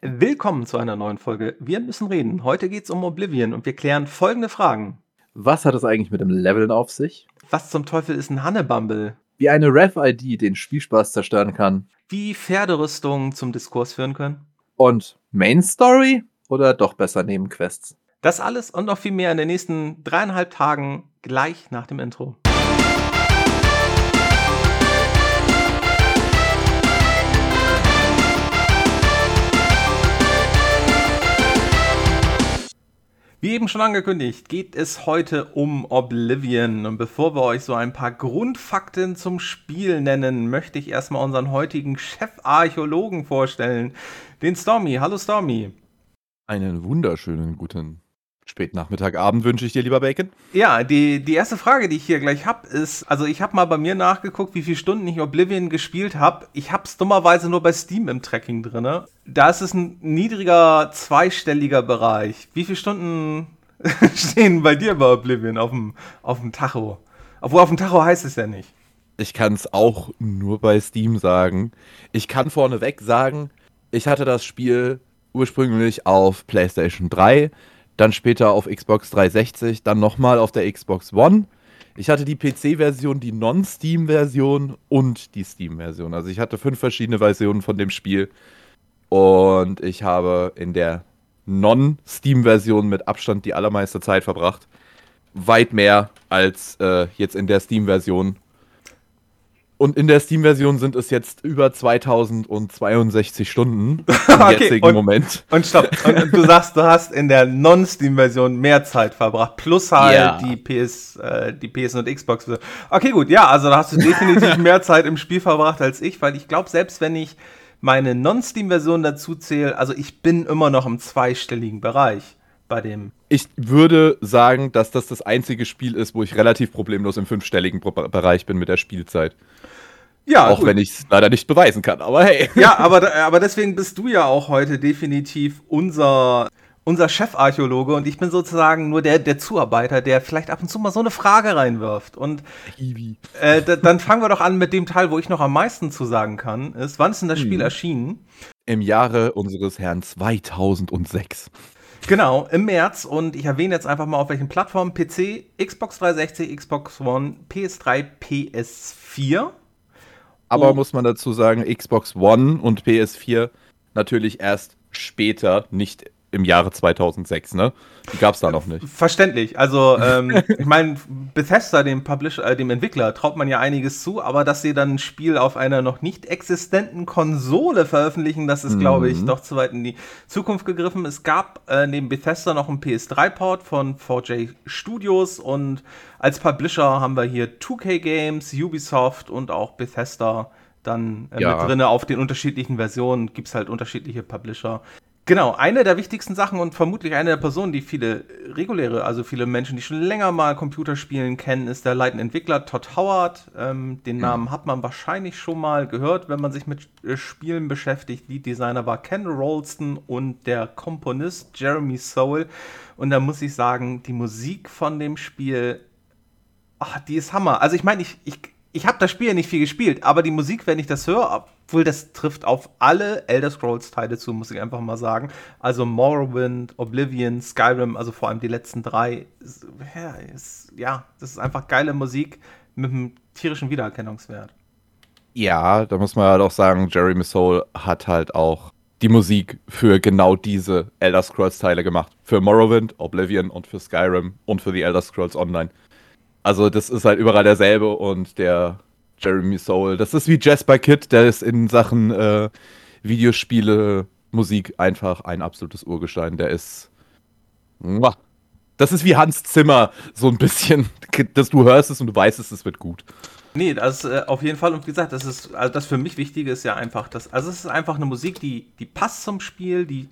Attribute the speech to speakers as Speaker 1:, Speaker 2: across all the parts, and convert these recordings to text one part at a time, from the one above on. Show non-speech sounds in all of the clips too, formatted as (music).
Speaker 1: Willkommen zu einer neuen Folge. Wir müssen reden. Heute geht es um Oblivion und wir klären folgende Fragen.
Speaker 2: Was hat es eigentlich mit dem Leveln auf sich?
Speaker 1: Was zum Teufel ist ein Hannebumble?
Speaker 2: Wie eine Rev-ID den Spielspaß zerstören kann.
Speaker 1: Wie Pferderüstungen zum Diskurs führen können.
Speaker 2: Und Main Story oder doch besser Nebenquests?
Speaker 1: Das alles und noch viel mehr in den nächsten dreieinhalb Tagen gleich nach dem Intro. Wie eben schon angekündigt, geht es heute um Oblivion. Und bevor wir euch so ein paar Grundfakten zum Spiel nennen, möchte ich erstmal unseren heutigen Chefarchäologen vorstellen, den Stormy. Hallo Stormy.
Speaker 3: Einen wunderschönen guten Spätnachmittag, Abend wünsche ich dir, lieber Bacon.
Speaker 1: Ja, die, die erste Frage, die ich hier gleich habe, ist, also ich habe mal bei mir nachgeguckt, wie viele Stunden ich Oblivion gespielt habe. Ich habe es dummerweise nur bei Steam im Tracking drin. Da ist es ein niedriger, zweistelliger Bereich. Wie viele Stunden (laughs) stehen bei dir bei Oblivion auf dem, auf dem Tacho? Obwohl auf dem Tacho heißt es ja nicht.
Speaker 3: Ich kann es auch nur bei Steam sagen. Ich kann vorneweg sagen, ich hatte das Spiel ursprünglich auf PlayStation 3 dann später auf Xbox 360, dann nochmal auf der Xbox One. Ich hatte die PC-Version, die Non-Steam-Version und die Steam-Version. Also ich hatte fünf verschiedene Versionen von dem Spiel. Und ich habe in der Non-Steam-Version mit Abstand die allermeiste Zeit verbracht. Weit mehr als äh, jetzt in der Steam-Version. Und in der Steam-Version sind es jetzt über 2062 Stunden im (laughs) okay, jetzigen
Speaker 1: und,
Speaker 3: Moment.
Speaker 1: Und stopp. Und (laughs) du sagst, du hast in der Non-Steam-Version mehr Zeit verbracht. Plus halt ja. die PS, äh, die PS und Xbox. Okay, gut. Ja, also da hast du definitiv (laughs) mehr Zeit im Spiel verbracht als ich, weil ich glaube, selbst wenn ich meine Non-Steam-Version dazu zähle, also ich bin immer noch im zweistelligen Bereich bei dem.
Speaker 3: Ich würde sagen, dass das das einzige Spiel ist, wo ich relativ problemlos im fünfstelligen Bereich bin mit der Spielzeit. Ja, auch gut. wenn ich es leider nicht beweisen kann, aber hey. (laughs)
Speaker 1: Ja, aber, (laughs) aber deswegen bist du ja auch heute definitiv unser, unser Chefarchäologe und ich bin sozusagen nur der, der Zuarbeiter, der vielleicht ab und zu mal so eine Frage reinwirft. Und äh, dann fangen wir doch an mit dem Teil, wo ich noch am meisten zu sagen kann, ist, wann ist denn das Spiel hm. erschienen?
Speaker 3: Im Jahre unseres Herrn 2006.
Speaker 1: Genau, im März und ich erwähne jetzt einfach mal auf welchen Plattformen PC, Xbox 360, Xbox One, PS3, PS4.
Speaker 3: Aber oh. muss man dazu sagen, Xbox One und PS4 natürlich erst später, nicht im Jahre 2006, ne? Die gab es da noch nicht.
Speaker 1: Verständlich. Also, ähm, ich meine, Bethesda, dem Publisher, äh, dem Entwickler, traut man ja einiges zu, aber dass sie dann ein Spiel auf einer noch nicht existenten Konsole veröffentlichen, das ist, mhm. glaube ich, doch zu weit in die Zukunft gegriffen. Es gab äh, neben Bethesda noch einen PS3-Port von 4J Studios und als Publisher haben wir hier 2K Games, Ubisoft und auch Bethesda dann äh, ja. mit drin. Auf den unterschiedlichen Versionen gibt es halt unterschiedliche Publisher. Genau, eine der wichtigsten Sachen und vermutlich eine der Personen, die viele reguläre, also viele Menschen, die schon länger mal Computerspielen kennen, ist der leitende Entwickler Todd Howard. Ähm, den mhm. Namen hat man wahrscheinlich schon mal gehört, wenn man sich mit äh, Spielen beschäftigt. Lead Designer war Ken Rolston und der Komponist Jeremy Soule. Und da muss ich sagen, die Musik von dem Spiel, ach, die ist Hammer. Also ich meine, ich, ich, ich habe das Spiel ja nicht viel gespielt, aber die Musik, wenn ich das höre, obwohl das trifft auf alle Elder Scrolls Teile zu, muss ich einfach mal sagen. Also Morrowind, Oblivion, Skyrim, also vor allem die letzten drei. Ja, das ist einfach geile Musik mit einem tierischen Wiedererkennungswert.
Speaker 3: Ja, da muss man halt auch sagen, Jeremy Soule hat halt auch die Musik für genau diese Elder Scrolls Teile gemacht. Für Morrowind, Oblivion und für Skyrim und für die Elder Scrolls Online. Also das ist halt überall derselbe und der Jeremy Soule, das ist wie Jasper Kidd, der ist in Sachen äh, Videospiele, Musik einfach ein absolutes Urgestein. Der ist. Das ist wie Hans Zimmer, so ein bisschen, (laughs) dass du hörst es und du weißt es, es wird gut.
Speaker 1: Nee, das ist äh, auf jeden Fall. Und wie gesagt, das ist, also das für mich Wichtige ist ja einfach, dass, also es ist einfach eine Musik, die, die passt zum Spiel, die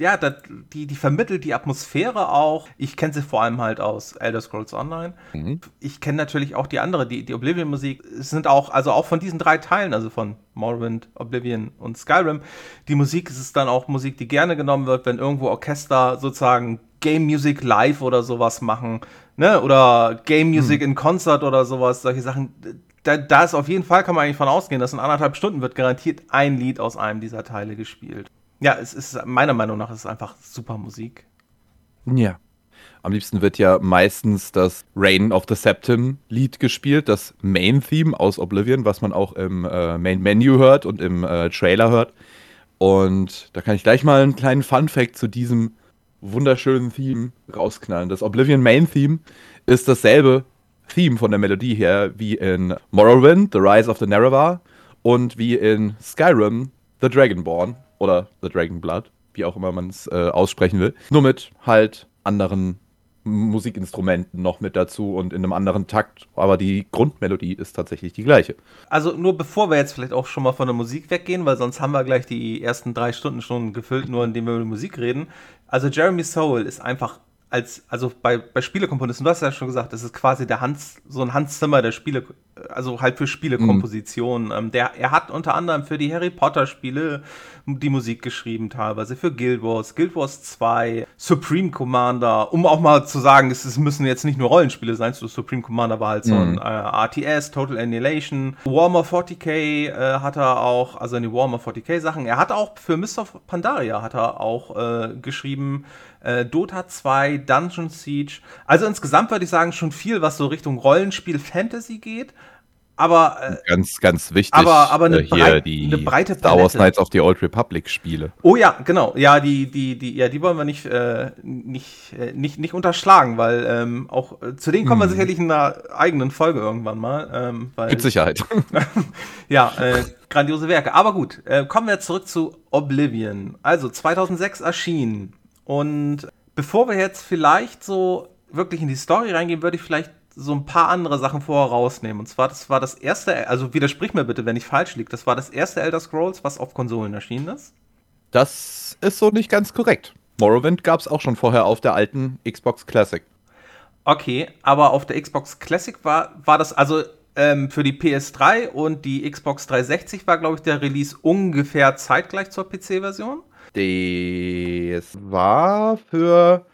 Speaker 1: ja, das, die, die vermittelt die Atmosphäre auch. Ich kenne sie vor allem halt aus Elder Scrolls Online. Mhm. Ich kenne natürlich auch die andere, die, die Oblivion-Musik. Es sind auch, also auch von diesen drei Teilen, also von Morrowind, Oblivion und Skyrim, die Musik ist es dann auch Musik, die gerne genommen wird, wenn irgendwo Orchester sozusagen Game Music live oder sowas machen, ne? Oder Game Music mhm. in Concert oder sowas, solche Sachen. Da, da ist auf jeden Fall, kann man eigentlich von ausgehen, dass in anderthalb Stunden wird garantiert ein Lied aus einem dieser Teile gespielt. Ja, es ist meiner Meinung nach ist es einfach super Musik.
Speaker 3: Ja. Am liebsten wird ja meistens das Reign of the Septim Lied gespielt, das Main Theme aus Oblivion, was man auch im äh, Main Menu hört und im äh, Trailer hört. Und da kann ich gleich mal einen kleinen Fun Fact zu diesem wunderschönen Theme rausknallen. Das Oblivion Main Theme ist dasselbe Theme von der Melodie her wie in Morrowind, The Rise of the Nerevar und wie in Skyrim, The Dragonborn oder The Dragonblood, wie auch immer man es äh, aussprechen will. Nur mit halt anderen Musikinstrumenten noch mit dazu und in einem anderen Takt, aber die Grundmelodie ist tatsächlich die gleiche.
Speaker 1: Also nur bevor wir jetzt vielleicht auch schon mal von der Musik weggehen, weil sonst haben wir gleich die ersten drei Stunden schon gefüllt, nur indem wir über Musik reden. Also Jeremy Soule ist einfach als, also bei, bei Spielekomponisten, du hast ja schon gesagt, das ist quasi der Hans, so ein Hans Zimmer der Spiele, also halt für Spielekomposition. Mhm. Ähm, der, er hat unter anderem für die Harry Potter Spiele die Musik geschrieben, teilweise für Guild Wars, Guild Wars 2, Supreme Commander, um auch mal zu sagen, es, es müssen jetzt nicht nur Rollenspiele sein, so Supreme Commander war halt so ein mhm. äh, RTS, Total Annihilation, Warhammer 40k äh, hat er auch, also in die Warhammer 40k Sachen. Er hat auch für Mr. Pandaria hat er auch äh, geschrieben, äh, Dota 2, Dungeon Siege. Also insgesamt würde ich sagen, schon viel, was so Richtung Rollenspiel Fantasy geht. Aber
Speaker 3: äh, ganz, ganz wichtig.
Speaker 1: Aber, aber eine,
Speaker 3: äh, hier die eine breite Star Wars Knights of the Old Republic Spiele.
Speaker 1: Oh ja, genau. Ja, die, die, die, ja, die wollen wir nicht, äh, nicht, äh, nicht, nicht unterschlagen, weil ähm, auch äh, zu denen kommen wir hm. sicherlich in einer eigenen Folge irgendwann mal. Ähm, weil,
Speaker 3: Mit Sicherheit. (laughs)
Speaker 1: ja, äh, grandiose Werke. Aber gut, kommen wir zurück zu Oblivion. Also 2006 erschienen. Und bevor wir jetzt vielleicht so wirklich in die Story reingehen, würde ich vielleicht so ein paar andere Sachen vorher rausnehmen. Und zwar, das war das erste, also widersprich mir bitte, wenn ich falsch liege, das war das erste Elder Scrolls, was auf Konsolen erschienen ist.
Speaker 3: Das ist so nicht ganz korrekt. Morrowind gab es auch schon vorher auf der alten Xbox Classic.
Speaker 1: Okay, aber auf der Xbox Classic war, war das, also ähm, für die PS3 und die Xbox 360 war, glaube ich, der Release ungefähr zeitgleich zur PC-Version.
Speaker 3: Das war für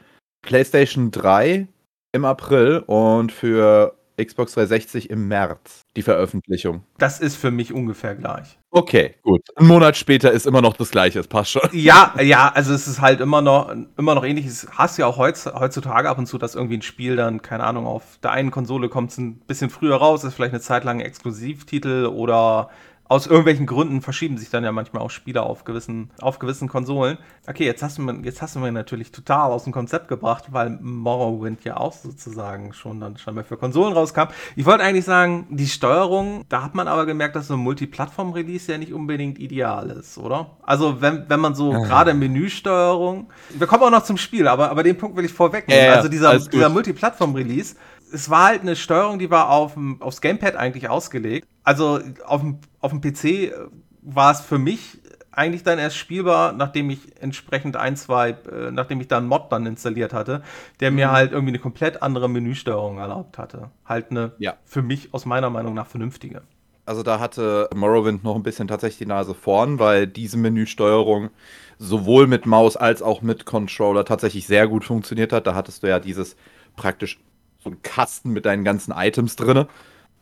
Speaker 3: PlayStation 3 im April und für Xbox 360 im März die Veröffentlichung.
Speaker 1: Das ist für mich ungefähr gleich.
Speaker 3: Okay, gut. Ein Monat später ist immer noch das gleiche, es passt schon.
Speaker 1: Ja, ja, also es ist halt immer noch, immer noch ähnlich. Es hast ja auch heutzutage ab und zu, dass irgendwie ein Spiel dann, keine Ahnung, auf der einen Konsole kommt es ein bisschen früher raus, ist vielleicht eine Zeit lang ein Exklusivtitel oder aus irgendwelchen Gründen verschieben sich dann ja manchmal auch Spiele auf gewissen, auf gewissen Konsolen. Okay, jetzt hast, du mir, jetzt hast du mir natürlich total aus dem Konzept gebracht, weil Morrowind ja auch sozusagen schon dann scheinbar für Konsolen rauskam. Ich wollte eigentlich sagen, die Steuerung, da hat man aber gemerkt, dass so ein Multiplattform-Release ja nicht unbedingt ideal ist, oder? Also wenn, wenn man so ja. gerade Menüsteuerung, wir kommen auch noch zum Spiel, aber, aber den Punkt will ich vorwegnehmen. Ja, also dieser, dieser Multiplattform-Release, es war halt eine Steuerung, die war auf, aufs Gamepad eigentlich ausgelegt. Also auf dem, auf dem PC äh, war es für mich eigentlich dann erst spielbar, nachdem ich entsprechend ein, zwei, äh, nachdem ich da einen Mod dann installiert hatte, der mhm. mir halt irgendwie eine komplett andere Menüsteuerung erlaubt hatte. Halt eine ja. für mich aus meiner Meinung nach vernünftige.
Speaker 3: Also da hatte Morrowind noch ein bisschen tatsächlich die Nase vorn, weil diese Menüsteuerung sowohl mit Maus als auch mit Controller tatsächlich sehr gut funktioniert hat. Da hattest du ja dieses praktisch so einen Kasten mit deinen ganzen Items drin.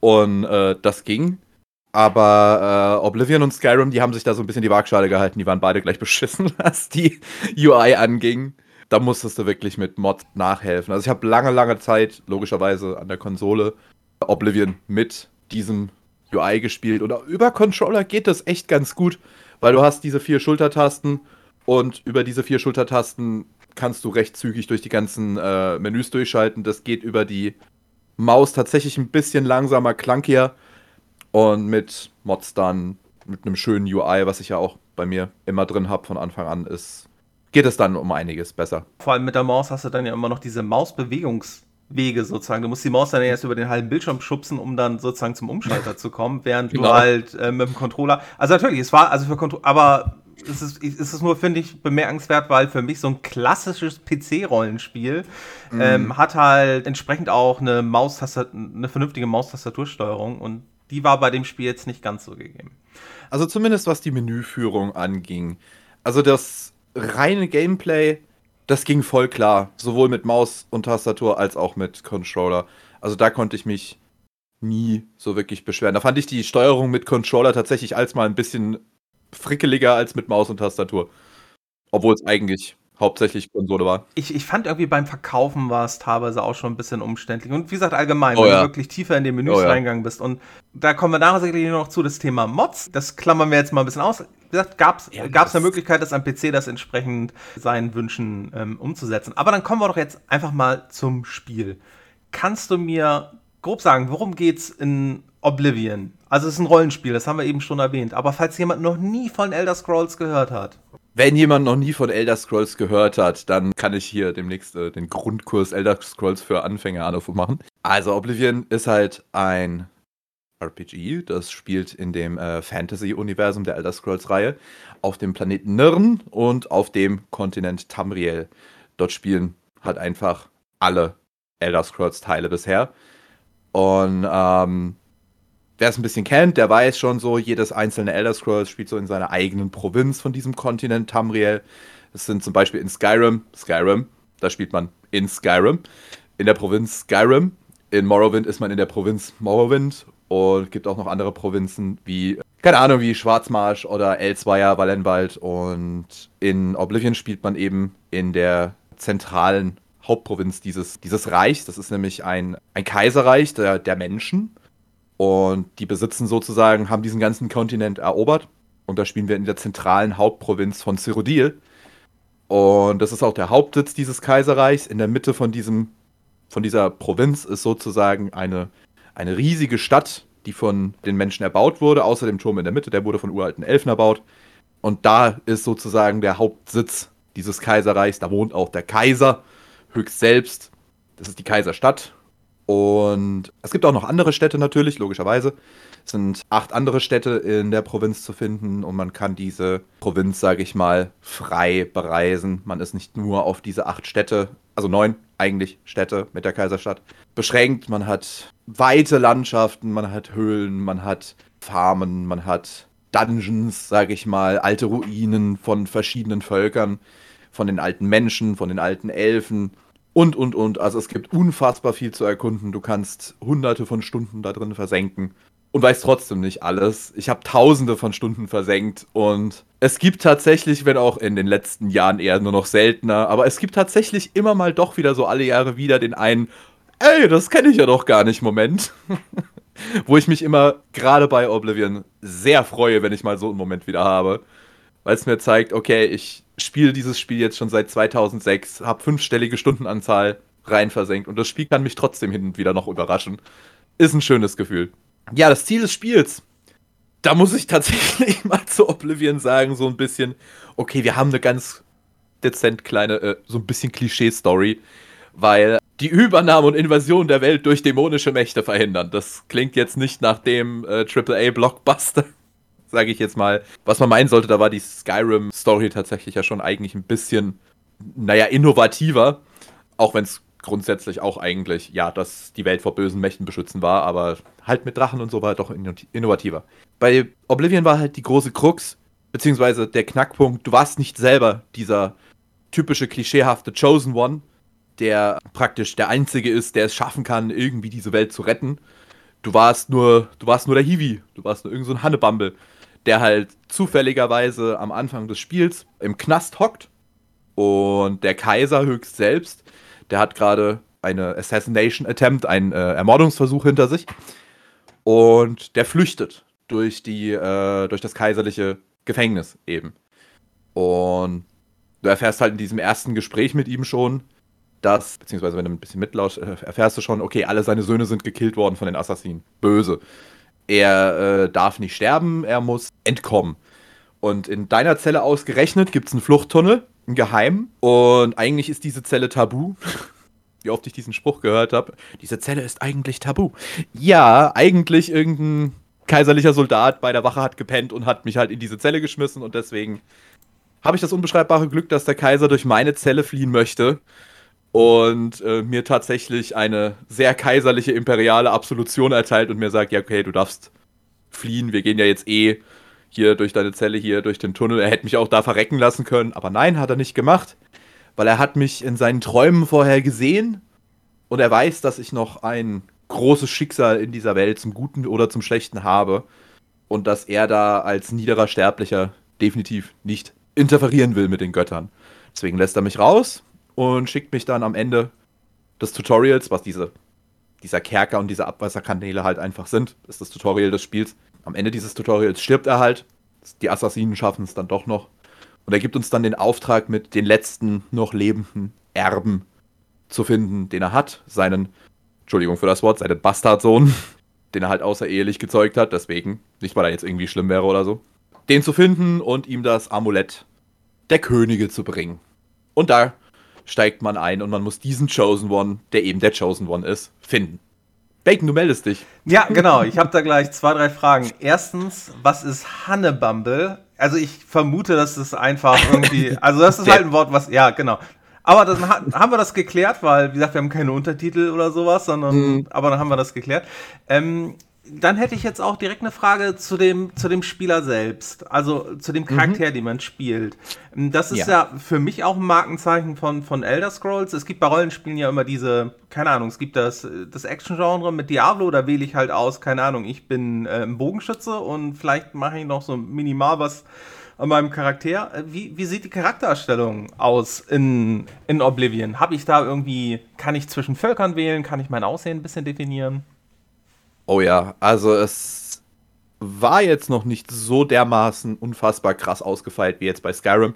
Speaker 3: Und äh, das ging. Aber äh, Oblivion und Skyrim, die haben sich da so ein bisschen die Waagschale gehalten. Die waren beide gleich beschissen, (laughs) was die UI anging. Da musstest du wirklich mit Mods nachhelfen. Also ich habe lange, lange Zeit, logischerweise an der Konsole, Oblivion mit diesem UI gespielt. Und über Controller geht das echt ganz gut, weil du hast diese vier Schultertasten und über diese vier Schultertasten kannst du recht zügig durch die ganzen äh, Menüs durchschalten. Das geht über die Maus tatsächlich ein bisschen langsamer, clunkier. Und mit Mods dann, mit einem schönen UI, was ich ja auch bei mir immer drin habe von Anfang an, ist, geht es dann um einiges besser.
Speaker 1: Vor allem mit der Maus hast du dann ja immer noch diese Mausbewegungswege sozusagen. Du musst die Maus dann erst über den halben Bildschirm schubsen, um dann sozusagen zum Umschalter (laughs) zu kommen, während genau. du halt äh, mit dem Controller. Also natürlich, es war also für Controller, aber es ist, es ist nur, finde ich, bemerkenswert, weil für mich so ein klassisches PC-Rollenspiel mm. ähm, hat halt entsprechend auch eine eine vernünftige Maustastatursteuerung und die war bei dem Spiel jetzt nicht ganz so gegeben.
Speaker 3: Also zumindest was die Menüführung anging. Also das reine Gameplay, das ging voll klar. Sowohl mit Maus und Tastatur als auch mit Controller. Also da konnte ich mich nie so wirklich beschweren. Da fand ich die Steuerung mit Controller tatsächlich als mal ein bisschen frickeliger als mit Maus und Tastatur. Obwohl es eigentlich hauptsächlich Konsole war.
Speaker 1: Ich, ich fand irgendwie beim Verkaufen war es teilweise auch schon ein bisschen umständlich. Und wie gesagt, allgemein,
Speaker 3: Oh
Speaker 1: wenn
Speaker 3: ja.
Speaker 1: du wirklich tiefer in die Menüs
Speaker 3: Oh
Speaker 1: reingegangen bist. Und da kommen wir nachher sicherlich noch zu, das Thema Mods. Das klammern wir jetzt mal ein bisschen aus. Wie gesagt, gab es
Speaker 3: Ja,
Speaker 1: eine Möglichkeit, das am PC das entsprechend seinen Wünschen ähm, umzusetzen. Aber dann kommen wir doch jetzt einfach mal zum Spiel. Kannst du mir grob sagen, worum geht's in Oblivion? Also es ist ein Rollenspiel, das haben wir eben schon erwähnt. Aber falls jemand noch nie von Elder Scrolls gehört hat,
Speaker 3: Wenn jemand noch nie von Elder Scrolls gehört hat, dann kann ich hier demnächst äh, den Grundkurs Elder Scrolls für Anfänger an machen. Also Oblivion ist halt ein RPG, das spielt in dem äh, Fantasy-Universum der Elder Scrolls-Reihe auf dem Planeten Nirn und auf dem Kontinent Tamriel. Dort spielen halt einfach alle Elder Scrolls-Teile bisher. Und ähm, wer es ein bisschen kennt, der weiß schon so, jedes einzelne Elder Scrolls spielt so in seiner eigenen Provinz von diesem Kontinent Tamriel. Das sind zum Beispiel in Skyrim, Skyrim, da spielt man in Skyrim, in der Provinz Skyrim. In Morrowind ist man in der Provinz Morrowind und gibt auch noch andere Provinzen wie, keine Ahnung, wie Schwarzmarsch oder Elsweier, Wallenwald und in Oblivion spielt man eben in der zentralen Hauptprovinz dieses, dieses Reichs. Das ist nämlich ein, ein Kaiserreich der, der Menschen. Und die besitzen sozusagen, haben diesen ganzen Kontinent erobert. Und da spielen wir in der zentralen Hauptprovinz von Cyrodiil. Und das ist auch der Hauptsitz dieses Kaiserreichs. In der Mitte von, diesem, von dieser Provinz ist sozusagen eine, eine riesige Stadt, die von den Menschen erbaut wurde. Außer dem Turm in der Mitte, der wurde von uralten Elfen erbaut. Und da ist sozusagen der Hauptsitz dieses Kaiserreichs. Da wohnt auch der Kaiser höchst selbst. Das ist die Kaiserstadt. Und es gibt auch noch andere Städte natürlich, logischerweise. Es sind acht andere Städte in der Provinz zu finden und man kann diese Provinz, sage ich mal, frei bereisen. Man ist nicht nur auf diese acht Städte, also neun eigentlich Städte mit der Kaiserstadt, beschränkt. Man hat weite Landschaften, man hat Höhlen, man hat Farmen, man hat Dungeons, sage ich mal, alte Ruinen von verschiedenen Völkern, von den alten Menschen, von den alten Elfen und, und, und. Also es gibt unfassbar viel zu erkunden. Du kannst hunderte von Stunden da drin versenken und weißt trotzdem nicht alles. Ich habe tausende von Stunden versenkt und es gibt tatsächlich, wenn auch in den letzten Jahren eher nur noch seltener, aber es gibt tatsächlich immer mal doch wieder so alle Jahre wieder den einen, ey, das kenne ich ja doch gar nicht, Moment. (laughs) Wo ich mich immer gerade bei Oblivion sehr freue, wenn ich mal so einen Moment wieder habe. Weil es mir zeigt, okay, ich spiele dieses Spiel jetzt schon seit 2006, habe fünfstellige Stundenanzahl rein versenkt und das Spiel kann mich trotzdem hin und wieder noch überraschen. Ist ein schönes Gefühl. Ja, das Ziel des Spiels. Da muss ich tatsächlich (laughs) mal zu Oblivion sagen, so ein bisschen, okay, wir haben eine ganz dezent kleine, äh, so ein bisschen Klischee-Story, weil die Übernahme und Invasion der Welt durch dämonische Mächte verhindern. Das klingt jetzt nicht nach dem äh, AAA-Blockbuster, sage ich jetzt mal. Was man meinen sollte, da war die Skyrim-Story tatsächlich ja schon eigentlich ein bisschen, naja, innovativer. Auch wenn es grundsätzlich auch eigentlich, ja, dass die Welt vor bösen Mächten beschützen war, aber halt mit Drachen und so war doch inno- innovativer. Bei Oblivion war halt die große Krux, beziehungsweise der Knackpunkt, du warst nicht selber dieser typische klischeehafte Chosen One, der praktisch der Einzige ist, der es schaffen kann, irgendwie diese Welt zu retten. Du warst nur, du warst nur der Hiwi, du warst nur irgend so Hannebumble, der halt zufälligerweise am Anfang des Spiels im Knast hockt und der Kaiser höchst selbst, der hat gerade eine Assassination Attempt, einen äh, Ermordungsversuch hinter sich und der flüchtet durch die äh, durch das kaiserliche Gefängnis eben. Und du erfährst halt in diesem ersten Gespräch mit ihm schon, dass, beziehungsweise wenn du ein bisschen mitlauschst, äh, erfährst du schon, okay, alle seine Söhne sind gekillt worden von den Assassinen. Böse. Er äh, darf nicht sterben, er muss entkommen. Und in deiner Zelle ausgerechnet gibt es einen Fluchttunnel, einen geheimen. Und eigentlich ist diese Zelle tabu. (laughs) Wie oft ich diesen Spruch gehört habe. Diese Zelle ist eigentlich tabu. Ja, eigentlich irgendein kaiserlicher Soldat bei der Wache hat gepennt und hat mich halt in diese Zelle geschmissen. Und deswegen habe ich das unbeschreibbare Glück, dass der Kaiser durch meine Zelle fliehen möchte und äh, mir tatsächlich eine sehr kaiserliche imperiale Absolution erteilt und mir sagt, ja, okay, du darfst fliehen, wir gehen ja jetzt eh hier durch deine Zelle, hier durch den Tunnel. Er hätte mich auch da verrecken lassen können, aber nein, hat er nicht gemacht, weil er hat mich in seinen Träumen vorher gesehen und er weiß, dass ich noch ein großes Schicksal in dieser Welt zum Guten oder zum Schlechten habe und dass er da als niederer Sterblicher definitiv nicht interferieren will mit den Göttern. Deswegen lässt er mich raus und schickt mich dann am Ende des Tutorials, was diese, dieser Kerker und diese Abwasserkanäle halt einfach sind, ist das Tutorial des Spiels. Am Ende dieses Tutorials stirbt er halt. Die Assassinen schaffen es dann doch noch. Und er gibt uns dann den Auftrag, mit den letzten noch lebenden Erben zu finden, den er hat. Seinen, Entschuldigung für das Wort, seinen Bastardsohn, (laughs) den er halt außerehelich gezeugt hat. Deswegen, nicht weil er jetzt irgendwie schlimm wäre oder so. Den zu finden und ihm das Amulett der Könige zu bringen. Und da steigt man ein und man muss diesen Chosen One, der eben der Chosen One ist, finden. Bacon, du meldest dich.
Speaker 1: Ja, genau. (laughs) Ich habe da gleich zwei, drei Fragen. Erstens, was ist Hannebumble? Also ich vermute, dass es einfach irgendwie, (laughs) also das ist halt ein Wort, was, ja, genau. Aber dann haben wir das geklärt, weil, wie gesagt, wir haben keine Untertitel oder sowas, sondern, mhm. aber dann haben wir das geklärt. Ähm, dann hätte ich jetzt auch direkt eine Frage zu dem, zu dem Spieler selbst, also zu dem Charakter, mhm. den man spielt. Das ist ja. ja. für mich auch ein Markenzeichen von, von Elder Scrolls. Es gibt bei Rollenspielen ja immer diese, keine Ahnung, es gibt das, das Action-Genre mit Diablo, da wähle ich halt aus, keine Ahnung, ich bin äh, ein Bogenschütze und vielleicht mache ich noch so minimal was an meinem Charakter. Wie, wie sieht die Charaktererstellung aus in, in Oblivion? Habe ich da irgendwie, kann ich zwischen Völkern wählen? Kann ich mein Aussehen ein bisschen definieren?
Speaker 3: Oh ja, also es war jetzt noch nicht so dermaßen unfassbar krass ausgefeilt wie jetzt bei Skyrim.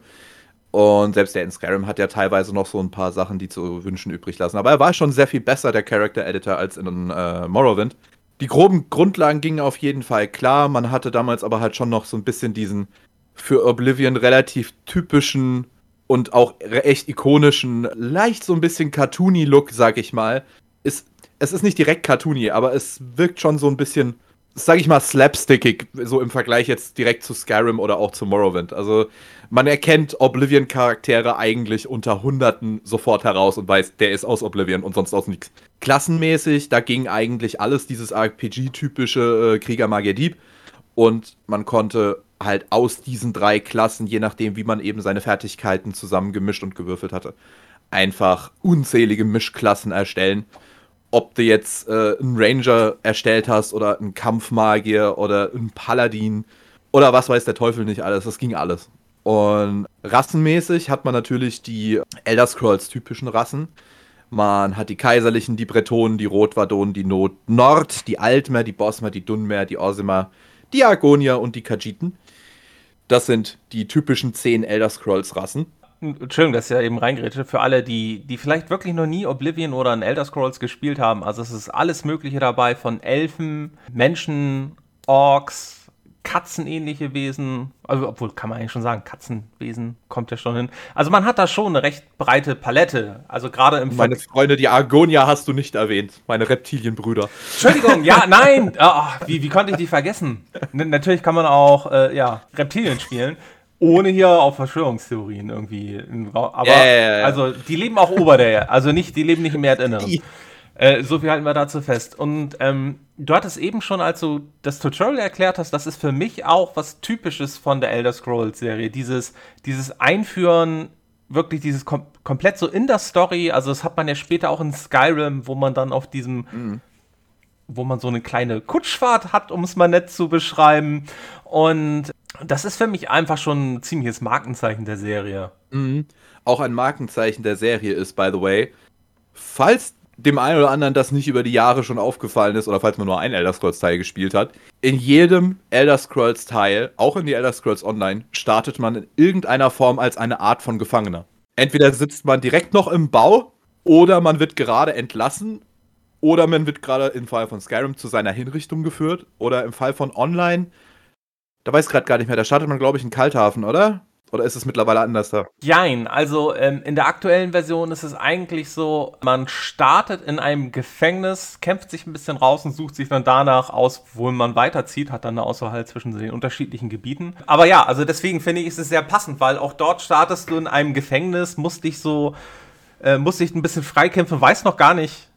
Speaker 3: Und selbst der in Skyrim hat ja teilweise noch so ein paar Sachen, die zu wünschen übrig lassen. Aber er war schon sehr viel besser, der Character Editor, als in äh, Morrowind. Die groben Grundlagen gingen auf jeden Fall klar. Man hatte damals aber halt schon noch so ein bisschen diesen für Oblivion relativ typischen und auch echt ikonischen, leicht so ein bisschen cartoony Look, sag ich mal. Ist es ist nicht direkt cartoony, aber es wirkt schon so ein bisschen, sag ich mal, slapstickig, so im Vergleich jetzt direkt zu Skyrim oder auch zu Morrowind. Also man erkennt Oblivion-Charaktere eigentlich unter Hunderten sofort heraus und weiß, der ist aus Oblivion und sonst aus nichts. Klassenmäßig, da ging eigentlich alles dieses RPG-typische äh, Krieger, Magier, Dieb. Und man konnte halt aus diesen drei Klassen, je nachdem, wie man eben seine Fertigkeiten zusammengemischt und gewürfelt hatte, einfach unzählige Mischklassen erstellen ob du jetzt äh, einen Ranger erstellt hast oder einen Kampfmagier oder einen Paladin oder was weiß der Teufel nicht alles. Das ging alles. Und rassenmäßig hat man natürlich die Elder Scrolls typischen Rassen. Man hat die Kaiserlichen, die Bretonen, die Rotwadonen, die Not Nord, die Altmer, die Bosmer, die Dunmer, die Orsimer, die Argonier und die Khajiiten. Das sind die typischen zehn Elder Scrolls Rassen.
Speaker 1: Entschuldigung, dass ich ja eben reingeredet Für alle, die, die vielleicht wirklich noch nie Oblivion oder ein Elder Scrolls gespielt haben. Also es ist alles Mögliche dabei von Elfen, Menschen, Orks, katzenähnliche Wesen. Also, obwohl kann man eigentlich schon sagen, Katzenwesen kommt ja schon hin. Also man hat da schon eine recht breite Palette. Also gerade im
Speaker 3: Meine Ver Freunde, die Argonia hast du nicht erwähnt. Meine Reptilienbrüder.
Speaker 1: Entschuldigung, ja, (laughs) nein. Oh, wie, wie konnte ich die vergessen? N natürlich kann man auch äh, ja, Reptilien spielen ohne hier auf Verschwörungstheorien irgendwie. Aber yeah, yeah, yeah. also die leben auch ober der, also nicht, die leben nicht im Erdinneren. (laughs) Äh, so viel halten wir dazu fest. Und ähm, du hattest eben schon, als du das Tutorial erklärt hast, das ist für mich auch was Typisches von der Elder Scrolls Serie. Dieses, dieses Einführen, wirklich dieses kom komplett so in der Story. Also das hat man ja später auch in Skyrim, wo man dann auf diesem mhm wo man so eine kleine Kutschfahrt hat, um es mal nett zu beschreiben. Und das ist für mich einfach schon ein ziemliches Markenzeichen der Serie.
Speaker 3: Mhm. Auch ein Markenzeichen der Serie ist, by the way, falls dem einen oder anderen das nicht über die Jahre schon aufgefallen ist oder falls man nur ein Elder Scrolls Teil gespielt hat, in jedem Elder Scrolls Teil, auch in die Elder Scrolls Online, startet man in irgendeiner Form als eine Art von Gefangener. Entweder sitzt man direkt noch im Bau oder man wird gerade entlassen oder man wird gerade im Fall von Skyrim zu seiner Hinrichtung geführt oder im Fall von Online da weiß ich gerade gar nicht mehr. Da startet man, glaube ich, in Kalthafen, oder? Oder ist es mittlerweile anders da?
Speaker 1: Jein, also ähm, in der aktuellen Version ist es eigentlich so, man startet in einem Gefängnis, kämpft sich ein bisschen raus und sucht sich dann danach aus, wo man weiterzieht, hat dann eine Auswahl zwischen den unterschiedlichen Gebieten. Aber ja, also deswegen finde ich, ist es sehr passend, weil auch dort startest du in einem Gefängnis, musst dich so, äh, musst dich ein bisschen freikämpfen, weißt noch gar nicht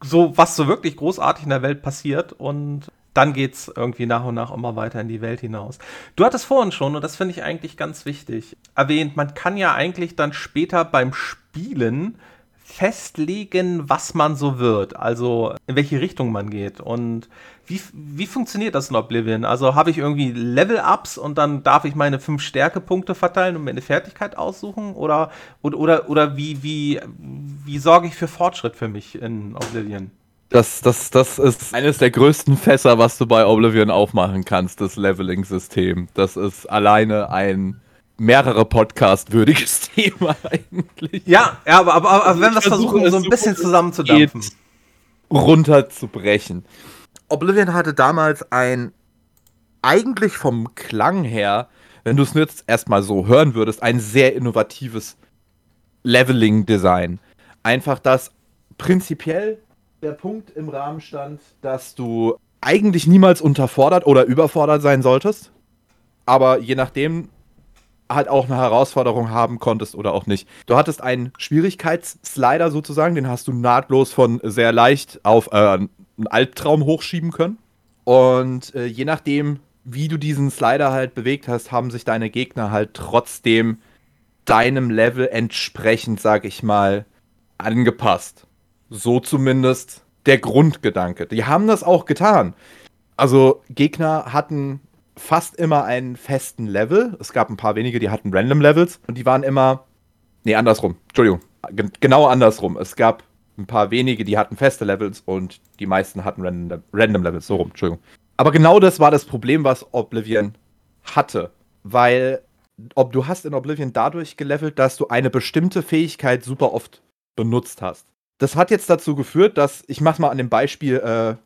Speaker 1: so, was so wirklich großartig in der Welt passiert und dann geht es irgendwie nach und nach immer weiter in die Welt hinaus. Du hattest vorhin schon, und das finde ich eigentlich ganz wichtig, erwähnt, man kann ja eigentlich dann später beim Spielen festlegen, was man so wird, also in welche Richtung man geht. Und wie, wie funktioniert das in Oblivion? Also habe ich irgendwie Level-Ups und dann darf ich meine fünf Stärkepunkte verteilen und mir eine Fertigkeit aussuchen? Oder, oder, oder, oder wie, wie, wie sorge ich für Fortschritt für mich in Oblivion?
Speaker 3: Das, das, das ist eines der größten Fässer, was du bei Oblivion aufmachen kannst, das Leveling-System. Das ist alleine ein mehrere Podcast-würdiges (laughs) Thema eigentlich.
Speaker 1: Ja, ja aber, aber, aber also wenn wir es versuchen, so ein bisschen zusammenzudampfen.
Speaker 3: Runterzubrechen. Oblivion hatte damals ein, eigentlich vom Klang her, wenn du es jetzt erstmal so hören würdest, ein sehr innovatives Leveling-Design. Einfach, dass prinzipiell der Punkt im Rahmen stand, dass du eigentlich niemals unterfordert oder überfordert sein solltest. Aber je nachdem, halt auch eine Herausforderung haben konntest oder auch nicht. Du hattest einen Schwierigkeitsslider sozusagen, den hast du nahtlos von sehr leicht auf äh, einen Albtraum hochschieben können. Und äh, je nachdem, wie du diesen Slider halt bewegt hast, haben sich deine Gegner halt trotzdem deinem Level entsprechend, sag ich mal, angepasst. So zumindest der Grundgedanke. Die haben das auch getan. Also Gegner hatten fast immer einen festen Level. Es gab ein paar wenige, die hatten Random Levels und die waren immer. Nee, andersrum. Entschuldigung. Genau andersrum. Es gab ein paar wenige, die hatten feste Levels und die meisten hatten Random, Random Levels. So rum, Entschuldigung. Aber genau das war das Problem, was Oblivion hatte. Weil ob du hast in Oblivion dadurch gelevelt, dass du eine bestimmte Fähigkeit super oft benutzt hast. Das hat jetzt dazu geführt, dass, ich mach's mal an dem Beispiel äh,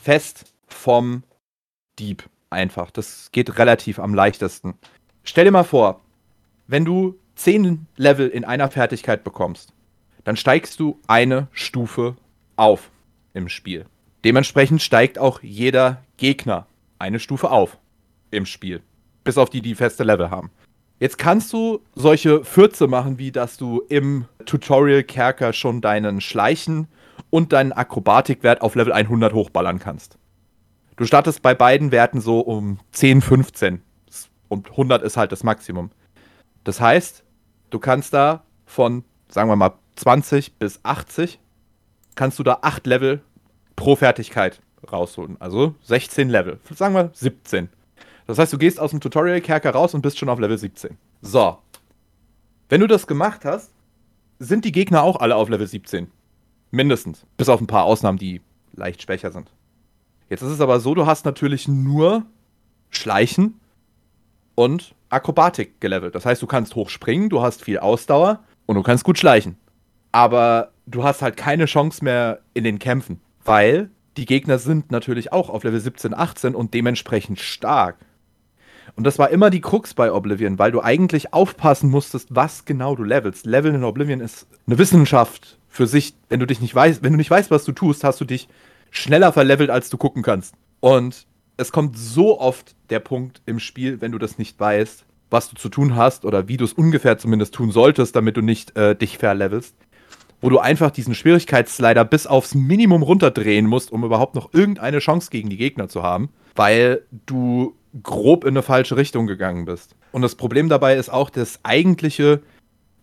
Speaker 3: fest vom Dieb einfach. Das geht relativ am leichtesten. Stell dir mal vor, wenn du 10 Level in einer Fertigkeit bekommst, dann steigst du eine Stufe auf im Spiel. Dementsprechend steigt auch jeder Gegner eine Stufe auf im Spiel. Bis auf die, die feste Level haben. Jetzt kannst du solche Fürze machen, wie dass du im Tutorial-Kerker schon deinen Schleichen und deinen Akrobatikwert auf Level 100 hochballern kannst. Du startest bei beiden Werten so um 10, 15. Und 100 ist halt das Maximum. Das heißt, du kannst da von, sagen wir mal, 20 bis 80, kannst du da 8 Level pro Fertigkeit rausholen. Also 16 Level. Sagen wir 17. Das heißt, du gehst aus dem Tutorial-Kerker raus und bist schon auf Level 17. So. Wenn du das gemacht hast, sind die Gegner auch alle auf Level 17. Mindestens. Bis auf ein paar Ausnahmen, die leicht schwächer sind. Jetzt ist es aber so, du hast natürlich nur Schleichen und Akrobatik gelevelt. Das heißt, du kannst hoch springen, du hast viel Ausdauer und du kannst gut schleichen. Aber du hast halt keine Chance mehr in den Kämpfen, weil die Gegner sind natürlich auch auf Level 17, 18 und dementsprechend stark. Und das war immer die Krux bei Oblivion, weil du eigentlich aufpassen musstest, was genau du levelst. Leveln in Oblivion ist eine Wissenschaft für sich. Wenn du dich nicht weißt, wenn du nicht weißt, was du tust, hast du dich schneller verlevelt, als du gucken kannst. Und es kommt so oft der Punkt im Spiel, wenn du das nicht weißt, was du zu tun hast oder wie du es ungefähr zumindest tun solltest, damit du nicht äh, dich verlevelst, wo du einfach diesen Schwierigkeitsslider bis aufs Minimum runterdrehen musst, um überhaupt noch irgendeine Chance gegen die Gegner zu haben, weil du grob in eine falsche Richtung gegangen bist. Und das Problem dabei ist auch das eigentliche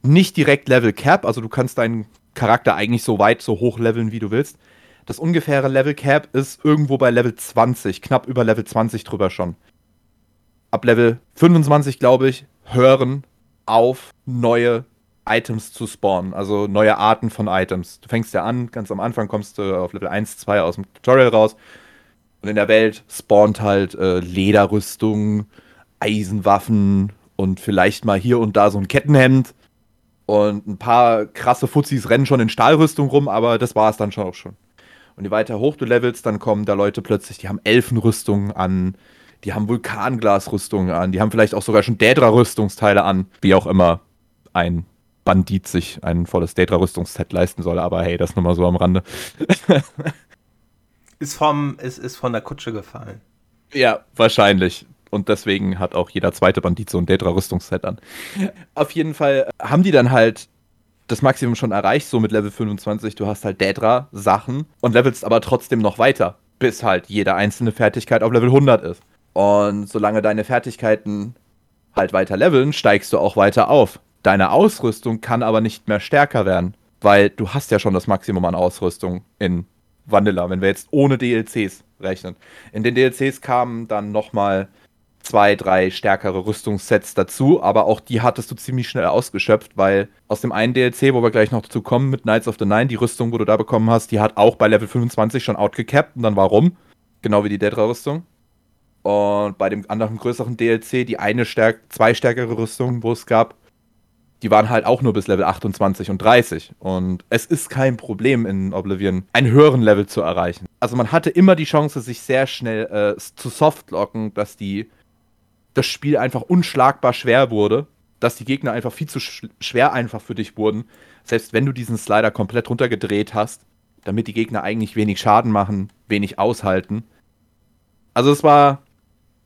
Speaker 3: nicht direkt Level Cap, also du kannst deinen Charakter eigentlich so weit, so hoch leveln, wie du willst, das ungefähre Level Cap ist irgendwo bei Level 20, knapp über Level 20 drüber schon. Ab Level 25, glaube ich, hören auf, neue Items zu spawnen, also neue Arten von Items. Du fängst ja an, ganz am Anfang kommst du auf Level 1, 2 aus dem Tutorial raus und in der Welt spawnt halt äh, Lederrüstung, Eisenwaffen und vielleicht mal hier und da so ein Kettenhemd. Und ein paar krasse Fuzis rennen schon in Stahlrüstung rum, aber das war es dann schon auch schon. Und je weiter hoch du levelst, dann kommen da Leute plötzlich, die haben Elfenrüstungen an, die haben Vulkanglasrüstungen an, die haben vielleicht auch sogar schon Daedra-Rüstungsteile an, wie auch immer ein Bandit sich ein volles Daedra-Rüstungsset leisten soll. Aber hey, das nur mal so am Rande. (laughs)
Speaker 1: ist, vom, ist, ist von der Kutsche gefallen.
Speaker 3: Ja, wahrscheinlich. Und deswegen hat auch jeder zweite Bandit so ein Daedra-Rüstungsset an. Auf jeden Fall haben die dann halt das Maximum schon erreicht, so mit Level 25. Du hast halt Daedra-Sachen und levelst aber trotzdem noch weiter, bis halt jede einzelne Fertigkeit auf Level 100 ist. Und solange deine Fertigkeiten halt weiter leveln, steigst du auch weiter auf. Deine Ausrüstung kann aber nicht mehr stärker werden, weil du hast ja schon das Maximum an Ausrüstung in Vanilla, wenn wir jetzt ohne DLCs rechnen. In den DLCs kamen dann nochmal zwei, drei stärkere Rüstungssets dazu, aber auch die hattest du ziemlich schnell ausgeschöpft, weil aus dem einen DLC, wo wir gleich noch dazu kommen, mit Knights of the Nine, die Rüstung, wo du da bekommen hast, die hat auch bei Level 25 schon outgecapped und dann warum? Genau wie die Dedra-Rüstung. Und bei dem anderen größeren DLC, die eine stärk zwei stärkere Rüstung, wo es gab, die waren halt auch nur bis Level 28 und 30. Und es ist kein Problem in Oblivion, einen höheren Level zu erreichen. Also man hatte immer die Chance, sich sehr schnell äh, zu softlocken, dass die das Spiel einfach unschlagbar schwer wurde, dass die Gegner einfach viel zu sch schwer einfach für dich wurden, selbst wenn du diesen Slider komplett runtergedreht hast, damit die Gegner eigentlich wenig Schaden machen, wenig aushalten. Also es war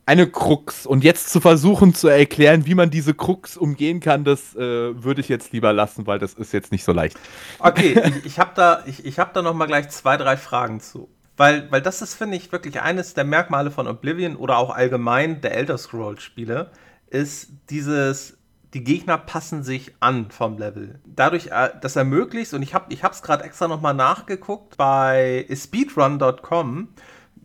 Speaker 3: eine Krux. Und jetzt zu versuchen zu erklären, wie man diese Krux umgehen kann, das äh, würde ich jetzt lieber lassen, weil das ist jetzt nicht so leicht.
Speaker 1: Okay, (laughs) ich, ich habe da, ich, ich hab da noch mal gleich zwei, drei Fragen zu. Weil, weil das ist, finde ich, wirklich eines der Merkmale von Oblivion oder auch allgemein der Elder Scrolls-Spiele, ist dieses, die Gegner passen sich an vom Level. Dadurch, äh, das ermöglicht, und ich habe es gerade extra nochmal nachgeguckt, bei speedrun.com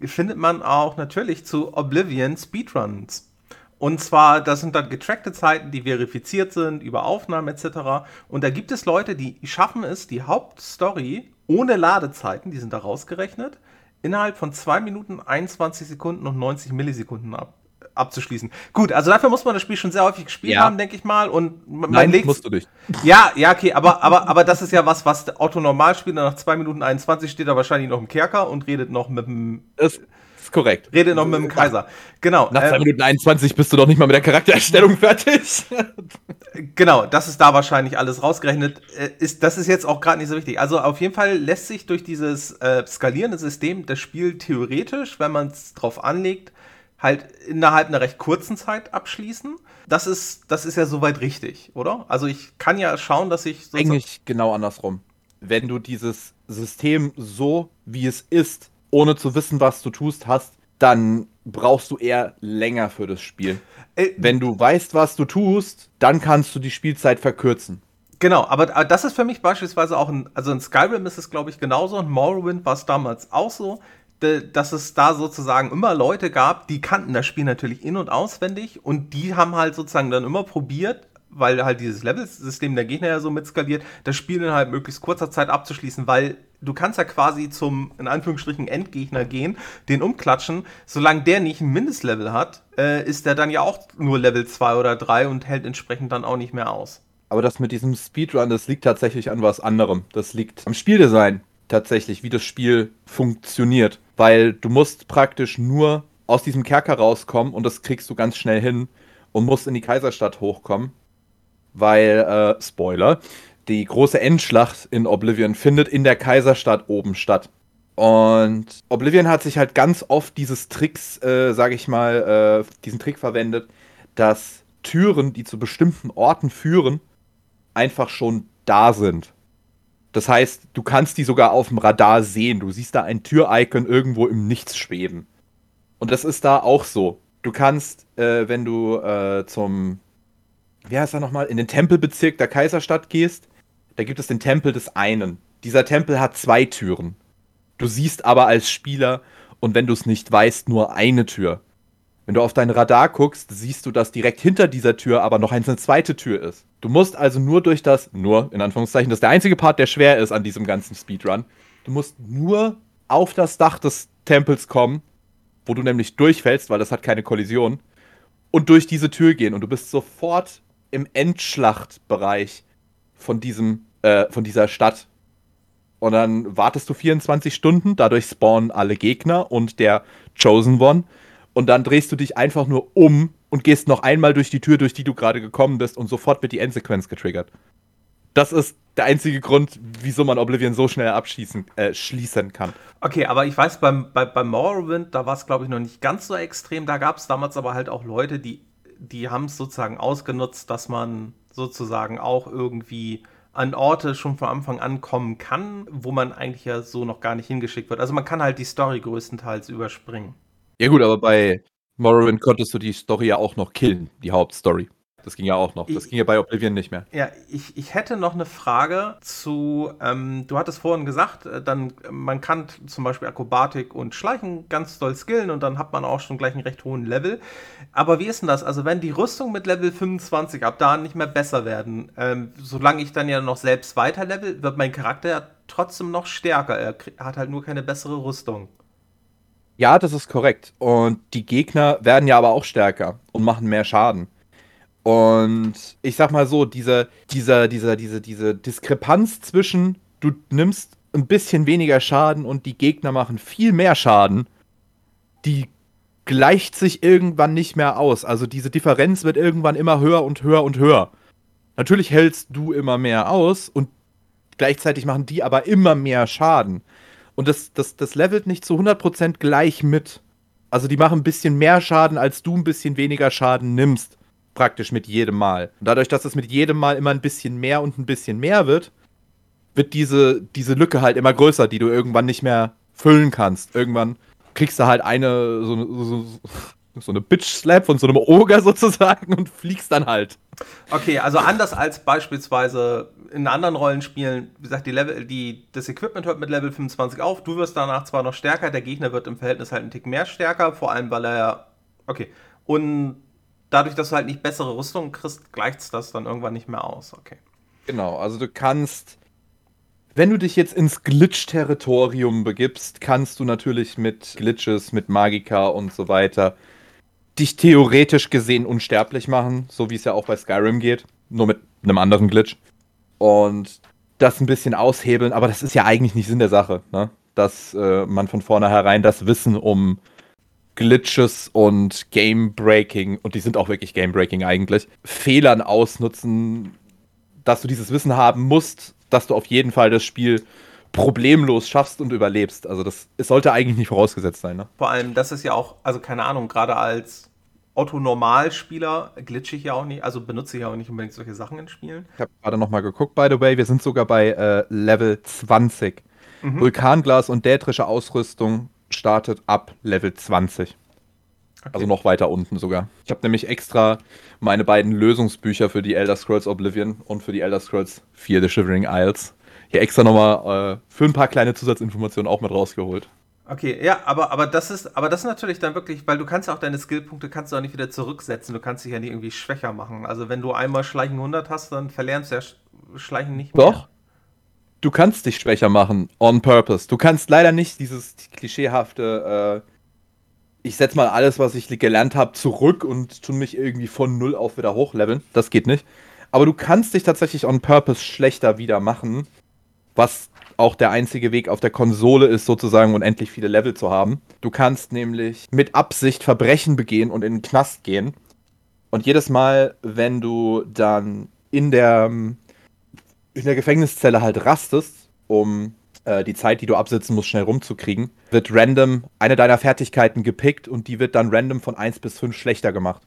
Speaker 1: findet man auch natürlich zu Oblivion Speedruns. Und zwar, das sind dann getrackte Zeiten, die verifiziert sind über Aufnahmen etc. Und da gibt es Leute, die schaffen es, die Hauptstory ohne Ladezeiten, die sind da rausgerechnet, innerhalb von 2 Minuten 21 Sekunden und 90 Millisekunden ab, abzuschließen. Gut, also dafür muss man das Spiel schon sehr häufig gespielt ja. haben, denke ich mal. Und
Speaker 3: man Nein, legt, musst du nicht.
Speaker 1: Ja, ja, okay, aber, aber, aber das ist ja was, was der Otto Normalspieler nach 2 Minuten 21 steht er wahrscheinlich noch im Kerker und redet noch mit dem.
Speaker 3: Das ist korrekt.
Speaker 1: Redet noch mit dem Kaiser. Genau.
Speaker 3: Nach 2 ähm, Minuten 21 bist du doch nicht mal mit der Charaktererstellung fertig. (laughs)
Speaker 1: genau, das ist da wahrscheinlich alles rausgerechnet. Äh, ist, das ist jetzt auch gerade nicht so wichtig. Also auf jeden Fall lässt sich durch dieses äh, skalierende System das Spiel theoretisch, wenn man es drauf anlegt, halt innerhalb einer recht kurzen Zeit abschließen. Das ist, das ist ja soweit richtig, oder? Also ich kann ja schauen, dass ich.
Speaker 3: Eigentlich genau andersrum. Wenn du dieses System so, wie es ist, ohne zu wissen, was du tust, hast, dann brauchst du eher länger für das Spiel. Äh, Wenn du weißt, was du tust, dann kannst du die Spielzeit verkürzen.
Speaker 1: Genau, aber, aber das ist für mich beispielsweise auch ein, also in Skyrim ist es glaube ich genauso und Morrowind war es damals auch so dass es da sozusagen immer Leute gab, die kannten das Spiel natürlich in- und auswendig und die haben halt sozusagen dann immer probiert, weil halt dieses Level-System der Gegner ja so mitskaliert, das Spiel in halt möglichst kurzer Zeit abzuschließen, weil du kannst ja quasi zum, in Anführungsstrichen, Endgegner gehen, den umklatschen. Solange der nicht ein Mindestlevel hat, äh, ist der dann ja auch nur Level 2 oder 3 und hält entsprechend dann auch nicht mehr aus.
Speaker 3: Aber das mit diesem Speedrun, das liegt tatsächlich an was anderem. Das liegt am Spieldesign tatsächlich, wie das Spiel funktioniert. Weil du musst praktisch nur aus diesem Kerker rauskommen und das kriegst du ganz schnell hin und musst in die Kaiserstadt hochkommen. Weil, äh, Spoiler, die große Endschlacht in Oblivion findet in der Kaiserstadt oben statt. Und Oblivion hat sich halt ganz oft dieses Tricks, äh, sage ich mal, äh, diesen Trick verwendet, dass Türen, die zu bestimmten Orten führen, einfach schon da sind. Das heißt, du kannst die sogar auf dem Radar sehen. Du siehst da ein Tür-Icon irgendwo im Nichts schweben. Und das ist da auch so. Du kannst, äh, wenn du äh, zum, wie heißt er nochmal, in den Tempelbezirk der Kaiserstadt gehst, da gibt es den Tempel des einen. Dieser Tempel hat zwei Türen. Du siehst aber als Spieler, und wenn du es nicht weißt, nur eine Tür. Wenn du auf dein Radar guckst, siehst du, dass direkt hinter dieser Tür aber noch eine zweite Tür ist. Du musst also nur durch das, nur in Anführungszeichen, das ist der einzige Part, der schwer ist an diesem ganzen Speedrun. Du musst nur auf das Dach des Tempels kommen, wo du nämlich durchfällst, weil das hat keine Kollision, und durch diese Tür gehen. Und du bist sofort im Endschlachtbereich von diesem, äh, von dieser Stadt. Und dann wartest du 24 Stunden, dadurch spawnen alle Gegner und der Chosen One und dann drehst du dich einfach nur um und gehst noch einmal durch die Tür, durch die du gerade gekommen bist und sofort wird die Endsequenz getriggert. Das ist der einzige Grund, wieso man Oblivion so schnell abschließen äh, schließen kann.
Speaker 1: Okay, aber ich weiß, beim, bei, beim Morrowind, da war es, glaube ich, noch nicht ganz so extrem. Da gab es damals aber halt auch Leute, die, die haben es sozusagen ausgenutzt, dass man sozusagen auch irgendwie an Orte schon von Anfang an kommen kann, wo man eigentlich ja so noch gar nicht hingeschickt wird. Also man kann halt die Story größtenteils überspringen.
Speaker 3: Ja gut, aber bei Morrowind konntest du die Story ja auch noch killen, die Hauptstory. Das ging ja auch noch. Das ich, ging ja bei Oblivion nicht mehr.
Speaker 1: Ja, ich, ich hätte noch eine Frage zu, ähm, du hattest vorhin gesagt, äh, dann, man kann zum Beispiel Akrobatik und Schleichen ganz doll skillen und dann hat man auch schon gleich einen recht hohen Level. Aber wie ist denn das? Also wenn die Rüstung mit Level 25 ab da nicht mehr besser werden, ähm, solange ich dann ja noch selbst weiter level, wird mein Charakter ja trotzdem noch stärker. Er hat halt nur keine bessere Rüstung.
Speaker 3: Ja, das ist korrekt. Und die Gegner werden ja aber auch stärker und machen mehr Schaden. Und ich sag mal so, diese, dieser, dieser, diese, diese Diskrepanz zwischen, du nimmst ein bisschen weniger Schaden und die Gegner machen viel mehr Schaden, die gleicht sich irgendwann nicht mehr aus. Also diese Differenz wird irgendwann immer höher und höher und höher. Natürlich hältst du immer mehr aus und gleichzeitig machen die aber immer mehr Schaden. Und das, das, das levelt nicht zu 100% gleich mit. Also die machen ein bisschen mehr Schaden, als du ein bisschen weniger Schaden nimmst praktisch mit jedem Mal. Und dadurch, dass es mit jedem Mal immer ein bisschen mehr und ein bisschen mehr wird, wird diese, diese Lücke halt immer größer, die du irgendwann nicht mehr füllen kannst. Irgendwann kriegst du halt eine, so, so, so eine Bitch-Slap von so einem Oger (laughs) sozusagen und fliegst dann halt.
Speaker 1: Okay, also anders als beispielsweise in anderen Rollenspielen, wie gesagt, die Level, die, das Equipment hört mit Level 25 auf, du wirst danach zwar noch stärker, der Gegner wird im Verhältnis halt einen Tick mehr stärker, vor allem weil er. Okay. Und dadurch, dass du halt nicht bessere Rüstung kriegst, gleicht das dann irgendwann nicht mehr aus. Okay.
Speaker 3: Genau, also du kannst, wenn du dich jetzt ins Glitch-Territorium begibst, kannst du natürlich mit Glitches, mit Magika und so weiter dich theoretisch gesehen unsterblich machen, so wie es ja auch bei Skyrim geht, nur mit einem anderen Glitch. Und das ein bisschen aushebeln, aber das ist ja eigentlich nicht Sinn der Sache, ne? dass äh, man von vornherein das Wissen um Glitches und Game-Breaking, und die sind auch wirklich Game-Breaking eigentlich, Fehlern ausnutzen, dass du dieses Wissen haben musst, dass du auf jeden Fall das Spiel problemlos schaffst und überlebst. Also das es sollte eigentlich nicht vorausgesetzt sein. Ne?
Speaker 1: Vor allem, das ist ja auch, also keine Ahnung, gerade als Otto-Normalspieler glitche ich ja auch nicht, also benutze ich ja auch nicht unbedingt solche Sachen in Spielen.
Speaker 3: Ich habe gerade nochmal geguckt, by the way, wir sind sogar bei äh, Level 20. Mhm. Vulkanglas und dätrische Ausrüstung startet ab Level 20. Okay. Also noch weiter unten sogar. Ich habe nämlich extra meine beiden Lösungsbücher für die Elder Scrolls Oblivion und für die Elder Scrolls 4 The Shivering Isles hier extra nochmal äh, für ein paar kleine Zusatzinformationen auch mit rausgeholt.
Speaker 1: Okay, ja, aber, aber das ist, aber das ist natürlich dann wirklich, weil du kannst auch deine Skillpunkte kannst du auch nicht wieder zurücksetzen. Du kannst dich ja nicht irgendwie schwächer machen. Also wenn du einmal Schleichen 100 hast, dann verlernst du ja Schleichen nicht
Speaker 3: mehr. Doch du kannst dich schwächer machen, on purpose. Du kannst leider nicht dieses klischeehafte, äh, ich setz mal alles, was ich gelernt habe, zurück und tun mich irgendwie von null auf wieder hochleveln. Das geht nicht. Aber du kannst dich tatsächlich on purpose schlechter wieder machen, was auch der einzige Weg auf der Konsole ist, sozusagen unendlich viele Level zu haben. Du kannst nämlich mit Absicht Verbrechen begehen und in den Knast gehen. Und jedes Mal, wenn du dann in der in der Gefängniszelle halt rastest, um äh, die Zeit, die du absitzen musst, schnell rumzukriegen, wird random eine deiner Fertigkeiten gepickt und die wird dann random von 1 bis 5 schlechter gemacht.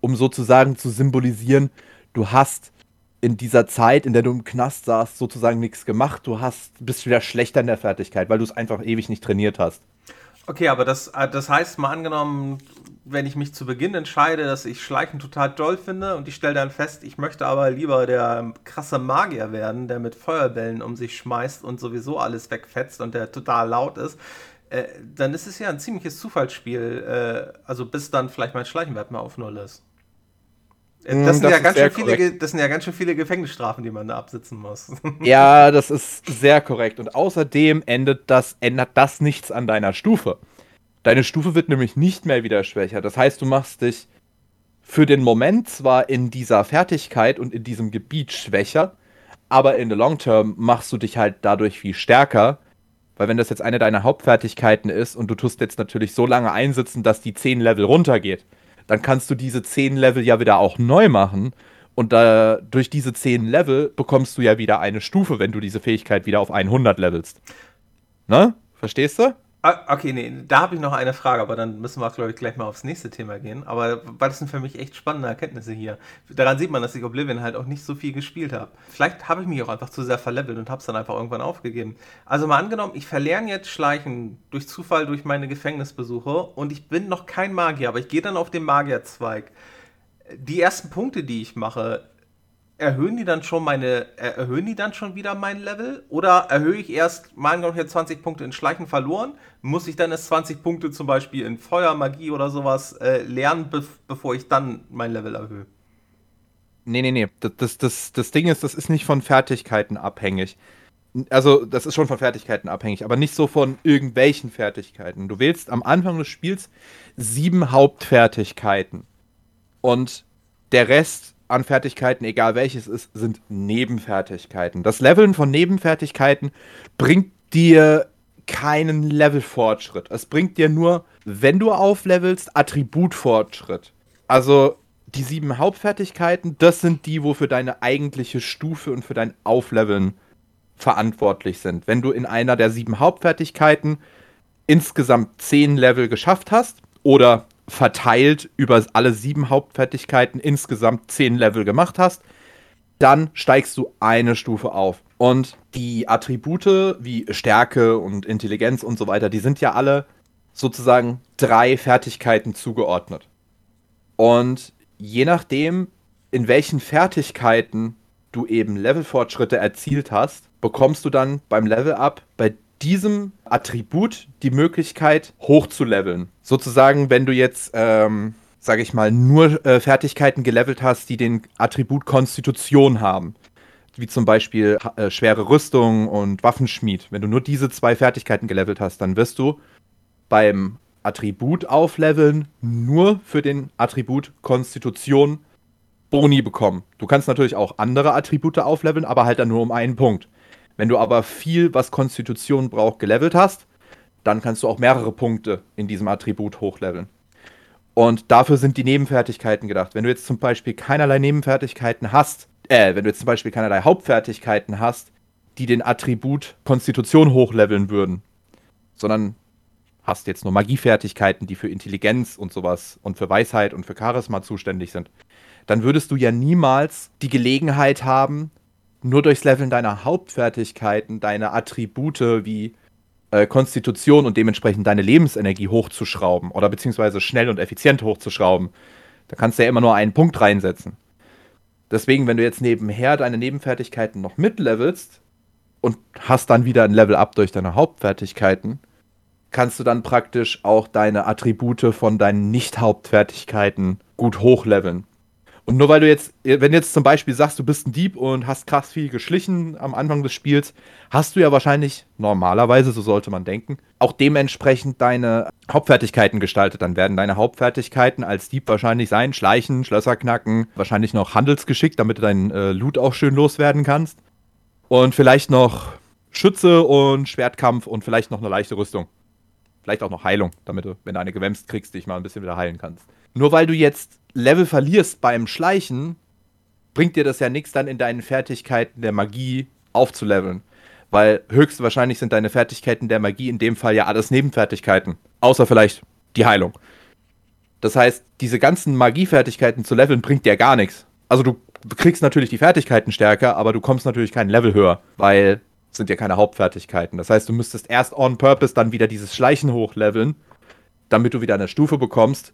Speaker 3: Um sozusagen zu symbolisieren, du hast in dieser Zeit, in der du im Knast saßt, sozusagen nichts gemacht. Du hast, bist wieder schlechter in der Fertigkeit, weil du es einfach ewig nicht trainiert hast.
Speaker 1: Okay, aber das, äh, das heißt, mal angenommen, wenn ich mich zu Beginn entscheide, dass ich Schleichen total toll finde und ich stelle dann fest, ich möchte aber lieber der krasse Magier werden, der mit Feuerbällen um sich schmeißt und sowieso alles wegfetzt und der total laut ist, äh, dann ist es ja ein ziemliches Zufallsspiel, äh, also bis dann vielleicht mein Schleichenwert mal auf Null ist. Äh, hm, das, sind das, ja ganz schön viele, das sind ja ganz schön viele Gefängnisstrafen, die man da absitzen muss. (laughs)
Speaker 3: Ja, das ist sehr korrekt. Und außerdem endet das, ändert das nichts an deiner Stufe. Deine Stufe wird nämlich nicht mehr wieder schwächer. Das heißt, du machst dich für den Moment zwar in dieser Fertigkeit und in diesem Gebiet schwächer, aber in the long term machst du dich halt dadurch viel stärker. Weil wenn das jetzt eine deiner Hauptfertigkeiten ist und du tust jetzt natürlich so lange einsitzen, dass die 10 Level runtergeht, dann kannst du diese 10 Level ja wieder auch neu machen. Und da, durch diese 10 Level bekommst du ja wieder eine Stufe, wenn du diese Fähigkeit wieder auf 100 levelst. Ne? Verstehst du?
Speaker 1: Ah, okay, nee, da habe ich noch eine Frage, aber dann müssen wir, glaube ich, gleich mal aufs nächste Thema gehen. Aber das sind für mich echt spannende Erkenntnisse hier. Daran sieht man, dass ich Oblivion halt auch nicht so viel gespielt habe. Vielleicht habe ich mich auch einfach zu sehr verlevelt und habe es dann einfach irgendwann aufgegeben. Also mal angenommen, ich verlerne jetzt Schleichen durch Zufall durch meine Gefängnisbesuche und ich bin noch kein Magier, aber ich gehe dann auf den Magierzweig. die ersten Punkte, die ich mache, erhöhen die dann schon meine, erhöhen die dann schon wieder mein Level? Oder erhöhe ich erst, mal noch jetzt 20 Punkte in Schleichen verloren? Muss ich dann erst 20 Punkte zum Beispiel in Feuer, Magie oder sowas äh, lernen, be bevor ich dann mein Level erhöhe?
Speaker 3: Nee, nee, nee. Das, das, das, das Ding ist, das ist nicht von Fertigkeiten abhängig. Also, das ist schon von Fertigkeiten abhängig, aber nicht so von irgendwelchen Fertigkeiten. Du wählst am Anfang des Spiels sieben Hauptfertigkeiten. Und der Rest an Fertigkeiten, egal welches ist, sind Nebenfertigkeiten. Das Leveln von Nebenfertigkeiten bringt dir keinen Levelfortschritt. Es bringt dir nur, wenn du auflevelst, Attributfortschritt. Also die sieben Hauptfertigkeiten, das sind die, wo für deine eigentliche Stufe und für dein Aufleveln verantwortlich sind. Wenn du in einer der sieben Hauptfertigkeiten insgesamt zehn Level geschafft hast oder verteilt über alle sieben Hauptfertigkeiten insgesamt zehn Level gemacht hast, dann steigst du eine Stufe auf. Und die Attribute wie Stärke und Intelligenz und so weiter, die sind ja alle sozusagen drei Fertigkeiten zugeordnet. Und je nachdem, in welchen Fertigkeiten du eben Levelfortschritte erzielt hast, bekommst du dann beim Level-Up bei diesem Attribut die Möglichkeit hochzuleveln. Sozusagen, wenn du jetzt, ähm, sage ich mal, nur äh, Fertigkeiten gelevelt hast, die den Attribut Konstitution haben, wie zum Beispiel äh, schwere Rüstung und Waffenschmied. Wenn du nur diese zwei Fertigkeiten gelevelt hast, dann wirst du beim Attribut aufleveln nur für den Attribut Konstitution Boni bekommen. Du kannst natürlich auch andere Attribute aufleveln, aber halt dann nur um einen Punkt. Wenn du aber viel, was Konstitution braucht, gelevelt hast, dann kannst du auch mehrere Punkte in diesem Attribut hochleveln. Und dafür sind die Nebenfertigkeiten gedacht. Wenn du jetzt zum Beispiel keinerlei Nebenfertigkeiten hast, äh, wenn du jetzt zum Beispiel keinerlei Hauptfertigkeiten hast, die den Attribut Konstitution hochleveln würden, sondern hast jetzt nur Magiefertigkeiten, die für Intelligenz und sowas und für Weisheit und für Charisma zuständig sind, dann würdest du ja niemals die Gelegenheit haben, nur durchs Leveln deiner Hauptfertigkeiten, deine Attribute wie äh, Konstitution und dementsprechend deine Lebensenergie hochzuschrauben oder beziehungsweise schnell und effizient hochzuschrauben. Da kannst du ja immer nur einen Punkt reinsetzen. Deswegen, wenn du jetzt nebenher deine Nebenfertigkeiten noch mitlevelst und hast dann wieder ein Level-Up durch deine Hauptfertigkeiten, kannst du dann praktisch auch deine Attribute von deinen Nicht-Hauptfertigkeiten gut hochleveln. Und nur weil du jetzt, wenn du jetzt zum Beispiel sagst, du bist ein Dieb und hast krass viel geschlichen am Anfang des Spiels, hast du ja wahrscheinlich normalerweise, so sollte man denken, auch dementsprechend deine Hauptfertigkeiten gestaltet. Dann werden deine Hauptfertigkeiten als Dieb wahrscheinlich sein, Schleichen, Schlösser knacken, wahrscheinlich noch Handelsgeschick, damit du deinen äh, Loot auch schön loswerden kannst. Und vielleicht noch Schütze und Schwertkampf und vielleicht noch eine leichte Rüstung. Vielleicht auch noch Heilung, damit du, wenn du eine gewämst kriegst, dich mal ein bisschen wieder heilen kannst. Nur weil du jetzt Level verlierst beim Schleichen, bringt dir das ja nichts dann in deinen Fertigkeiten der Magie aufzuleveln. Weil höchstwahrscheinlich sind deine Fertigkeiten der Magie in dem Fall ja alles Nebenfertigkeiten. Außer vielleicht die Heilung. Das heißt, diese ganzen Magiefertigkeiten zu leveln bringt dir gar nichts. Also du kriegst natürlich die Fertigkeiten stärker, aber du kommst natürlich kein Level höher, weil es sind ja keine Hauptfertigkeiten. Das heißt, du müsstest erst on purpose dann wieder dieses Schleichen hochleveln, damit du wieder eine Stufe bekommst,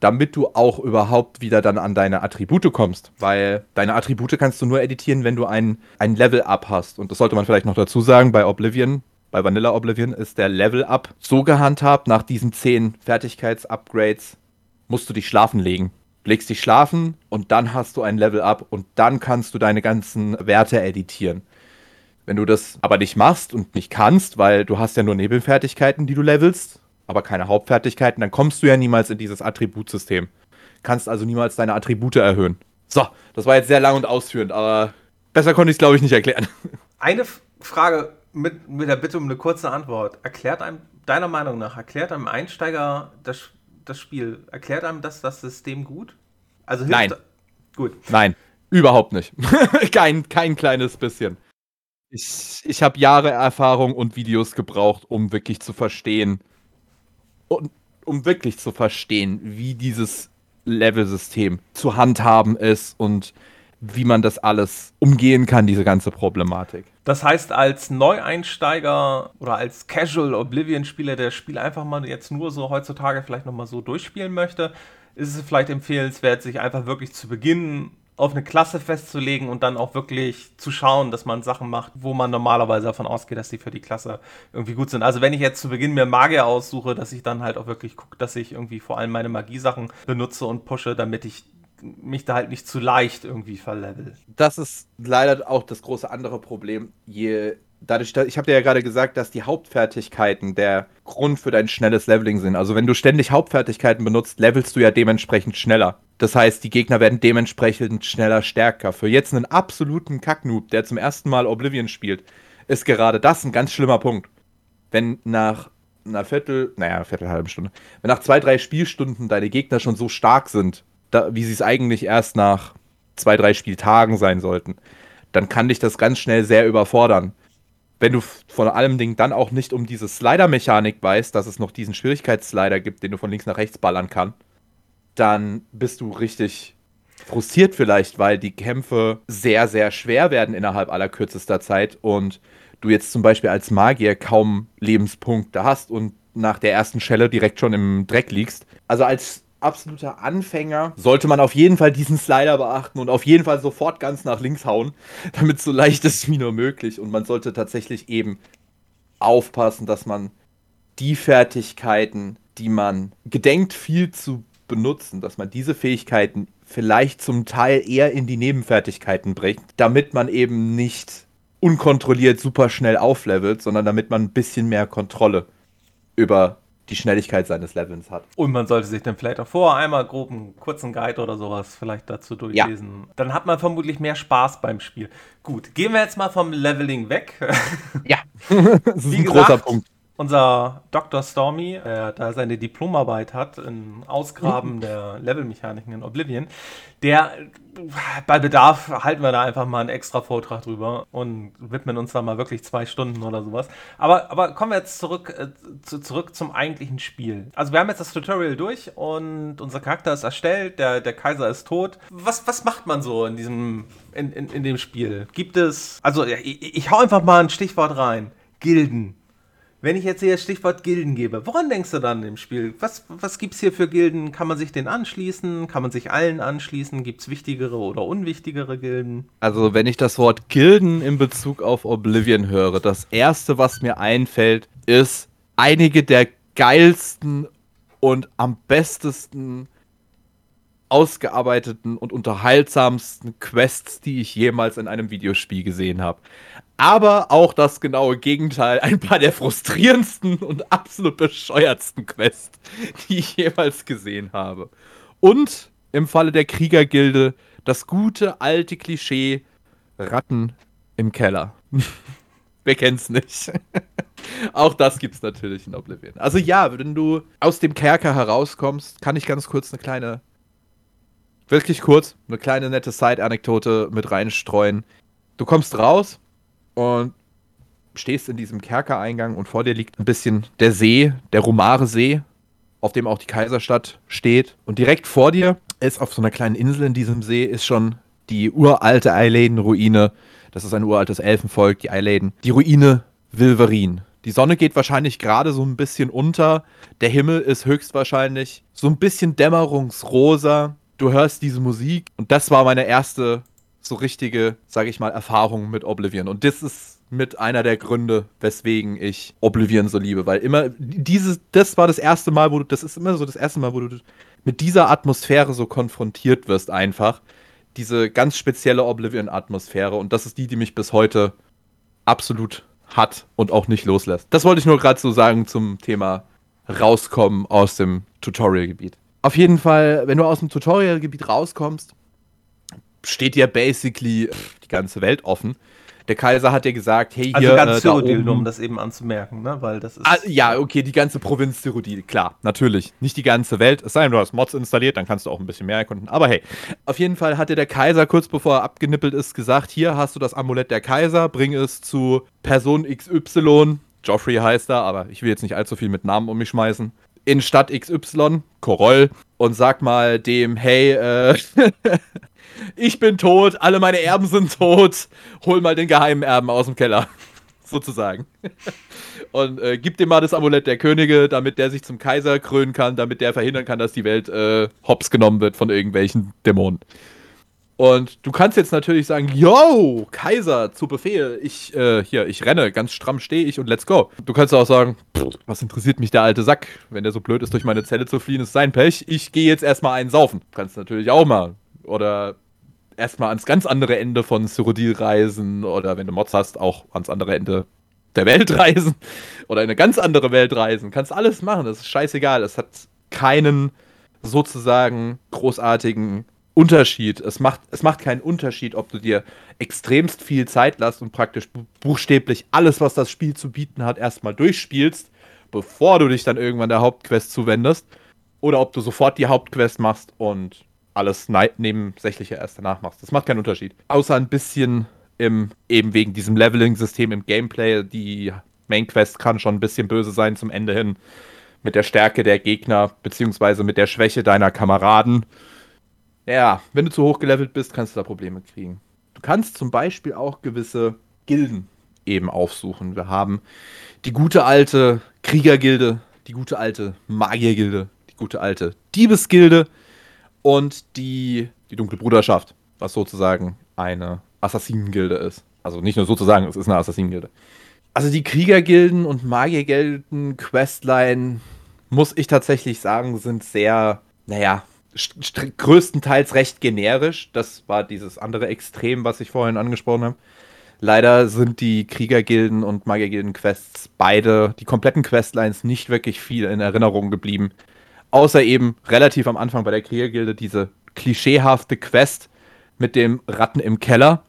Speaker 3: damit du auch überhaupt wieder dann an deine Attribute kommst. Weil deine Attribute kannst du nur editieren, wenn du ein, ein Level-Up hast. Und das sollte man vielleicht noch dazu sagen, bei Oblivion, bei Vanilla Oblivion ist der Level-Up so gehandhabt, nach diesen 10 Fertigkeits-Upgrades musst du dich schlafen legen. Legst dich schlafen und dann hast du ein Level-Up und dann kannst du deine ganzen Werte editieren. Wenn du das aber nicht machst und nicht kannst, weil du hast ja nur Nebelfertigkeiten, die du levelst, aber keine Hauptfertigkeiten, dann kommst du ja niemals in dieses Attributsystem. Kannst also niemals deine Attribute erhöhen. So, das war jetzt sehr lang und ausführend, aber besser konnte ich es, glaube ich, nicht erklären.
Speaker 1: Eine Frage mit, mit der Bitte um eine kurze Antwort. Erklärt einem, deiner Meinung nach, erklärt einem Einsteiger das, das Spiel, erklärt einem das, das System gut?
Speaker 3: Also hilft Nein. Gut. Nein, überhaupt nicht. (laughs) kein, kein kleines bisschen. Ich, ich habe Jahre Erfahrung und Videos gebraucht, um wirklich zu verstehen, und, um wirklich zu verstehen, wie dieses Level-System zu handhaben ist und wie man das alles umgehen kann, diese ganze Problematik.
Speaker 1: Das heißt, als Neueinsteiger oder als Casual Oblivion-Spieler, der das Spiel einfach mal jetzt nur so heutzutage vielleicht nochmal so durchspielen möchte, ist es vielleicht empfehlenswert, sich einfach wirklich zu Beginn auf eine Klasse festzulegen und dann auch wirklich zu schauen, dass man Sachen macht, wo man normalerweise davon ausgeht, dass die für die Klasse irgendwie gut sind. Also wenn ich jetzt zu Beginn mir Magier aussuche, dass ich dann halt auch wirklich gucke, dass ich irgendwie vor allem meine Magiesachen benutze und pushe, damit ich mich da halt nicht zu leicht irgendwie verlevel.
Speaker 3: Das ist leider auch das große andere Problem. Je dadurch, ich habe dir ja gerade gesagt, dass die Hauptfertigkeiten der Grund für dein schnelles Leveling sind. Also wenn du ständig Hauptfertigkeiten benutzt, levelst du ja dementsprechend schneller. Das heißt, die Gegner werden dementsprechend schneller stärker. Für jetzt einen absoluten Kacknoob, der zum ersten Mal Oblivion spielt, ist gerade das ein ganz schlimmer Punkt. Wenn nach einer Viertel, naja, Viertel, halbe Stunde, wenn nach zwei, drei Spielstunden deine Gegner schon so stark sind, da, wie sie es eigentlich erst nach zwei, drei Spieltagen sein sollten, dann kann dich das ganz schnell sehr überfordern wenn du von allem Ding dann auch nicht um diese Slider-Mechanik weißt, dass es noch diesen Schwierigkeitsslider gibt, den du von links nach rechts ballern kannst, dann bist du richtig frustriert vielleicht, weil die Kämpfe sehr, sehr schwer werden innerhalb aller kürzester Zeit und du jetzt zum Beispiel als Magier kaum Lebenspunkte hast und nach der ersten Schelle direkt schon im Dreck liegst. Also als absoluter Anfänger, sollte man auf jeden Fall diesen Slider beachten und auf jeden Fall sofort ganz nach links hauen, (laughs) damit so leicht ist wie nur möglich. Und man sollte tatsächlich eben aufpassen, dass man die Fertigkeiten, die man gedenkt viel zu benutzen, dass man diese Fähigkeiten vielleicht zum Teil eher in die Nebenfertigkeiten bringt, damit man eben nicht unkontrolliert super schnell auflevelt, sondern damit man ein bisschen mehr Kontrolle über die Schnelligkeit seines Levels hat.
Speaker 1: Und man sollte sich dann vielleicht auch vorher einmal grob einen kurzen Guide oder sowas vielleicht dazu durchlesen. Ja. Dann hat man vermutlich mehr Spaß beim Spiel. Gut, gehen wir jetzt mal vom Leveling weg.
Speaker 3: Ja, (laughs) das ist Wie ein gesagt, großer Punkt
Speaker 1: unser Dr. Stormy, der da seine Diplomarbeit hat im Ausgraben mhm. der Levelmechaniken in Oblivion, der bei Bedarf halten wir da einfach mal einen extra Vortrag drüber und widmen uns da mal wirklich zwei Stunden oder sowas. Aber, aber kommen wir jetzt zurück, äh, zu, zurück zum eigentlichen Spiel. Also wir haben jetzt das Tutorial durch und unser Charakter ist erstellt, der, der Kaiser ist tot. Was, was macht man so in diesem, in, in, in dem Spiel? Gibt es, also ich, ich hau einfach mal ein Stichwort rein. Gilden. Wenn ich jetzt hier das Stichwort Gilden gebe, woran denkst du dann im Spiel? Was, was gibt es hier für Gilden? Kann man sich den anschließen? Kann man sich allen anschließen? Gibt es wichtigere oder unwichtigere Gilden?
Speaker 3: Also, wenn ich das Wort Gilden in Bezug auf Oblivion höre, das erste, was mir einfällt, ist einige der geilsten und am bestesten ausgearbeiteten und unterhaltsamsten Quests, die ich jemals in einem Videospiel gesehen habe aber auch das genaue Gegenteil. Ein paar der frustrierendsten und absolut bescheuertsten Quests, die ich jemals gesehen habe. Und im Falle der Kriegergilde das gute alte Klischee Ratten im Keller. (laughs) Wer kennt's nicht? (laughs) auch das gibt's natürlich in Oblivion. Also ja, wenn du aus dem Kerker herauskommst, kann ich ganz kurz eine kleine, wirklich kurz, eine kleine nette Side-Anekdote mit reinstreuen. Du kommst raus, und stehst in diesem Kerkereingang und vor dir liegt ein bisschen der See, der Romare See, auf dem auch die Kaiserstadt steht. Und direkt vor dir ist auf so einer kleinen Insel in diesem See ist schon die uralte Eileiden-Ruine. Das ist ein uraltes Elfenvolk, die Eileiden. Die Ruine Wilverin. Die Sonne geht wahrscheinlich gerade so ein bisschen unter. Der Himmel ist höchstwahrscheinlich so ein bisschen dämmerungsrosa. Du hörst diese Musik und das war meine erste so richtige, sage ich mal, Erfahrung mit Oblivion. Und das ist mit einer der Gründe, weswegen ich Oblivion so liebe, weil immer dieses, das war das erste Mal, wo du, das ist immer so das erste Mal, wo du mit dieser Atmosphäre so konfrontiert wirst, einfach. Diese ganz spezielle Oblivion-Atmosphäre. Und das ist die, die mich bis heute absolut hat und auch nicht loslässt. Das wollte ich nur gerade so sagen zum Thema rauskommen aus dem Tutorial-Gebiet. Auf jeden Fall, wenn du aus dem Tutorial-Gebiet rauskommst, steht ja basically die ganze Welt offen. Der Kaiser hat ja gesagt, hey,
Speaker 1: also hier. Also ganz Cyrodiil, um das eben anzumerken, ne? Weil das ist.
Speaker 3: Ah, ja, okay, die ganze Provinz Cyrodiil, klar, natürlich. Nicht die ganze Welt. Es sei denn, du hast Mods installiert, dann kannst du auch ein bisschen mehr erkunden. Aber hey, auf jeden Fall hatte der Kaiser kurz bevor er abgenippelt ist gesagt: Hier hast du das Amulett der Kaiser, bring es zu Person XY. Joffrey heißt er, aber ich will jetzt nicht allzu viel mit Namen um mich schmeißen. In Stadt XY, Koroll, und sag mal dem, hey, äh, (laughs) ich bin tot, alle meine Erben sind tot, hol mal den geheimen Erben aus dem Keller. (laughs) sozusagen. (laughs) Und äh, gib dem mal das Amulett der Könige, damit der sich zum Kaiser krönen kann, damit der verhindern kann, dass die Welt äh, hops genommen wird von irgendwelchen Dämonen. Und du kannst jetzt natürlich sagen, yo, Kaiser, zu Befehl, ich, äh, hier, ich renne, ganz stramm stehe ich und let's go. Du kannst auch sagen, was interessiert mich der alte Sack? Wenn der so blöd ist, durch meine Zelle zu fliehen, ist sein Pech. Ich gehe jetzt erstmal einen saufen. Kannst natürlich auch mal. Oder erstmal ans ganz andere Ende von Cyrodiil reisen. Oder wenn du Mods hast, auch ans andere Ende der Welt (laughs) reisen. Oder in eine ganz andere Welt reisen. Kannst alles machen, das ist scheißegal. Es hat keinen sozusagen großartigen Unterschied. Es macht, es macht keinen Unterschied, ob du dir extremst viel Zeit lässt und praktisch buchstäblich alles, was das Spiel zu bieten hat, erstmal durchspielst, bevor du dich dann irgendwann der Hauptquest zuwendest. Oder ob du sofort die Hauptquest machst und alles nebensächliche erst danach machst. Das macht keinen Unterschied. Außer ein bisschen im, eben wegen diesem Leveling-System im Gameplay. Die Main Quest kann schon ein bisschen böse sein zum Ende hin. Mit der Stärke der Gegner, beziehungsweise mit der Schwäche deiner Kameraden. Ja, wenn du zu hoch gelevelt bist, kannst du da Probleme kriegen. Du kannst zum Beispiel auch gewisse Gilden eben aufsuchen. Wir haben die gute alte Kriegergilde, die gute alte Magiergilde, die gute alte Diebesgilde und die, die dunkle Bruderschaft, was sozusagen eine Assassinengilde ist. Also nicht nur sozusagen, es ist eine Assassinengilde. Also die Kriegergilden und Magiergilden, Questline, muss ich tatsächlich sagen, sind sehr, naja, größtenteils recht generisch. Das war dieses andere Extrem, was ich vorhin angesprochen habe. Leider sind die Kriegergilden und Magiergilden-Quests beide, die kompletten Questlines, nicht wirklich viel in Erinnerung geblieben. Außer eben relativ am Anfang bei der Kriegergilde diese klischeehafte Quest mit dem Ratten im Keller,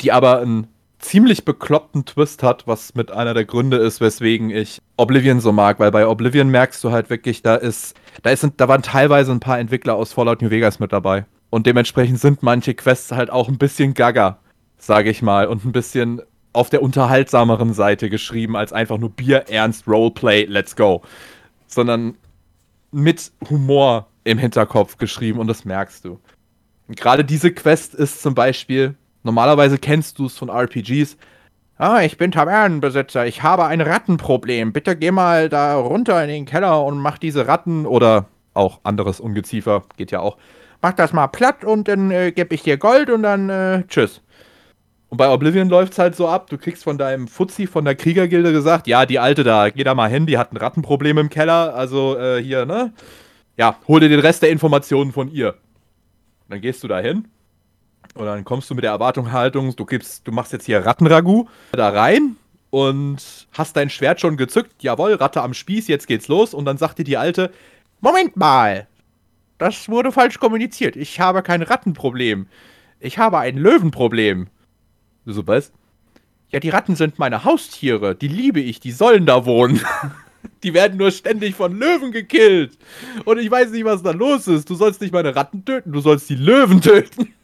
Speaker 3: die aber einen ziemlich bekloppten Twist hat, was mit einer der Gründe ist, weswegen ich Oblivion so mag, weil bei Oblivion merkst du halt wirklich, da ist, da ist, da waren teilweise ein paar Entwickler aus Fallout New Vegas mit dabei. Und dementsprechend sind manche Quests halt auch ein bisschen gaga, sage ich mal, und ein bisschen auf der unterhaltsameren Seite geschrieben, als einfach nur Bier, Ernst, Roleplay, let's go. Sondern mit Humor im Hinterkopf geschrieben und das merkst du. Gerade diese Quest ist zum Beispiel, normalerweise kennst du es von RPGs, Ah, ich bin Tavernenbesitzer. Ich habe ein Rattenproblem. Bitte geh mal da runter in den Keller und mach diese Ratten oder auch anderes Ungeziefer, geht ja auch. Mach das mal platt und dann äh, gebe ich dir Gold und dann äh, tschüss. Und bei Oblivion läuft es halt so ab, du kriegst von deinem Fuzzi von der Kriegergilde gesagt, ja, die alte da, geh da mal hin, die hat ein Rattenproblem im Keller, also äh, hier, ne? Ja, hol dir den Rest der Informationen von ihr. Und dann gehst du da hin und dann kommst du mit der Erwartungshaltung, du gibst, du machst jetzt hier Rattenragout da rein und hast dein Schwert schon gezückt. Jawohl, Ratte am Spieß, jetzt geht's los. Und dann sagt dir die Alte, Moment mal, das wurde falsch kommuniziert. Ich habe kein Rattenproblem. Ich habe ein Löwenproblem. Du so, was? Ja, die Ratten sind meine Haustiere. Die liebe ich, die sollen da wohnen. (laughs) die werden nur ständig von Löwen gekillt. Und ich weiß nicht, was da los ist. Du sollst nicht meine Ratten töten, du sollst die Löwen (laughs) töten.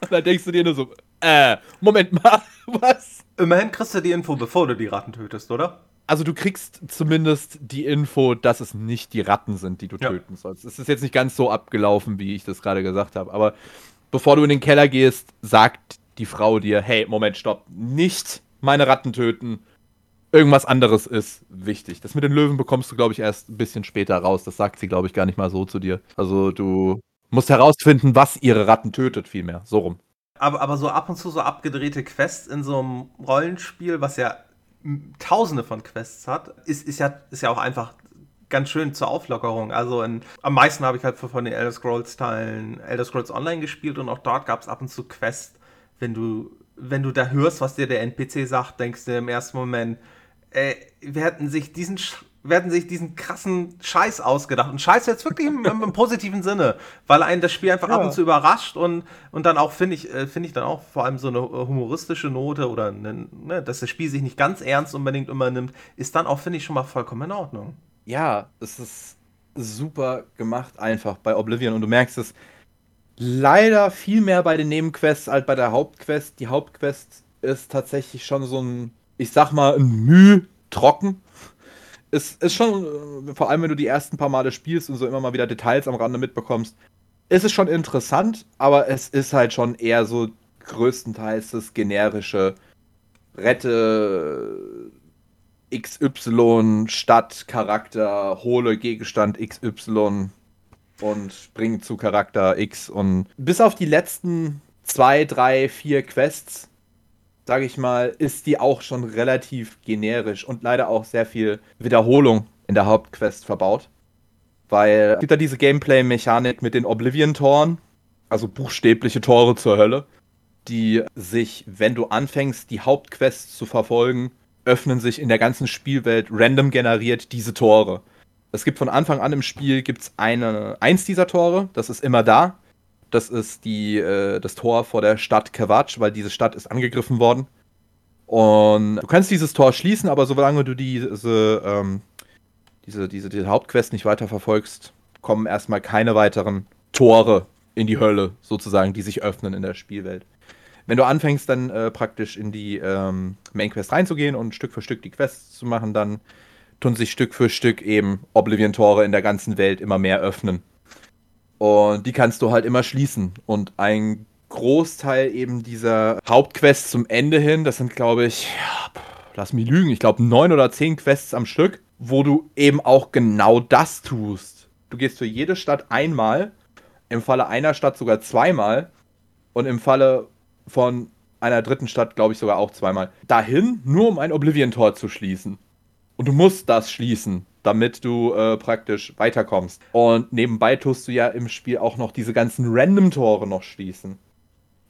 Speaker 3: Und dann denkst du dir nur so, äh, Moment mal, (laughs) was?
Speaker 1: Immerhin kriegst du die Info, bevor du die Ratten tötest, oder?
Speaker 3: Also du kriegst zumindest die Info, dass es nicht die Ratten sind, die du ja. töten sollst. Es ist jetzt nicht ganz so abgelaufen, wie ich das gerade gesagt habe. Aber bevor du in den Keller gehst, sagt die Frau dir, hey, Moment, stopp, nicht meine Ratten töten. Irgendwas anderes ist wichtig. Das mit den Löwen bekommst du, glaube ich, erst ein bisschen später raus. Das sagt sie, glaube ich, gar nicht mal so zu dir. Also du Musst herausfinden, was ihre Ratten tötet, vielmehr. So rum.
Speaker 1: Aber, aber so ab und zu so abgedrehte Quests in so einem Rollenspiel, was ja tausende von Quests hat, ist, ist, ja, ist ja auch einfach ganz schön zur Auflockerung. Also in, am meisten habe ich halt von den Elder Scrolls Teilen Elder Scrolls Online gespielt und auch dort gab es ab und zu Quests, wenn du, wenn du da hörst, was dir der NPC sagt, denkst du im ersten Moment, ey, wir hätten sich diesen werden sich diesen krassen Scheiß ausgedacht. Und Scheiß jetzt wirklich im, im, positiven Sinne, weil einen das Spiel einfach ja. ab und zu überrascht und, und dann auch, finde ich, äh, finde ich dann auch vor allem so eine humoristische Note oder eine, ne, dass das Spiel sich nicht ganz ernst unbedingt immer nimmt, ist dann auch, finde ich, schon mal vollkommen in Ordnung.
Speaker 3: Ja, es ist super gemacht einfach bei Oblivion und du merkst es leider viel mehr bei den Nebenquests als bei der Hauptquest. Die Hauptquest ist tatsächlich schon so ein, ich sag mal, ein Müh trocken ist, ist schon, äh, vor allem wenn du die ersten paar Male spielst und so immer mal wieder Details am Rande mitbekommst, ist es schon interessant, aber es ist halt schon eher so größtenteils das generische rette XY Stadt, Charakter, hole Gegenstand XY und bring zu Charakter X. Und bis auf die letzten zwei, drei, vier Quests, sage ich mal, ist die auch schon relativ generisch und leider auch sehr viel Wiederholung in der Hauptquest verbaut. Weil es gibt da diese Gameplay-Mechanik mit den Oblivion-Toren, also buchstäbliche Tore zur Hölle, die sich, wenn du anfängst, die Hauptquests zu verfolgen, öffnen sich in der ganzen Spielwelt random generiert diese Tore. Es gibt von Anfang an im Spiel gibt's eine, eins dieser Tore, das ist immer da. Das ist die, äh, das Tor vor der Stadt Kawatsch, weil diese Stadt ist angegriffen worden. Und du kannst dieses Tor schließen, aber solange du diese, ähm, diese, diese, diese Hauptquest nicht weiter verfolgst, kommen erstmal keine weiteren Tore in die Hölle, sozusagen, die sich öffnen in der Spielwelt. Wenn du anfängst, dann äh, praktisch in die ähm, Main Quest reinzugehen und Stück für Stück die Quests zu machen, dann tun sich Stück für Stück eben Oblivion-Tore in der ganzen Welt immer mehr öffnen. Und die kannst du halt immer schließen. Und ein Großteil eben dieser Hauptquests zum Ende hin, das sind, glaube ich, ja, lass mich lügen, ich glaube neun oder zehn Quests am Stück, wo du eben auch genau das tust. Du gehst für jede Stadt einmal, im Falle einer Stadt sogar zweimal und im Falle von einer dritten Stadt, glaube ich, sogar auch zweimal. Dahin, nur um ein Oblivion-Tor zu schließen. Und du musst das schließen, damit du äh, praktisch weiterkommst. Und nebenbei tust du ja im Spiel auch noch diese ganzen Random-Tore noch schließen.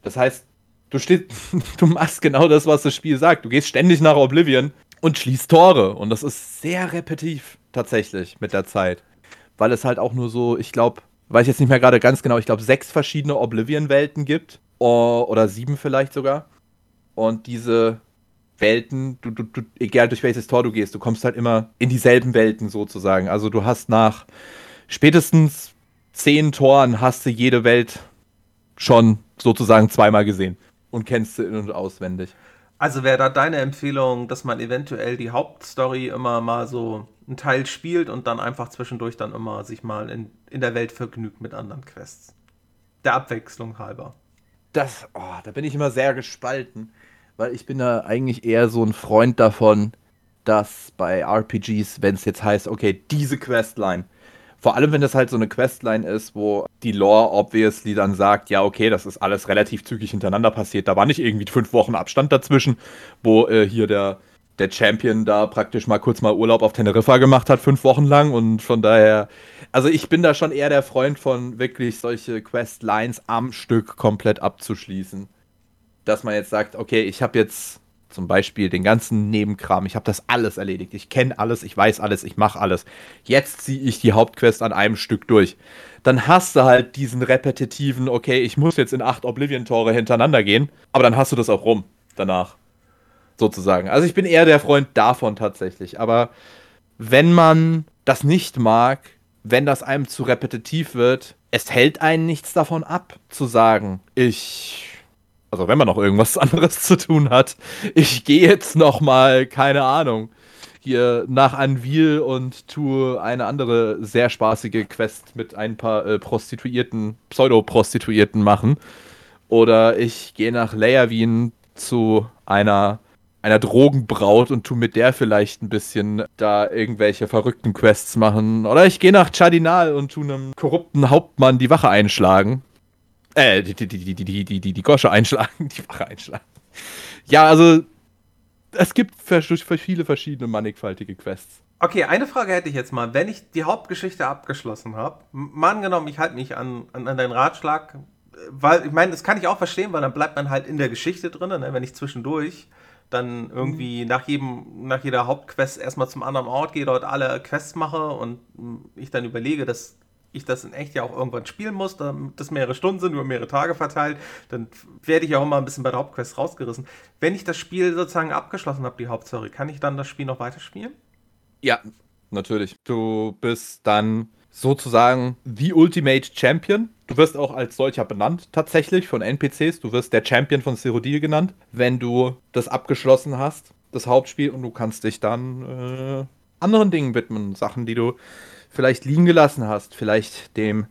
Speaker 3: Das heißt, du, stehst, (laughs) du machst genau das, was das Spiel sagt. Du gehst ständig nach Oblivion und schließt Tore. Und das ist sehr repetitiv tatsächlich mit der Zeit. Weil es halt auch nur so, ich glaube, weiß ich jetzt nicht mehr gerade ganz genau, ich glaube, sechs verschiedene Oblivion-Welten gibt. Oder sieben vielleicht sogar. Und diese Welten, du, du, du, egal durch welches Tor du gehst, du kommst halt immer in dieselben Welten sozusagen. Also du hast nach spätestens zehn Toren hast du jede Welt schon sozusagen zweimal gesehen und kennst sie in- und auswendig.
Speaker 1: Also wäre da deine Empfehlung, dass man eventuell die Hauptstory immer mal so einen Teil spielt und dann einfach zwischendurch dann immer sich mal in, in der Welt vergnügt mit anderen Quests. Der Abwechslung halber.
Speaker 3: Das, oh, da bin ich immer sehr gespalten weil ich bin da eigentlich eher so ein Freund davon, dass bei RPGs, wenn es jetzt heißt, okay, diese Questline, vor allem wenn das halt so eine Questline ist, wo die Lore obviously dann sagt, ja, okay, das ist alles relativ zügig hintereinander passiert. Da war nicht irgendwie fünf Wochen Abstand dazwischen, wo äh, hier der, der Champion da praktisch mal kurz mal Urlaub auf Teneriffa gemacht hat, fünf Wochen lang. Und von daher, also ich bin da schon eher der Freund von wirklich solche Questlines am Stück komplett abzuschließen dass man jetzt sagt, okay, ich habe jetzt zum Beispiel den ganzen Nebenkram, ich habe das alles erledigt, ich kenne alles, ich weiß alles, ich mache alles. Jetzt ziehe ich die Hauptquest an einem Stück durch. Dann hast du halt diesen repetitiven, okay, ich muss jetzt in acht Oblivion-Tore hintereinander gehen, aber dann hast du das auch rum danach. Sozusagen. Also ich bin eher der Freund davon tatsächlich. Aber wenn man das nicht mag, wenn das einem zu repetitiv wird, es hält einen nichts davon ab, zu sagen, ich also wenn man noch irgendwas (laughs) anderes zu tun hat, ich gehe jetzt noch mal, keine Ahnung, hier nach Anvil und tue eine andere sehr spaßige Quest mit ein paar äh, Prostituierten, Pseudo-Prostituierten machen. Oder ich gehe nach Leierwien zu einer einer Drogenbraut und tu mit der vielleicht ein bisschen da irgendwelche verrückten Quests machen. Oder ich gehe nach Chardinal und tu einem korrupten Hauptmann die Wache einschlagen. Äh, die, die, die, die, die, die, die Gosche einschlagen, die Wache einschlagen. Ja, also es gibt viele verschiedene mannigfaltige Quests.
Speaker 1: Okay, eine Frage hätte ich jetzt mal. Wenn ich die Hauptgeschichte abgeschlossen habe, Mann genommen, ich halte mich an, an, an deinen Ratschlag, äh, weil ich meine, das kann ich auch verstehen, weil dann bleibt man halt in der Geschichte drin, ne? wenn ich zwischendurch dann irgendwie mhm. nach jedem, nach jeder Hauptquest erstmal zum anderen Ort gehe, dort alle Quests mache und ich dann überlege, das ich das in echt ja auch irgendwann spielen muss, damit das mehrere Stunden sind, über mehrere Tage verteilt, dann werde ich auch immer ein bisschen bei der Hauptquest rausgerissen. Wenn ich das Spiel sozusagen abgeschlossen habe, die Hauptstory, kann ich dann das Spiel noch weiterspielen?
Speaker 3: Ja, natürlich. Du bist dann sozusagen the Ultimate Champion. Du wirst auch als solcher benannt, tatsächlich von NPCs. Du wirst der Champion von Cyrodiil genannt, wenn du das abgeschlossen hast, das Hauptspiel, und du kannst dich dann äh, anderen Dingen widmen. Sachen, die du vielleicht liegen gelassen hast. Vielleicht dem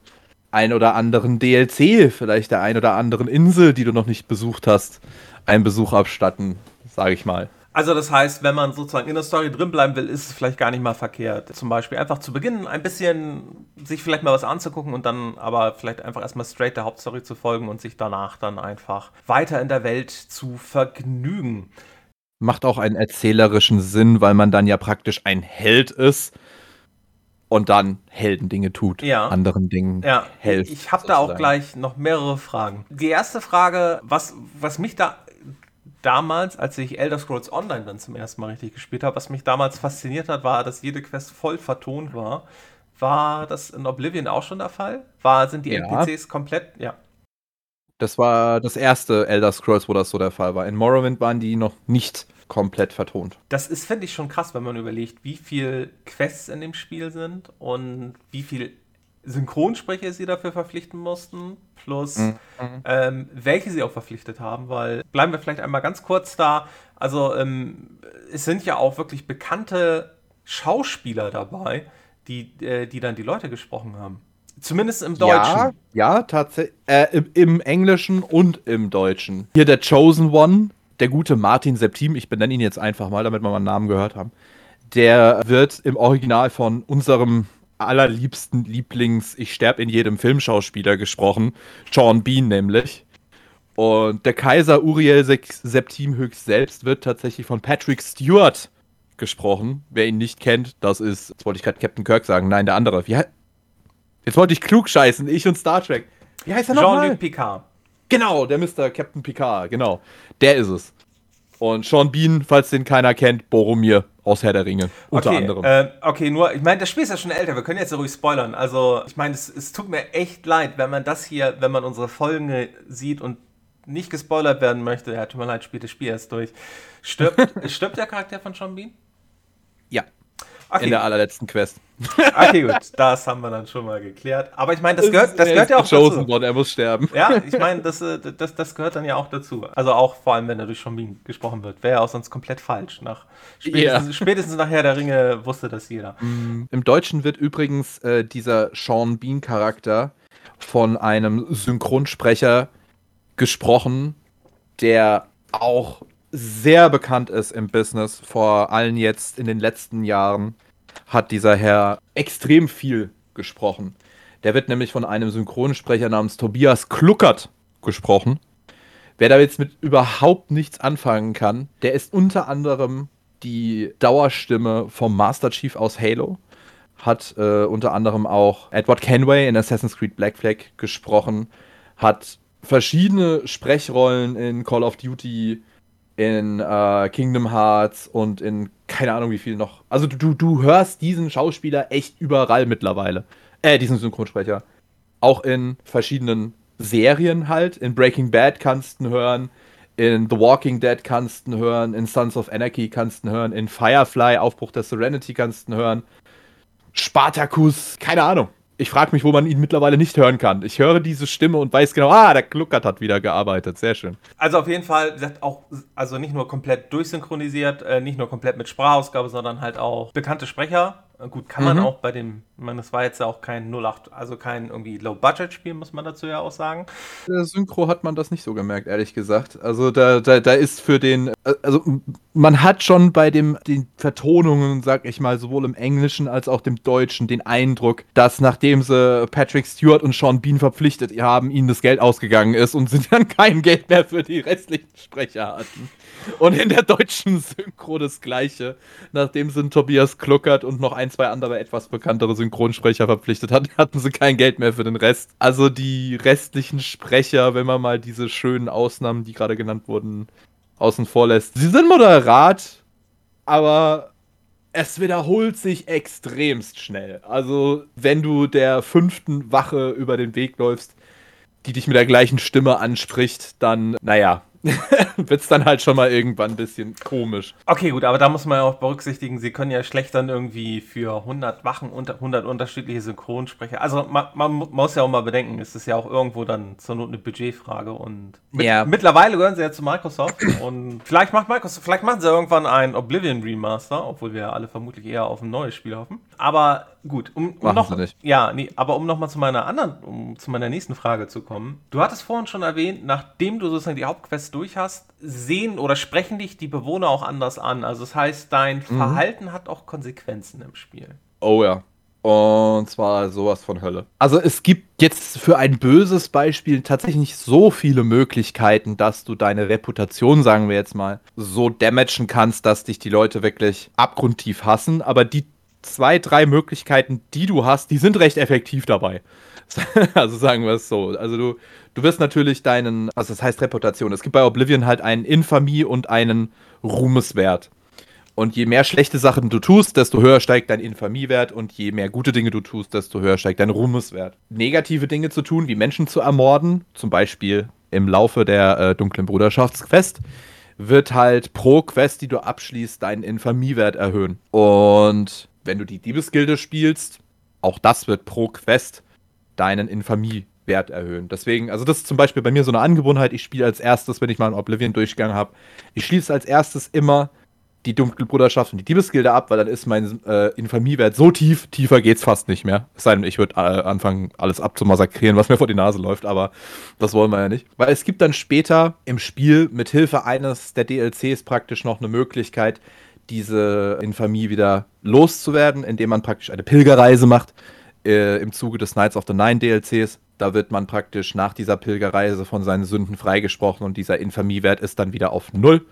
Speaker 3: ein oder anderen DLC, vielleicht der ein oder anderen Insel, die du noch nicht besucht hast, einen Besuch abstatten. sage ich mal.
Speaker 1: Also das heißt, wenn man sozusagen in der Story drin bleiben will, ist es vielleicht gar nicht mal verkehrt. Zum Beispiel einfach zu Beginn ein bisschen sich vielleicht mal was anzugucken und dann aber vielleicht einfach erstmal straight der Hauptstory zu folgen und sich danach dann einfach weiter in der Welt zu vergnügen.
Speaker 3: Macht auch einen erzählerischen Sinn, weil man dann ja praktisch ein Held ist und dann Heldendinge tut,
Speaker 1: ja.
Speaker 3: anderen Dingen
Speaker 1: ja. hilft. Ich habe da auch gleich noch mehrere Fragen. Die erste Frage, was, was mich da damals, als ich Elder Scrolls Online dann zum ersten Mal richtig gespielt habe, was mich damals fasziniert hat, war, dass jede Quest voll vertont war. War das in Oblivion auch schon der Fall? War, sind die ja. NPCs komplett, ja.
Speaker 3: Das war das erste Elder Scrolls, wo das so der Fall war. In Morrowind waren die noch nicht komplett vertont.
Speaker 1: Das ist, finde ich, schon krass, wenn man überlegt, wie viel Quests in dem Spiel sind und wie viel Synchronsprecher sie dafür verpflichten mussten, plus mhm. ähm, welche sie auch verpflichtet haben, weil bleiben wir vielleicht einmal ganz kurz da. Also ähm, es sind ja auch wirklich bekannte Schauspieler dabei, die, äh, die dann die Leute gesprochen haben. Zumindest im Deutschen.
Speaker 3: Ja, ja tatsächlich. Äh, im, im, Englischen und im Deutschen. Hier der Chosen One, der gute Martin Septim, ich benenne ihn jetzt einfach mal, damit wir mal einen Namen gehört haben. Der wird im Original von unserem allerliebsten Lieblings Ich sterbe in jedem Filmschauspieler gesprochen, Sean Bean nämlich. Und der Kaiser Uriel Septim höchst selbst wird tatsächlich von Patrick Stewart gesprochen. Wer ihn nicht kennt, das ist, jetzt wollte ich gerade Captain Kirk sagen, nein, der andere. Wie jetzt wollte ich klug scheißen, ich und Star Trek.
Speaker 1: Wie heißt er nochmal? Jean-Luc Picard.
Speaker 3: Genau, der Mr. Captain Picard, genau. Der ist es. Und Sean Bean, falls den keiner kennt, Boromir aus Herr der Ringe, unter
Speaker 1: okay,
Speaker 3: anderem.
Speaker 1: Äh, okay, nur, ich meine, das Spiel ist ja schon älter, wir können jetzt ja ruhig spoilern. Also, ich meine, es, es tut mir echt leid, wenn man das hier, wenn man unsere Folgen sieht und nicht gespoilert werden möchte, ja, tut mir leid, spielt das Spiel erst durch. Stirbt, (laughs) stirbt der Charakter von Sean Bean?
Speaker 3: Ja. Okay. In der allerletzten Quest. (laughs)
Speaker 1: Okay, gut, das haben wir dann schon mal geklärt. Aber ich meine, das gehört, das gehört ja auch
Speaker 3: dazu. Worden, er muss sterben.
Speaker 1: Ja, (laughs) ich meine, das, äh, das, das gehört dann ja auch dazu. Also auch vor allem, wenn er durch Schombin gesprochen wird. Wäre ja auch sonst komplett falsch. Nach, spätestens, yeah. spätestens nachher der Ringe wusste das jeder.
Speaker 3: Mm, Im Deutschen wird übrigens äh, dieser Sean Bean-Charakter von einem Synchronsprecher gesprochen, der auch sehr bekannt ist im Business, vor allem jetzt in den letzten Jahren hat dieser Herr extrem viel gesprochen. Der wird nämlich von einem Synchronsprecher namens Tobias Kluckert gesprochen. Wer da jetzt mit überhaupt nichts anfangen kann, der ist unter anderem die Dauerstimme vom Master Chief aus Halo. Hat äh, unter anderem auch Edward Kenway in Assassin's Creed Black Flag gesprochen. Hat verschiedene Sprechrollen in Call of Duty in äh, Kingdom Hearts und in keine Ahnung wie viel noch. Also du, du hörst diesen Schauspieler echt überall mittlerweile. Äh, diesen Synchronsprecher. Auch in verschiedenen Serien halt. In Breaking Bad kannst du hören. In The Walking Dead kannst du hören. In Sons of Anarchy kannst du hören. In Firefly, Aufbruch der Serenity kannst du hören. Spartacus, keine Ahnung ich frage mich, wo man ihn mittlerweile nicht hören kann. Ich höre diese Stimme und weiß genau, ah, der Kluckert hat wieder gearbeitet. Sehr schön.
Speaker 1: Also auf jeden Fall, auch, also nicht nur komplett durchsynchronisiert, äh, nicht nur komplett mit Sprachausgabe, sondern halt auch bekannte Sprecher Gut, kann man mhm. auch bei dem, meine, das war jetzt ja auch kein 08, also kein irgendwie Low-Budget-Spiel, muss man dazu ja auch sagen.
Speaker 3: Der Synchro hat man das nicht so gemerkt, ehrlich gesagt. Also da, da, da ist für den, also man hat schon bei dem, den Vertonungen, sag ich mal, sowohl im Englischen als auch dem Deutschen den Eindruck, dass nachdem sie Patrick Stewart und Sean Bean verpflichtet haben, ihnen das Geld ausgegangen ist und sie (laughs) dann kein Geld mehr für die restlichen Sprecher hatten. Und in der deutschen Synchro das gleiche. Nachdem sie Tobias Kluckert und noch ein, zwei andere etwas bekanntere Synchronsprecher verpflichtet hatten, (laughs) hatten sie kein Geld mehr für den Rest. Also die restlichen Sprecher, wenn man mal diese schönen Ausnahmen, die gerade genannt wurden, außen vor lässt, sie sind moderat, aber es wiederholt sich extremst schnell. Also, wenn du der fünften Wache über den Weg läufst, die dich mit der gleichen Stimme anspricht, dann, naja, (laughs) wird es dann halt schon mal irgendwann ein bisschen komisch.
Speaker 1: Okay, gut, aber da muss man ja auch berücksichtigen, sie können ja schlecht dann irgendwie für 100 Wachen unter 100 unterschiedliche Synchronsprecher. Also man, man, muss ja auch mal bedenken, es ist ja auch irgendwo dann zur Not eine Budgetfrage und mit, ja. mittlerweile gehören sie ja zu Microsoft (clears throat) und vielleicht macht Microsoft, vielleicht machen sie irgendwann ein Oblivion Remaster, obwohl wir ja alle vermutlich eher auf ein neues Spiel hoffen. Aber gut, um, um noch, ja, nee, aber um nochmal zu meiner anderen, um zu meiner nächsten Frage zu kommen. Du hattest vorhin schon erwähnt, nachdem du sozusagen die Hauptquest durch hast, sehen oder sprechen dich die Bewohner auch anders an. Also das heißt, dein
Speaker 3: Mhm.
Speaker 1: Verhalten hat auch Konsequenzen im Spiel.
Speaker 3: Oh ja. Und zwar sowas von Hölle. Also es gibt jetzt für ein böses Beispiel tatsächlich nicht so viele Möglichkeiten, dass du deine Reputation, sagen wir jetzt mal, so damagen kannst, dass dich die Leute wirklich abgrundtief hassen. Aber die zwei, drei Möglichkeiten, die du hast, die sind recht effektiv dabei. (laughs) Also sagen wir es so. Also du, du wirst natürlich deinen, also das heißt Reputation. Es gibt bei Oblivion halt einen Infamie und einen Ruhmeswert. Und je mehr schlechte Sachen du tust, desto höher steigt dein Infamiewert und je mehr gute Dinge du tust, desto höher steigt dein Ruhmeswert. Negative Dinge zu tun, wie Menschen zu ermorden, zum Beispiel im Laufe der äh, dunklen Bruderschaftsquest, wird halt pro Quest, die du abschließt, deinen Infamiewert erhöhen. Und wenn du die Diebesgilde spielst, auch das wird pro Quest deinen Infamiewert erhöhen. Deswegen, also das ist zum Beispiel bei mir so eine Angewohnheit, ich spiele als erstes, wenn ich mal einen Oblivion-Durchgang habe, ich schließe als erstes immer die dunkle Bruderschaft und die Diebesgilde ab, weil dann ist mein äh, Infamiewert so tief, tiefer geht's fast nicht mehr. Es sei denn, ich würde äh, anfangen, alles abzumassakrieren, was mir vor die Nase läuft, aber das wollen wir ja nicht. Weil es gibt dann später im Spiel mit Hilfe eines der DLCs praktisch noch eine Möglichkeit, diese Infamie wieder loszuwerden, indem man praktisch eine Pilgerreise macht äh, im Zuge des Knights of the Nine DLCs. Da wird man praktisch nach dieser Pilgerreise von seinen Sünden freigesprochen und dieser Infamiewert ist dann wieder auf Null.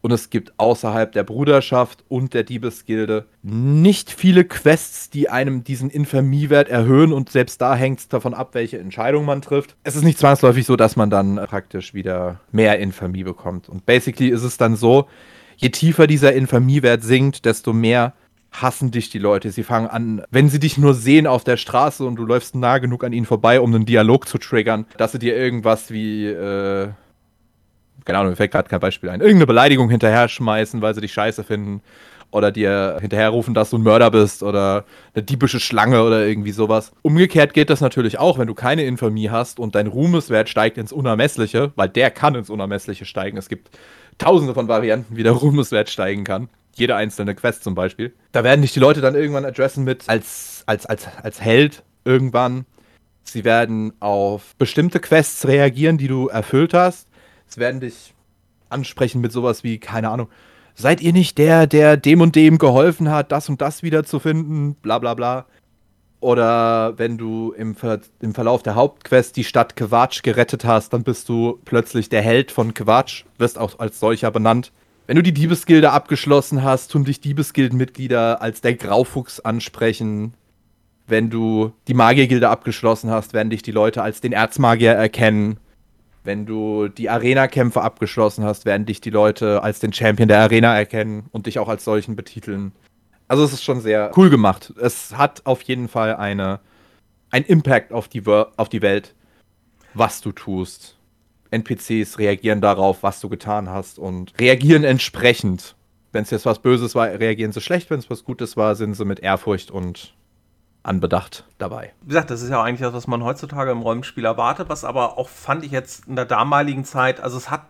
Speaker 3: Und es gibt außerhalb der Bruderschaft und der Diebesgilde nicht viele Quests, die einem diesen Infamiewert erhöhen und selbst da hängt es davon ab, welche Entscheidung man trifft. Es ist nicht zwangsläufig so, dass man dann praktisch wieder mehr Infamie bekommt. Und basically ist es dann so, je tiefer dieser Infamiewert sinkt, desto mehr hassen dich die Leute. Sie fangen an, wenn sie dich nur sehen auf der Straße und du läufst nah genug an ihnen vorbei, um einen Dialog zu triggern, dass sie dir irgendwas wie, äh, keine Ahnung, mir fällt gerade kein Beispiel ein, irgendeine Beleidigung hinterher schmeißen, weil sie dich scheiße finden. Oder dir hinterherrufen, dass du ein Mörder bist oder eine diebische Schlange oder irgendwie sowas. Umgekehrt geht das natürlich auch, wenn du keine Infamie hast und dein Ruhmeswert steigt ins Unermessliche, weil der kann ins Unermessliche steigen. Es gibt tausende von Varianten, wie der (laughs) Ruhmeswert steigen kann. Jede einzelne Quest zum Beispiel. Da werden dich die Leute dann irgendwann adressen mit als, als, als, als Held irgendwann. Sie werden auf bestimmte Quests reagieren, die du erfüllt hast. Sie werden dich ansprechen mit sowas wie, keine Ahnung, seid ihr nicht der, der dem und dem geholfen hat, das und das wiederzufinden, bla bla bla. Oder wenn du im, Ver im Verlauf der Hauptquest die Stadt Quatsch gerettet hast, dann bist du plötzlich der Held von Quatsch, wirst auch als solcher benannt. Wenn du die Diebesgilde abgeschlossen hast, tun dich Diebesgildenmitglieder als der Graufuchs ansprechen. Wenn du die Magiergilde abgeschlossen hast, werden dich die Leute als den Erzmagier erkennen. Wenn du die Arena-Kämpfe abgeschlossen hast, werden dich die Leute als den Champion der Arena erkennen und dich auch als solchen betiteln. Also es ist schon sehr cool gemacht. Es hat auf jeden Fall eine, einen Impact auf die, auf die Welt, was du tust. NPCs reagieren darauf, was du getan hast und reagieren entsprechend. Wenn es jetzt was Böses war, reagieren sie schlecht. Wenn es was Gutes war, sind sie mit Ehrfurcht und Anbedacht dabei.
Speaker 1: Wie gesagt, das ist ja auch eigentlich das, was man heutzutage im Rollenspiel erwartet, was aber auch fand ich jetzt in der damaligen Zeit, also es hat,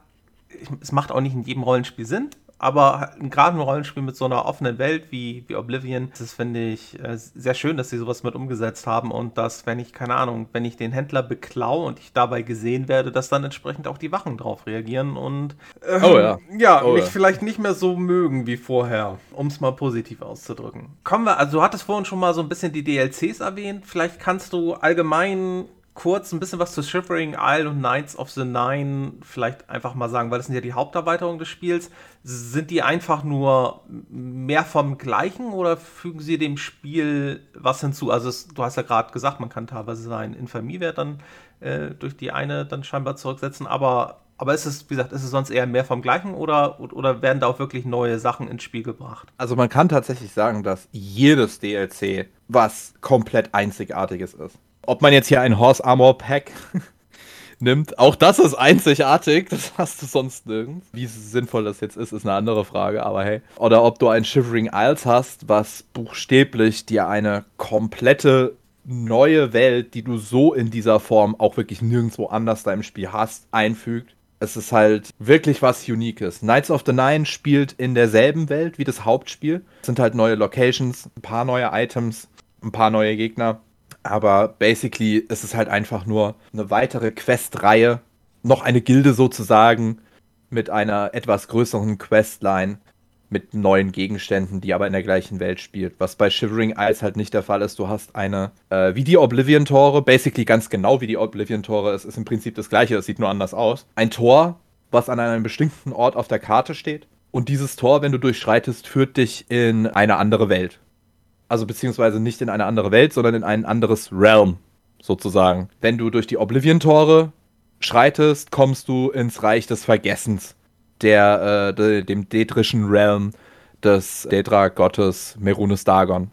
Speaker 1: ich- es macht auch nicht in jedem Rollenspiel Sinn, aber gerade ein Rollenspiel mit so einer offenen Welt wie, wie Oblivion, das finde ich äh, sehr schön, dass sie sowas mit umgesetzt haben und dass, wenn ich, keine Ahnung, wenn ich den Händler beklau und ich dabei gesehen werde, dass dann entsprechend auch die Wachen drauf reagieren und ähm,
Speaker 3: Oh ja.
Speaker 1: ja,
Speaker 3: Oh
Speaker 1: mich
Speaker 3: ja.
Speaker 1: vielleicht nicht mehr so mögen wie vorher, um es mal positiv auszudrücken. Kommen wir, also du hattest vorhin schon mal so ein bisschen die DLCs erwähnt. Vielleicht kannst du allgemein kurz ein bisschen was zu Shivering Isle und Knights of the Nine vielleicht einfach mal sagen, weil das sind ja die Haupterweiterungen des Spiels. Sind die einfach nur mehr vom Gleichen oder fügen sie dem Spiel was hinzu? Also es, du hast ja gerade gesagt, man kann teilweise seinen Infamiewert dann äh, durch die eine dann scheinbar zurücksetzen, aber aber ist es, wie gesagt, ist es sonst eher mehr vom Gleichen oder, oder werden da auch wirklich neue Sachen ins Spiel gebracht?
Speaker 3: Also man kann tatsächlich sagen, dass jedes DLC was komplett Einzigartiges ist. Ob man jetzt hier ein Horse Armor Pack (laughs) nimmt, auch das ist einzigartig, das hast du sonst nirgends. Wie sinnvoll das jetzt ist, ist eine andere Frage, aber hey. Oder ob du ein Shivering Isles hast, was buchstäblich dir eine komplette neue Welt, die du so in dieser Form auch wirklich nirgendwo anders da im Spiel hast, einfügt. es ist halt wirklich was Uniques. Knights of the Nine spielt in derselben Welt wie das Hauptspiel. Es sind halt neue Locations, ein paar neue Items, ein paar neue Gegner. Aber basically ist es halt einfach nur eine weitere Questreihe, noch eine Gilde sozusagen mit einer etwas größeren Questline mit neuen Gegenständen, die aber in der gleichen Welt spielt. Was bei Shivering Isles halt nicht der Fall ist. Du hast eine, äh, wie die Oblivion-Tore, basically ganz genau wie die Oblivion-Tore. Es ist im Prinzip das gleiche, es sieht nur anders aus. Ein Tor, was an einem bestimmten Ort auf der Karte steht. Und dieses Tor, wenn du durchschreitest, führt dich in eine andere Welt. Also beziehungsweise nicht in eine andere Welt, sondern in ein anderes Realm, sozusagen. Wenn du durch die Oblivion-Tore schreitest, kommst du ins Reich des Vergessens der, äh, de, dem detrischen Realm des Dedra-Gottes Merunus Dagon.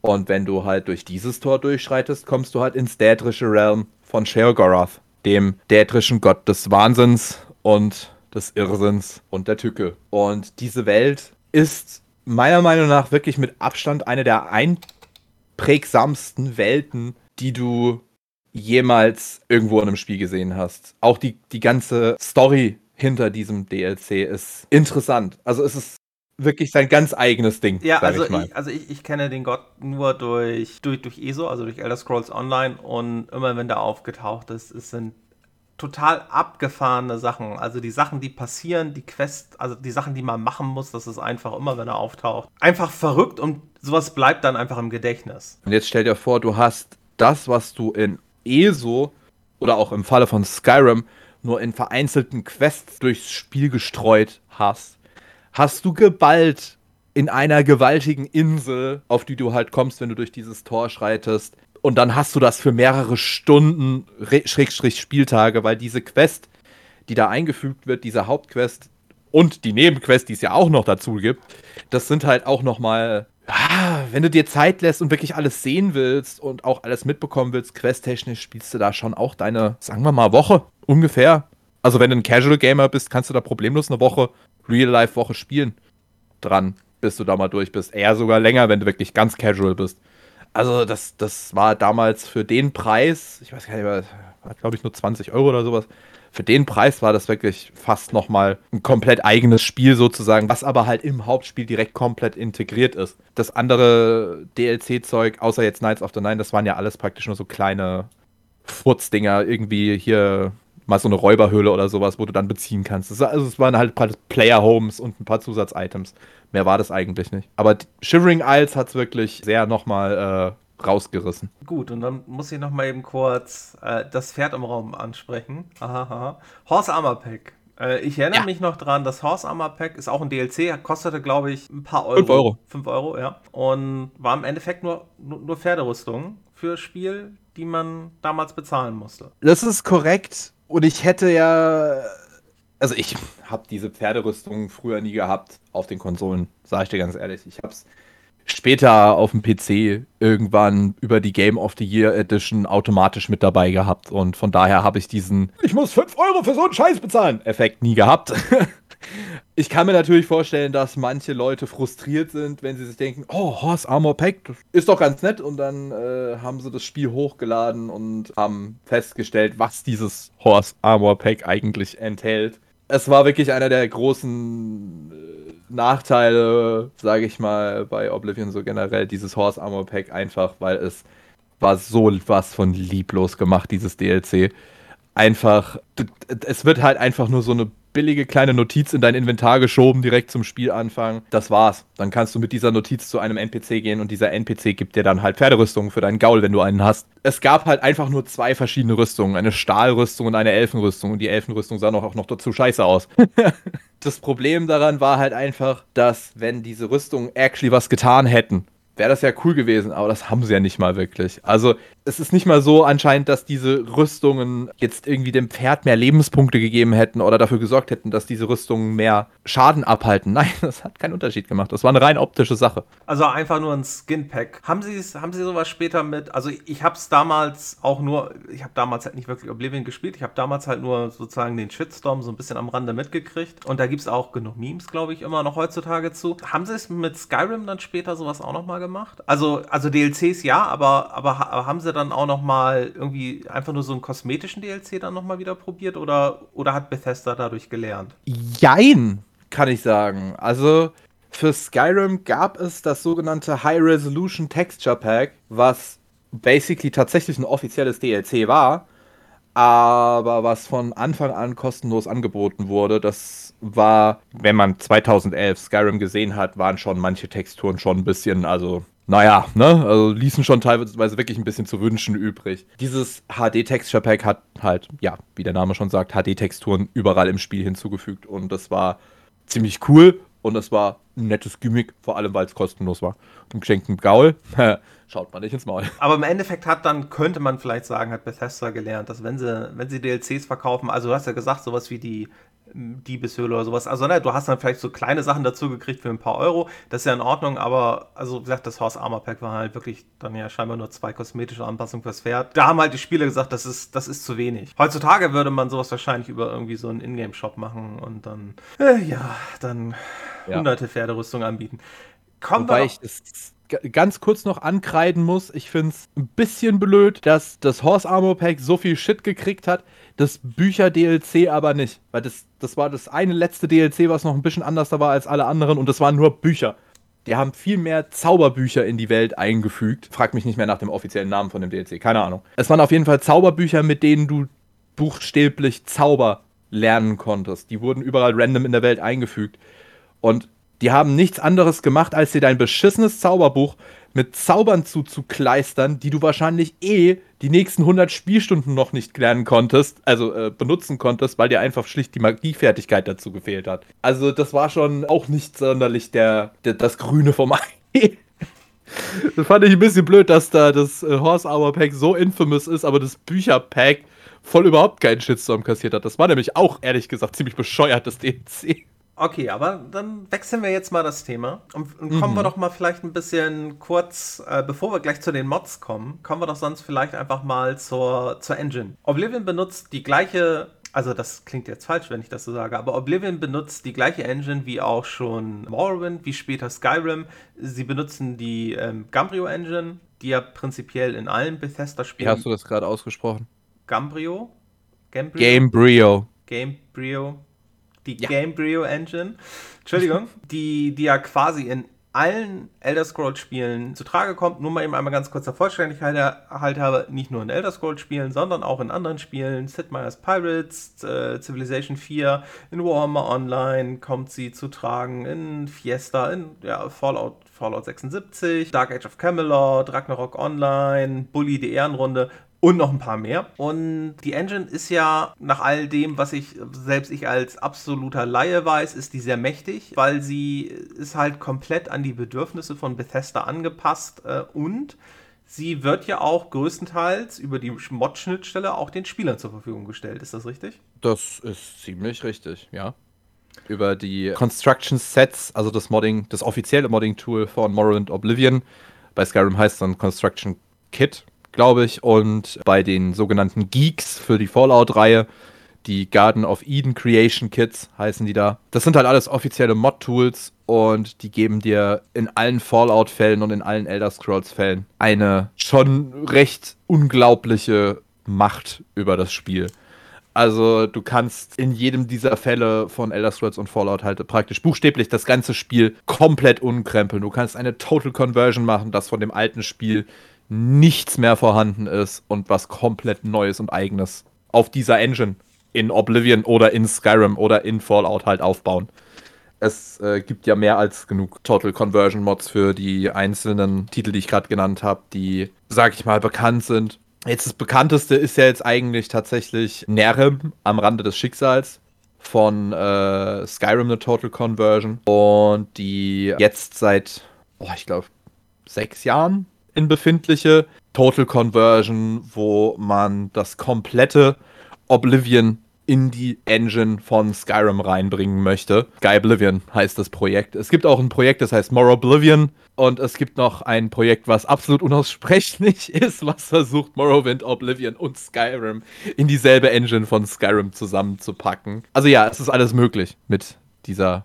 Speaker 3: Und wenn du halt durch dieses Tor durchschreitest, kommst du halt ins dädrische Realm von Sheogorath, dem dädrischen Gott des Wahnsinns und des Irrsinns und der Tücke. Und diese Welt ist meiner Meinung nach wirklich mit Abstand eine der einprägsamsten Welten, die du jemals irgendwo in einem Spiel gesehen hast. Auch die, die ganze Story hinter diesem DLC ist interessant. Also es ist wirklich sein ganz eigenes Ding.
Speaker 1: Ja, also, ich, ich also ich, ich, kenne den Gott nur durch, durch, durch ESO, also durch Elder Scrolls Online und immer wenn der aufgetaucht ist, es sind total abgefahrene Sachen. Also die Sachen, die passieren, die Quest, also die Sachen, die man machen muss, das ist einfach immer, wenn er auftaucht. Einfach verrückt und sowas bleibt dann einfach im Gedächtnis.
Speaker 3: Und jetzt stell dir vor, du hast das, was du in ESO oder auch im Falle von Skyrim nur in vereinzelten Quests durchs Spiel gestreut hast, hast du geballt in einer gewaltigen Insel, auf die du halt kommst, wenn du durch dieses Tor schreitest. Und dann hast du das für mehrere Stunden, Schrägstrich Spieltage, weil diese Quest, die da eingefügt wird, diese Hauptquest und die Nebenquest, die es ja auch noch dazu gibt, das sind halt auch nochmal Ah, wenn du dir Zeit lässt und wirklich alles sehen willst und auch alles mitbekommen willst, questtechnisch spielst du da schon auch deine, sagen wir mal, Woche ungefähr. Also wenn du ein Casual Gamer bist, kannst du da problemlos eine Woche, Real-Life-Woche spielen dran, bis du da mal durch bist. Eher sogar länger, wenn du wirklich ganz casual bist. Also das, das war damals für den Preis, ich weiß gar nicht, war glaube ich nur 20 Euro oder sowas, für den Preis war das wirklich fast nochmal ein komplett eigenes Spiel sozusagen, was aber halt im Hauptspiel direkt komplett integriert ist. Das andere DLC-Zeug, außer jetzt Knights of the Nine, das waren ja alles praktisch nur so kleine Furzdinger, irgendwie hier mal so eine Räuberhöhle oder sowas, wo du dann beziehen kannst. Das, also es waren halt Player-Homes und ein paar Zusatz-Items. Mehr war das eigentlich nicht. Aber Shivering Isles hat es wirklich sehr nochmal äh, rausgerissen.
Speaker 1: Gut, und dann muss ich noch mal eben kurz äh, das Pferd im Raum ansprechen. Aha, Horse Armor Pack. Äh, ich erinnere ja. mich noch dran, das Horse Armor Pack ist auch ein DLC, kostete glaube ich ein paar Euro.
Speaker 3: 5 Euro.
Speaker 1: 5 Euro, ja. Und war im Endeffekt nur, nur, nur Pferderüstung für Spiel, die man damals bezahlen musste.
Speaker 3: Das ist korrekt. Und ich hätte ja. Also ich habe diese Pferderüstung früher nie gehabt auf den Konsolen, sage ich dir ganz ehrlich. Ich habe es später auf dem PC irgendwann über die Game of the Year Edition automatisch mit dabei gehabt. Und von daher habe ich diesen Ich muss 5 Euro für so einen Scheiß bezahlen Effekt nie gehabt. (laughs) ich kann mir natürlich vorstellen, dass manche Leute frustriert sind, wenn sie sich denken, oh, Horse Armor Pack, ist doch ganz nett. Und dann äh, haben sie das Spiel hochgeladen und haben festgestellt, was dieses Horse Armor Pack eigentlich enthält. Es war wirklich einer der großen äh, Nachteile, sage ich mal, bei Oblivion so generell, dieses Horse Armor Pack einfach, weil es war so was von lieblos gemacht, dieses DLC. Einfach, es wird halt einfach nur so eine billige kleine Notiz in dein Inventar geschoben, direkt zum Spielanfang. Das war's. Dann kannst du mit dieser Notiz zu einem NPC gehen und dieser NPC gibt dir dann halt Pferderüstungen für deinen Gaul, wenn du einen hast. Es gab halt einfach nur zwei verschiedene Rüstungen, eine Stahlrüstung und eine Elfenrüstung und die Elfenrüstung sah noch auch noch dazu scheiße aus. (laughs) das Problem daran war halt einfach, dass wenn diese Rüstungen actually was getan hätten, wäre das ja cool gewesen, aber das haben sie ja nicht mal wirklich. Also es ist nicht mal so anscheinend, dass diese Rüstungen jetzt irgendwie dem Pferd mehr Lebenspunkte gegeben hätten oder dafür gesorgt hätten, dass diese Rüstungen mehr Schaden abhalten. (laughs) Nein, das hat keinen Unterschied gemacht. Das war eine rein optische Sache.
Speaker 1: Also einfach nur ein Skin-Pack. Haben Sie, haben Sie sowas später mit, also ich habe es damals auch nur, ich habe damals halt nicht wirklich Oblivion gespielt, ich habe damals halt nur sozusagen den Shitstorm so ein bisschen am Rande mitgekriegt und da gibt es auch genug Memes, glaube ich, immer noch heutzutage zu. Haben Sie es mit Skyrim dann später sowas auch nochmal gemacht? Also, also DLCs ja, aber, aber, aber haben Sie dann auch noch mal irgendwie einfach nur so einen kosmetischen DLC dann noch mal wieder probiert oder, oder hat Bethesda dadurch gelernt?
Speaker 3: Jein, kann ich sagen. Also für Skyrim gab es das sogenannte High Resolution Texture Pack, was basically tatsächlich ein offizielles DLC war, aber was von Anfang an kostenlos angeboten wurde. Das war, wenn man 2011 Skyrim gesehen hat, waren schon manche Texturen schon ein bisschen, also naja, ne, also ließen schon teilweise wirklich ein bisschen zu wünschen übrig. Dieses HD-Texture Pack hat halt, ja, wie der Name schon sagt, HD-Texturen überall im Spiel hinzugefügt und das war ziemlich cool und es war ein nettes Gimmick, vor allem weil es kostenlos war. Ein geschenkten Gaul, (laughs) schaut man nicht ins Maul.
Speaker 1: Aber im Endeffekt hat dann, könnte man vielleicht sagen, hat Bethesda gelernt, dass wenn sie, wenn sie DLCs verkaufen, also du hast ja gesagt, sowas wie die Diebeshöhle oder sowas. Also, ne, du hast dann vielleicht so kleine Sachen dazu gekriegt für ein paar Euro. Das ist ja in Ordnung, aber, also, wie gesagt, das Horse Armor Pack war halt wirklich dann ja scheinbar nur zwei kosmetische Anpassungen fürs Pferd. Da haben halt die Spieler gesagt, das ist, das ist zu wenig. Heutzutage würde man sowas wahrscheinlich über irgendwie so einen Ingame-Shop machen und dann, äh, ja, dann ja. hunderte Pferderüstungen anbieten.
Speaker 3: Kommen Wobei ich das ganz kurz noch ankreiden muss. Ich finde es ein bisschen blöd, dass das Horse Armor Pack so viel Shit gekriegt hat, das Bücher-DLC aber nicht. Weil das, das war das eine letzte DLC, was noch ein bisschen anders war als alle anderen und das waren nur Bücher. Die haben viel mehr Zauberbücher in die Welt eingefügt. Frag mich nicht mehr nach dem offiziellen Namen von dem DLC, keine Ahnung. Es waren auf jeden Fall Zauberbücher, mit denen du buchstäblich Zauber lernen konntest. Die wurden überall random in der Welt eingefügt. Und die haben nichts anderes gemacht, als dir dein beschissenes Zauberbuch mit Zaubern zuzukleistern, die du wahrscheinlich eh die nächsten 100 Spielstunden noch nicht lernen konntest, also äh, benutzen konntest, weil dir einfach schlicht die Magiefertigkeit dazu gefehlt hat. Also das war schon auch nicht sonderlich der, der das Grüne vom (laughs) Ei. das fand ich ein bisschen blöd, dass da das äh, Horse Armor Pack so infamous ist, aber das Bücherpack voll überhaupt keinen Shitstorm kassiert hat. Das war nämlich auch, ehrlich gesagt, ziemlich bescheuert, das DLC.
Speaker 1: Okay, aber dann wechseln wir jetzt mal das Thema und, und kommen mhm. wir doch mal vielleicht ein bisschen kurz, äh, bevor wir gleich zu den Mods kommen, kommen wir doch sonst vielleicht einfach mal zur, zur Engine. Oblivion benutzt die gleiche, also das klingt jetzt falsch, wenn ich das so sage, aber Oblivion benutzt die gleiche Engine wie auch schon Morrowind, wie später Skyrim. Sie benutzen die ähm, Gambrio Engine, die ja prinzipiell in allen Bethesda-Spielen.
Speaker 3: Wie hast du das gerade ausgesprochen?
Speaker 1: Gambrio?
Speaker 3: Gambrio? Gamebryo.
Speaker 1: Gamebryo die ja. Gamebryo Engine, Entschuldigung, (laughs) die, die ja quasi in allen Elder Scrolls Spielen zu Trage kommt. Nur mal eben einmal ganz kurz der Vollständigkeit halt habe, nicht nur in Elder Scrolls Spielen, sondern auch in anderen Spielen. Sid Meier's Pirates, äh, Civilization 4, in Warhammer Online kommt sie zu tragen, in Fiesta, in ja, Fallout, Fallout 76, Dark Age of Camelot, Ragnarok Online, Bully die Ehrenrunde und noch ein paar mehr. Und die Engine ist ja nach all dem, was ich selbst ich als absoluter Laie weiß, ist die sehr mächtig, weil sie ist halt komplett an die Bedürfnisse von Bethesda angepasst äh, und sie wird ja auch größtenteils über die Mod-Schnittstelle auch den Spielern zur Verfügung gestellt. Ist das richtig?
Speaker 3: Das ist ziemlich richtig, ja. Über die Construction Sets, also das Modding, das offizielle Modding-Tool von Morrowind Oblivion. Bei Skyrim heißt es dann Construction Kit glaube ich. Und bei den sogenannten Geeks für die Fallout-Reihe, die Garden of Eden Creation Kits heißen die da. Das sind halt alles offizielle Mod-Tools und die geben dir in allen Fallout-Fällen und in allen Elder Scrolls-Fällen eine schon recht unglaubliche Macht über das Spiel. Also du kannst in jedem dieser Fälle von Elder Scrolls und Fallout halt praktisch buchstäblich das ganze Spiel komplett umkrempeln. Du kannst eine Total Conversion machen, das von dem alten Spiel nichts mehr vorhanden ist und was komplett Neues und Eigenes auf dieser Engine in Oblivion oder in Skyrim oder in Fallout halt aufbauen. Es äh, gibt ja mehr als genug Total Conversion Mods für die einzelnen Titel, die ich gerade genannt habe, die, sag ich mal, bekannt sind. Jetzt das bekannteste ist ja jetzt eigentlich tatsächlich Nerem am Rande des Schicksals von äh, Skyrim eine Total Conversion und die jetzt seit, oh, ich glaube, sechs Jahren in befindliche Total Conversion, wo man das komplette Oblivion in die Engine von Skyrim reinbringen möchte. Sky Oblivion heißt das Projekt. Es gibt auch ein Projekt, das heißt More Oblivion. Und es gibt noch ein Projekt, was absolut unaussprechlich (laughs) ist, was versucht, Morrowind, Oblivion und Skyrim in dieselbe Engine von Skyrim zusammenzupacken. Also ja, es ist alles möglich mit dieser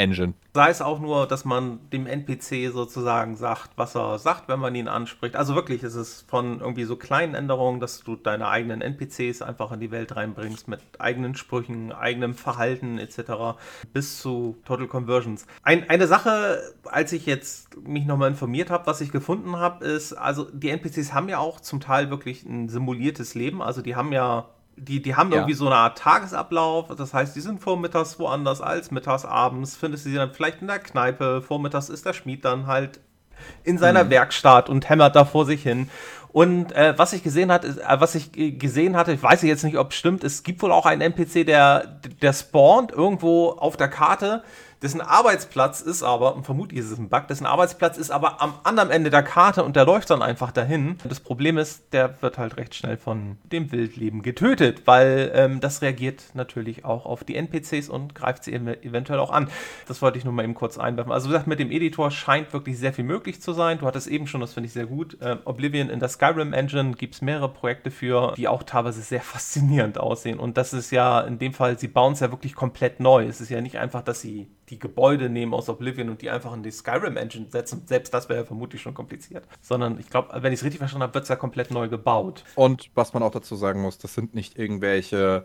Speaker 3: Engine.
Speaker 1: Sei es auch nur, dass man dem NPC sozusagen sagt, was er sagt, wenn man ihn anspricht. Also wirklich ist es von irgendwie so kleinen Änderungen, dass du deine eigenen NPCs einfach in die Welt reinbringst mit eigenen Sprüchen, eigenem Verhalten etc. bis zu Total Conversions. Ein, eine Sache, als ich jetzt mich nochmal informiert habe, was ich gefunden habe, ist, also die NPCs haben ja auch zum Teil wirklich ein simuliertes Leben. Also die haben ja die, die haben ja. irgendwie so eine Art Tagesablauf. Das heißt, die sind vormittags woanders als mittags, abends. Findest du sie dann vielleicht in der Kneipe. Vormittags ist der Schmied dann halt in seiner mhm. Werkstatt und hämmert da vor sich hin. Und äh, was ich gesehen hat, ist, äh, was ich gesehen hatte, ich weiß jetzt nicht, ob es stimmt, es gibt wohl auch einen NPC, der, der spawnt irgendwo auf der Karte dessen Arbeitsplatz ist aber, und vermutlich ist es ein Bug, dessen Arbeitsplatz ist aber am anderen Ende der Karte und der läuft dann einfach dahin. Das Problem ist, der wird halt recht schnell von dem Wildleben getötet, weil ähm, das reagiert natürlich auch auf die NPCs und greift sie eventuell auch an. Das wollte ich nur mal eben kurz einwerfen. Also wie gesagt, mit dem Editor scheint wirklich sehr viel möglich zu sein. Du hattest eben schon, das finde ich sehr gut, äh, Oblivion in der Skyrim Engine gibt es mehrere Projekte für, die auch teilweise sehr (laughs) faszinierend aussehen. Und das ist ja in dem Fall, sie bauen es ja wirklich komplett neu. Es ist ja nicht einfach, dass sie die Gebäude nehmen aus Oblivion und die einfach in die Skyrim Engine setzen. Selbst das wäre ja vermutlich schon kompliziert. Sondern ich glaube, wenn ich es richtig verstanden habe, wird es ja komplett neu gebaut.
Speaker 3: Und was man auch dazu sagen muss, das sind nicht irgendwelche,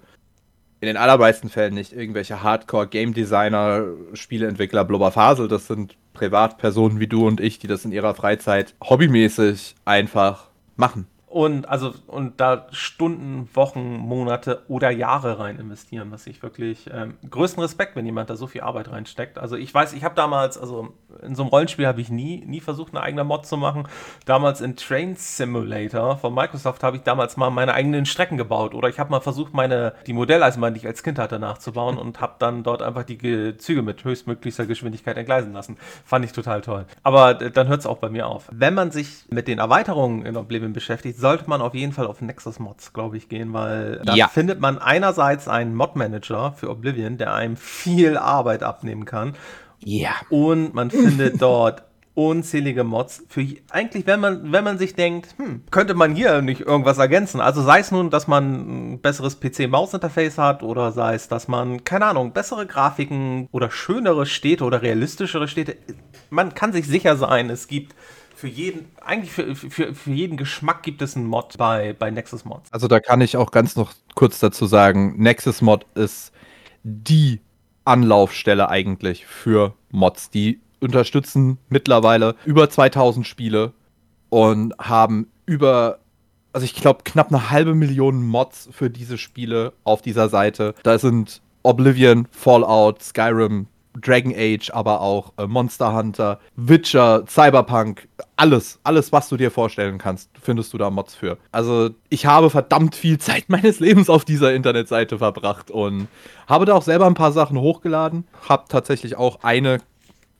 Speaker 3: in den allermeisten Fällen nicht irgendwelche Hardcore-Game Designer, Spieleentwickler, Blubberfasel. Das sind Privatpersonen wie du und ich, die das in ihrer Freizeit hobbymäßig einfach machen
Speaker 1: und also und da Stunden, Wochen, Monate oder Jahre rein investieren, was ich wirklich ähm, größten Respekt, wenn jemand da so viel Arbeit reinsteckt. Also ich weiß, ich habe damals, also in so einem Rollenspiel habe ich nie, nie versucht, eine eigene Mod zu machen. Damals in Train Simulator von Microsoft habe ich damals mal meine eigenen Strecken gebaut oder ich habe mal versucht, meine die Modelleisenbahn, die ich als Kind hatte, nachzubauen und habe dann dort einfach die Züge mit höchstmöglicher Geschwindigkeit entgleisen lassen. Fand ich total toll. Aber dann hört es auch bei mir auf. Wenn man sich mit den Erweiterungen in Oblivion beschäftigt, sollte man auf jeden Fall auf Nexus Mods, glaube ich, gehen, weil da ja. findet man einerseits einen Mod-Manager für Oblivion, der einem viel Arbeit abnehmen kann.
Speaker 2: Ja.
Speaker 1: Und man findet (laughs) dort unzählige Mods für eigentlich, wenn man, wenn man sich denkt, hm, könnte man hier nicht irgendwas ergänzen. Also sei es nun, dass man ein besseres PC-Maus-Interface hat oder sei es, dass man, keine Ahnung, bessere Grafiken oder schönere Städte oder realistischere Städte. Man kann sich sicher sein, es gibt für jeden, eigentlich für, für, für jeden Geschmack gibt es einen Mod bei, bei Nexus Mods.
Speaker 3: Also da kann ich auch ganz noch kurz dazu sagen, Nexus Mod ist die Anlaufstelle eigentlich für Mods. Die unterstützen mittlerweile über 2000 Spiele und haben über, also ich glaube, knapp eine halbe Million Mods für diese Spiele auf dieser Seite. Da sind Oblivion, Fallout, Skyrim, Dragon Age, aber auch äh, Monster Hunter, Witcher, Cyberpunk, alles, alles, was du dir vorstellen kannst, findest du da Mods für. Also ich habe verdammt viel (laughs) Zeit meines Lebens auf dieser Internetseite verbracht und habe da auch selber ein paar Sachen hochgeladen. Habe tatsächlich auch eine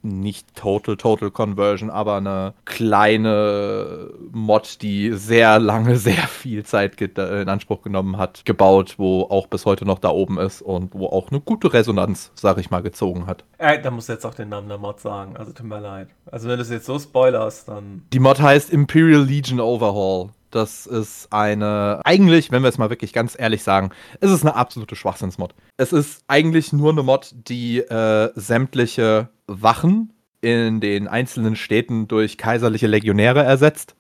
Speaker 3: nicht Total Total Conversion, aber eine kleine Mod, die sehr lange, (laughs) sehr viel Zeit in Anspruch genommen hat, gebaut, wo auch bis heute noch da oben ist und wo auch eine gute Resonanz, sag ich mal, gezogen hat.
Speaker 1: Äh, da musst du jetzt auch den Namen der Mod sagen, also tut mir leid. Also wenn du es jetzt so spoilerst, dann...
Speaker 3: Die Mod heißt Imperial Legion Overhaul. Das ist eine, eigentlich, wenn wir es mal wirklich ganz ehrlich sagen, ist es eine absolute Schwachsinnsmod. Es ist eigentlich nur eine Mod, die äh, sämtliche Wachen in den einzelnen Städten durch kaiserliche Legionäre ersetzt,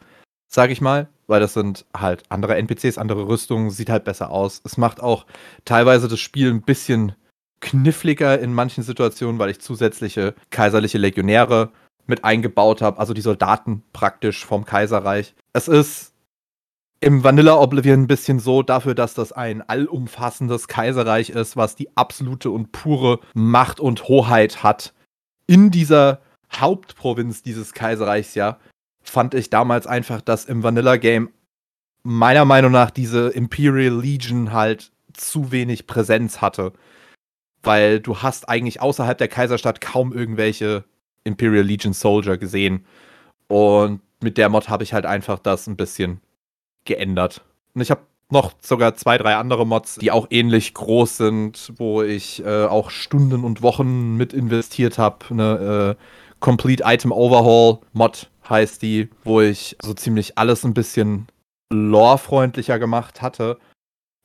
Speaker 3: sage ich mal, weil das sind halt andere NPCs, andere Rüstungen, sieht halt besser aus. Es macht auch teilweise das Spiel ein bisschen kniffliger in manchen Situationen, weil ich zusätzliche kaiserliche Legionäre mit eingebaut habe, also die Soldaten praktisch vom Kaiserreich. Es ist im Vanilla Oblivion ein bisschen so dafür, dass das ein allumfassendes Kaiserreich ist, was die absolute und pure Macht und Hoheit hat in dieser Hauptprovinz dieses Kaiserreichs ja, fand ich damals einfach, dass im Vanilla-Game meiner Meinung nach diese Imperial Legion halt zu wenig Präsenz hatte. Weil du hast eigentlich außerhalb der Kaiserstadt kaum irgendwelche Imperial Legion Soldier gesehen. Und mit der Mod habe ich halt einfach das ein bisschen geändert. Und ich habe noch sogar zwei, drei andere Mods, die auch ähnlich groß sind, wo ich äh, auch Stunden und Wochen mit investiert habe. Eine äh, Complete Item Overhaul Mod heißt die, wo ich so ziemlich alles ein bisschen lore-freundlicher gemacht hatte.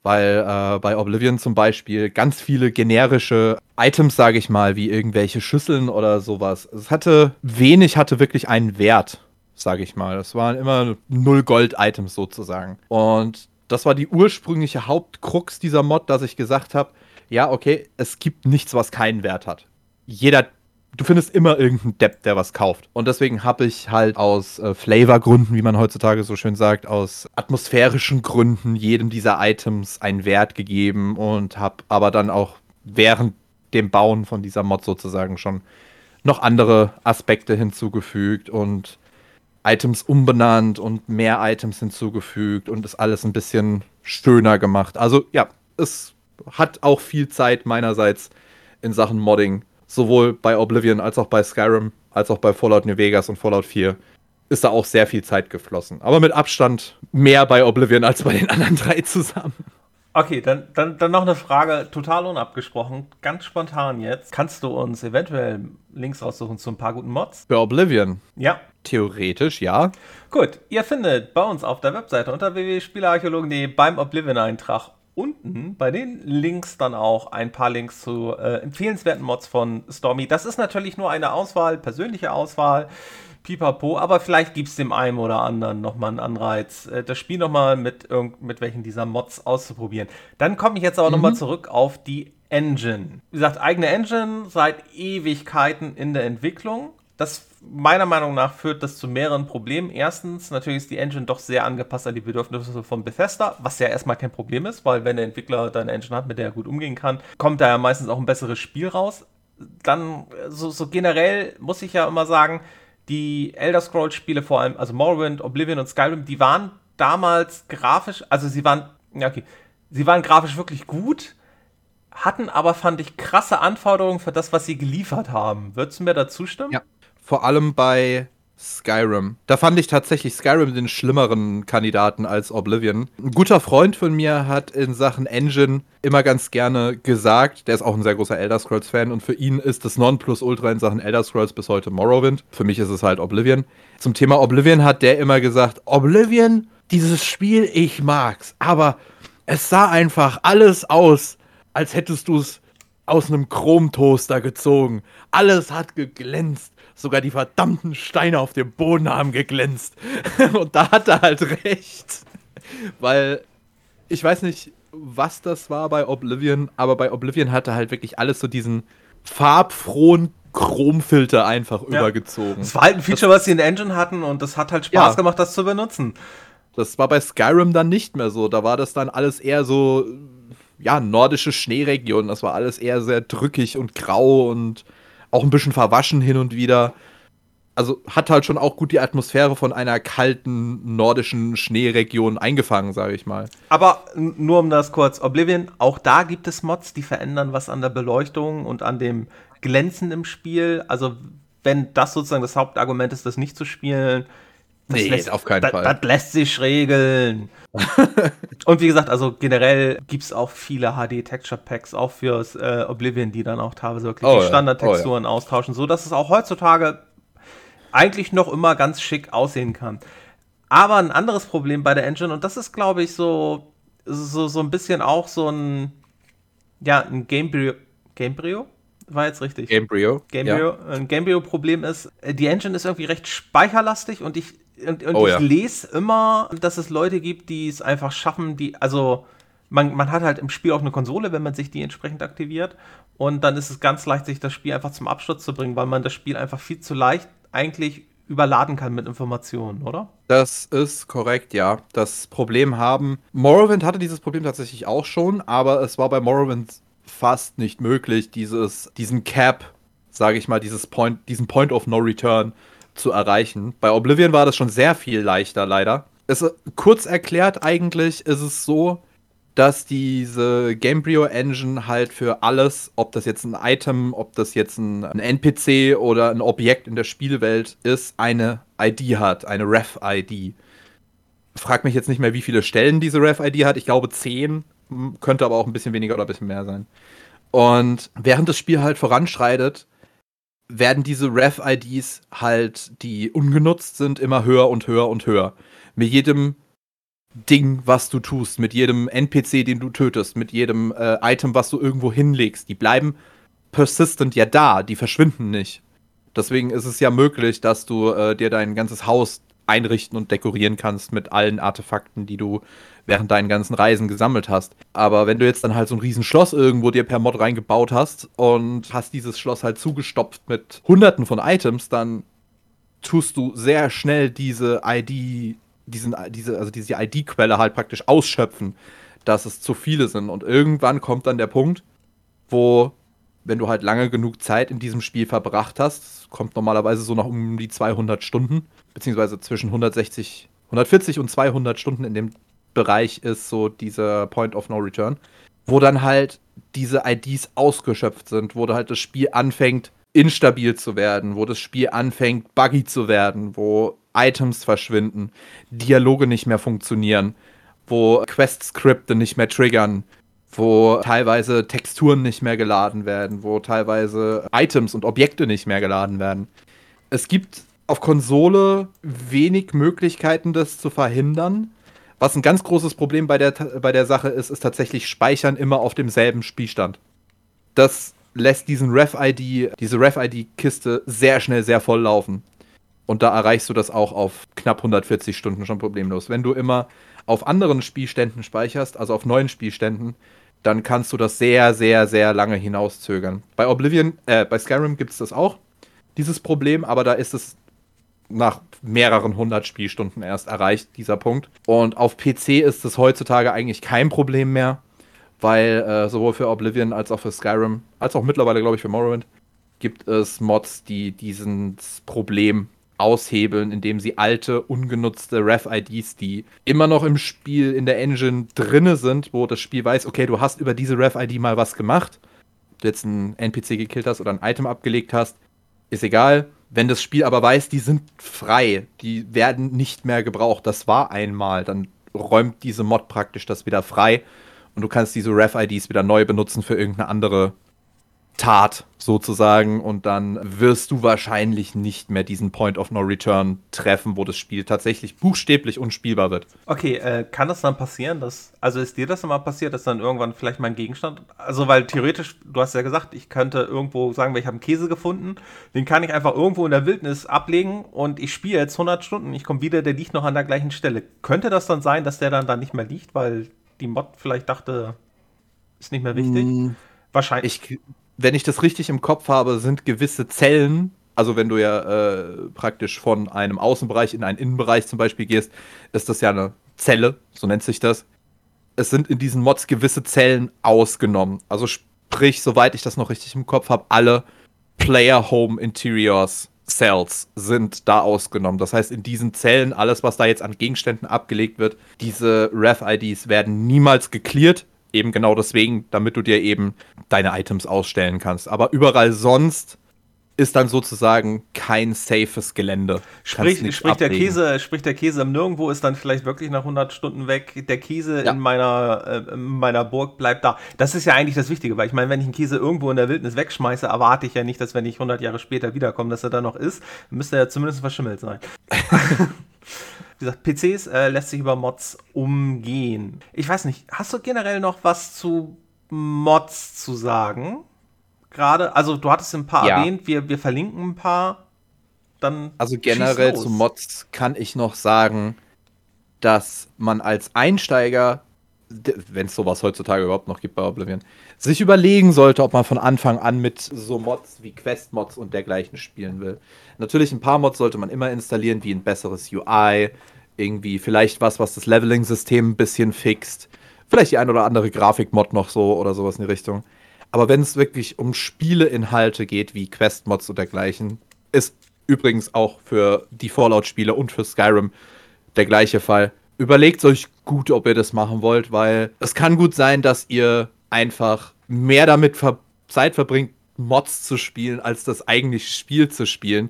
Speaker 3: Weil äh, bei Oblivion zum Beispiel ganz viele generische Items, sage ich mal, wie irgendwelche Schüsseln oder sowas. Es hatte wenig, hatte wirklich einen Wert, sage ich mal. Es waren immer null Gold-Items sozusagen. Und das war die ursprüngliche Hauptkrux dieser Mod, dass ich gesagt habe, ja, okay, es gibt nichts, was keinen Wert hat. Jeder du findest immer irgendeinen Depp, der was kauft. Und deswegen habe ich halt aus äh, Flavorgründen, wie man heutzutage so schön sagt, aus atmosphärischen Gründen jedem dieser Items einen Wert gegeben und habe aber dann auch während dem Bauen von dieser Mod sozusagen schon noch andere Aspekte hinzugefügt und Items umbenannt und mehr Items hinzugefügt und es alles ein bisschen schöner gemacht. Also ja, es hat auch viel Zeit meinerseits in Sachen Modding sowohl bei Oblivion als auch bei Skyrim, als auch bei Fallout New Vegas und Fallout 4 ist da auch sehr viel Zeit geflossen. Aber mit Abstand mehr bei Oblivion als bei den (laughs) anderen drei zusammen.
Speaker 1: Okay, dann, dann, dann noch eine Frage, total unabgesprochen, ganz spontan jetzt. Kannst du uns eventuell Links raussuchen zu ein paar guten Mods?
Speaker 3: Für Oblivion?
Speaker 1: Ja.
Speaker 3: Theoretisch, ja.
Speaker 1: Gut, ihr findet bei uns auf der Webseite unter www.spielerarchäologen.de beim Oblivion-Eintrag unten bei den Links dann auch ein paar Links zu äh, empfehlenswerten Mods von Stormy. Das ist natürlich nur eine Auswahl, persönliche Auswahl. Pipapo, aber vielleicht gibt es dem einen oder anderen nochmal einen Anreiz, äh, das Spiel nochmal mit, mit welchen dieser Mods auszuprobieren. Dann komme ich jetzt aber mhm. nochmal zurück auf die Engine. Wie gesagt, eigene Engine seit Ewigkeiten in der Entwicklung. Das meiner Meinung nach führt das zu mehreren Problemen. Erstens, natürlich ist die Engine doch sehr angepasst an die Bedürfnisse von Bethesda, was ja erstmal kein Problem ist, weil wenn der Entwickler deine Engine hat, mit der er gut umgehen kann, kommt da ja meistens auch ein besseres Spiel raus. Dann, so, so generell muss ich ja immer sagen, die Elder Scrolls-Spiele, vor allem, also Morrowind, Oblivion und Skyrim, die waren damals grafisch, also sie waren, ja, okay, sie waren grafisch wirklich gut, hatten aber, fand ich, krasse Anforderungen für das, was sie geliefert haben. Würdest du mir da zustimmen?
Speaker 3: Ja vor allem bei Skyrim. Da fand ich tatsächlich Skyrim den schlimmeren Kandidaten als Oblivion. Ein guter Freund von mir hat in Sachen Engine immer ganz gerne gesagt, der ist auch ein sehr großer Elder Scrolls-Fan und für ihn ist das Nonplusultra in Sachen Elder Scrolls bis heute Morrowind. Für mich ist es halt Oblivion. Zum Thema Oblivion hat der immer gesagt, Oblivion, dieses Spiel, ich mag's, aber es sah einfach alles aus, als hättest du es aus einem Chromtoaster gezogen. Alles hat geglänzt. Sogar die verdammten Steine auf dem Boden haben geglänzt. (laughs) Und da hat er halt recht. Weil ich weiß nicht, was das war bei Oblivion, aber bei Oblivion hatte halt wirklich alles so diesen farbfrohen Chromfilter einfach ja. übergezogen.
Speaker 1: Das war halt ein Feature, das, was sie in der Engine hatten und das hat halt Spaß ja. gemacht, das zu benutzen.
Speaker 3: Das war bei Skyrim dann nicht mehr so. Da war das dann alles eher so, ja, nordische Schneeregion. Das war alles eher sehr drückig und grau und auch ein bisschen verwaschen hin und wieder. Also hat halt schon auch gut die Atmosphäre von einer kalten nordischen Schneeregion eingefangen, sage ich mal.
Speaker 1: Aber nur um das kurz, Oblivion, auch da gibt es Mods, die verändern was an der Beleuchtung und an dem Glänzen im Spiel. Also wenn das sozusagen das Hauptargument ist, das nicht zu spielen,
Speaker 3: das nee, lässt, auf keinen
Speaker 1: das,
Speaker 3: Fall.
Speaker 1: Das lässt sich regeln. (laughs) und wie gesagt, also generell gibt es auch viele HD-Texture-Packs, auch fürs äh, Oblivion, die dann auch teilweise wirklich oh, die Standardtexturen oh, ja. austauschen, so dass es auch heutzutage eigentlich noch immer ganz schick aussehen kann. Aber ein anderes Problem bei der Engine, und das ist, glaube ich, so, so, so ein bisschen auch so ein, ja, ein Gamebryo. Gamebryo? War jetzt richtig.
Speaker 3: Gamebryo.
Speaker 1: Gamebryo. Ja. Ein Gamebryo-Problem ist, die Engine ist irgendwie recht speicherlastig und ich und, und oh, ich ja. lese immer, dass es Leute gibt, die es einfach schaffen, die, also man, man hat halt im Spiel auch eine Konsole, wenn man sich die entsprechend aktiviert. Und dann ist es ganz leicht, sich das Spiel einfach zum Absturz zu bringen, weil man das Spiel einfach viel zu leicht eigentlich überladen kann mit Informationen, oder?
Speaker 3: Das ist korrekt, ja. Das Problem haben. Morrowind hatte dieses Problem tatsächlich auch schon, aber es war bei Morrowind fast nicht möglich, dieses, diesen Cap, sage ich mal, dieses Point, diesen Point of No Return zu erreichen. Bei Oblivion war das schon sehr viel leichter, leider. Es, kurz erklärt, eigentlich ist es so, dass diese Gamebryo Engine halt für alles, ob das jetzt ein Item, ob das jetzt ein, ein NPC oder ein Objekt in der Spielwelt ist, eine ID hat, eine Ref-ID. Frag mich jetzt nicht mehr, wie viele Stellen diese Ref-ID hat. Ich glaube 10, könnte aber auch ein bisschen weniger oder ein bisschen mehr sein. Und während das Spiel halt voranschreitet, werden diese Ref-IDs halt, die ungenutzt sind, immer höher und höher und höher. Mit jedem Ding, was du tust, mit jedem NPC, den du tötest, mit jedem äh, Item, was du irgendwo hinlegst, die bleiben persistent ja da, die verschwinden nicht. Deswegen ist es ja möglich, dass du äh, dir dein ganzes Haus einrichten und dekorieren kannst mit allen Artefakten, die du während deinen ganzen Reisen gesammelt hast. Aber wenn du jetzt dann halt so ein riesen Schloss irgendwo dir per Mod reingebaut hast und hast dieses Schloss halt zugestopft mit hunderten von Items, dann tust du sehr schnell diese ID, diesen, diese, also diese ID-Quelle halt praktisch ausschöpfen, dass es zu viele sind. Und irgendwann kommt dann der Punkt, wo wenn du halt lange genug Zeit in diesem Spiel verbracht hast, kommt normalerweise so noch um die 200 Stunden, beziehungsweise zwischen 160, 140 und 200 Stunden in dem Bereich ist so dieser Point of No Return, wo dann halt diese IDs ausgeschöpft sind, wo halt das Spiel anfängt, instabil zu werden, wo das Spiel anfängt, buggy zu werden, wo Items verschwinden, Dialoge nicht mehr funktionieren, wo Quest-Skripte nicht mehr triggern, wo teilweise Texturen nicht mehr geladen werden, wo teilweise Items und Objekte nicht mehr geladen werden. Es gibt auf Konsole wenig Möglichkeiten, das zu verhindern. Was ein ganz großes Problem bei der, bei der Sache ist, ist tatsächlich Speichern immer auf demselben Spielstand. Das lässt diesen Ref-ID, diese Ref-ID-Kiste sehr schnell sehr voll laufen. Und da erreichst du das auch auf knapp 140 Stunden schon problemlos. Wenn du immer auf anderen Spielständen speicherst, also auf neuen Spielständen, dann kannst du das sehr, sehr, sehr lange hinauszögern. Bei Oblivion, äh, bei Skyrim gibt es das auch, dieses Problem, aber da ist es nach mehreren hundert Spielstunden erst erreicht, dieser Punkt. Und auf PC ist es heutzutage eigentlich kein Problem mehr, weil äh, sowohl für Oblivion als auch für Skyrim, als auch mittlerweile, glaube ich, für Morrowind, gibt es Mods, die dieses Problem aushebeln, indem sie alte, ungenutzte Ref-IDs, die immer noch im Spiel in der Engine drinne sind, wo das Spiel weiß, okay, du hast über diese Ref-ID mal was gemacht, du jetzt einen NPC gekillt hast oder ein Item abgelegt hast, ist egal. Wenn das Spiel aber weiß, die sind frei, die werden nicht mehr gebraucht, das war einmal, dann räumt diese Mod praktisch das wieder frei und du kannst diese Ref-IDs wieder neu benutzen für irgendeine andere Tat sozusagen und dann wirst du wahrscheinlich nicht mehr diesen Point of No Return treffen, wo das Spiel tatsächlich buchstäblich unspielbar wird.
Speaker 1: Okay, äh, kann das dann passieren, dass, also ist dir das mal passiert, dass dann irgendwann vielleicht mein Gegenstand, also weil theoretisch, du hast ja gesagt, ich könnte irgendwo sagen, ich habe einen Käse gefunden, den kann ich einfach irgendwo in der Wildnis ablegen und ich spiele jetzt 100 Stunden, ich komme wieder, der liegt noch an der gleichen Stelle. Könnte das dann sein, dass der dann da nicht mehr liegt, weil die Mod vielleicht dachte, ist nicht mehr wichtig? Mm,
Speaker 3: Wahrscheinlich. Ich wenn ich das richtig im Kopf habe, sind gewisse Zellen, also wenn du ja äh, praktisch von einem Außenbereich in einen Innenbereich zum Beispiel gehst, ist das ja eine Zelle, so nennt sich das. Es sind in diesen Mods gewisse Zellen ausgenommen. Also sprich, soweit ich das noch richtig im Kopf habe, alle Player Home Interiors Cells sind da ausgenommen. Das heißt, in diesen Zellen, alles, was da jetzt an Gegenständen abgelegt wird, diese Ref-IDs werden niemals geklärt eben genau deswegen, damit du dir eben deine Items ausstellen kannst. Aber überall sonst ist dann sozusagen kein safes Gelände.
Speaker 1: Sprich, sprich der Käse, sprich der Käse im Nirgendwo ist dann vielleicht wirklich nach 100 Stunden weg. Der Käse ja. in meiner, äh, in meiner Burg bleibt da. Das ist ja eigentlich das Wichtige, weil ich meine, wenn ich einen Käse irgendwo in der Wildnis wegschmeiße, erwarte ich ja nicht, dass wenn ich 100 Jahre später wiederkomme, dass er da noch ist. Müsste er ja zumindest verschimmelt sein. (laughs) Wie gesagt, PCs äh, lässt sich über Mods umgehen. Ich weiß nicht, hast du generell noch was zu Mods zu sagen? Gerade, also du hattest ein paar ja. erwähnt, wir, wir verlinken ein paar. Dann
Speaker 3: also generell zu Mods kann ich noch sagen, dass man als Einsteiger, wenn es sowas heutzutage überhaupt noch gibt bei Oblivion, sich überlegen sollte, ob man von Anfang an mit so Mods wie Quest-Mods und dergleichen spielen will. Natürlich ein paar Mods sollte man immer installieren, wie ein besseres UI, irgendwie vielleicht was, was das Leveling-System ein bisschen fixt, vielleicht die ein oder andere Grafik-Mod noch so oder sowas in die Richtung. Aber wenn es wirklich um Spieleinhalte geht, wie Quest-Mods und dergleichen, ist übrigens auch für die Fallout-Spiele und für Skyrim der gleiche Fall. Überlegt euch gut, ob ihr das machen wollt, weil es kann gut sein, dass ihr einfach mehr damit ver Zeit verbringt, Mods zu spielen, als das eigentliche Spiel zu spielen.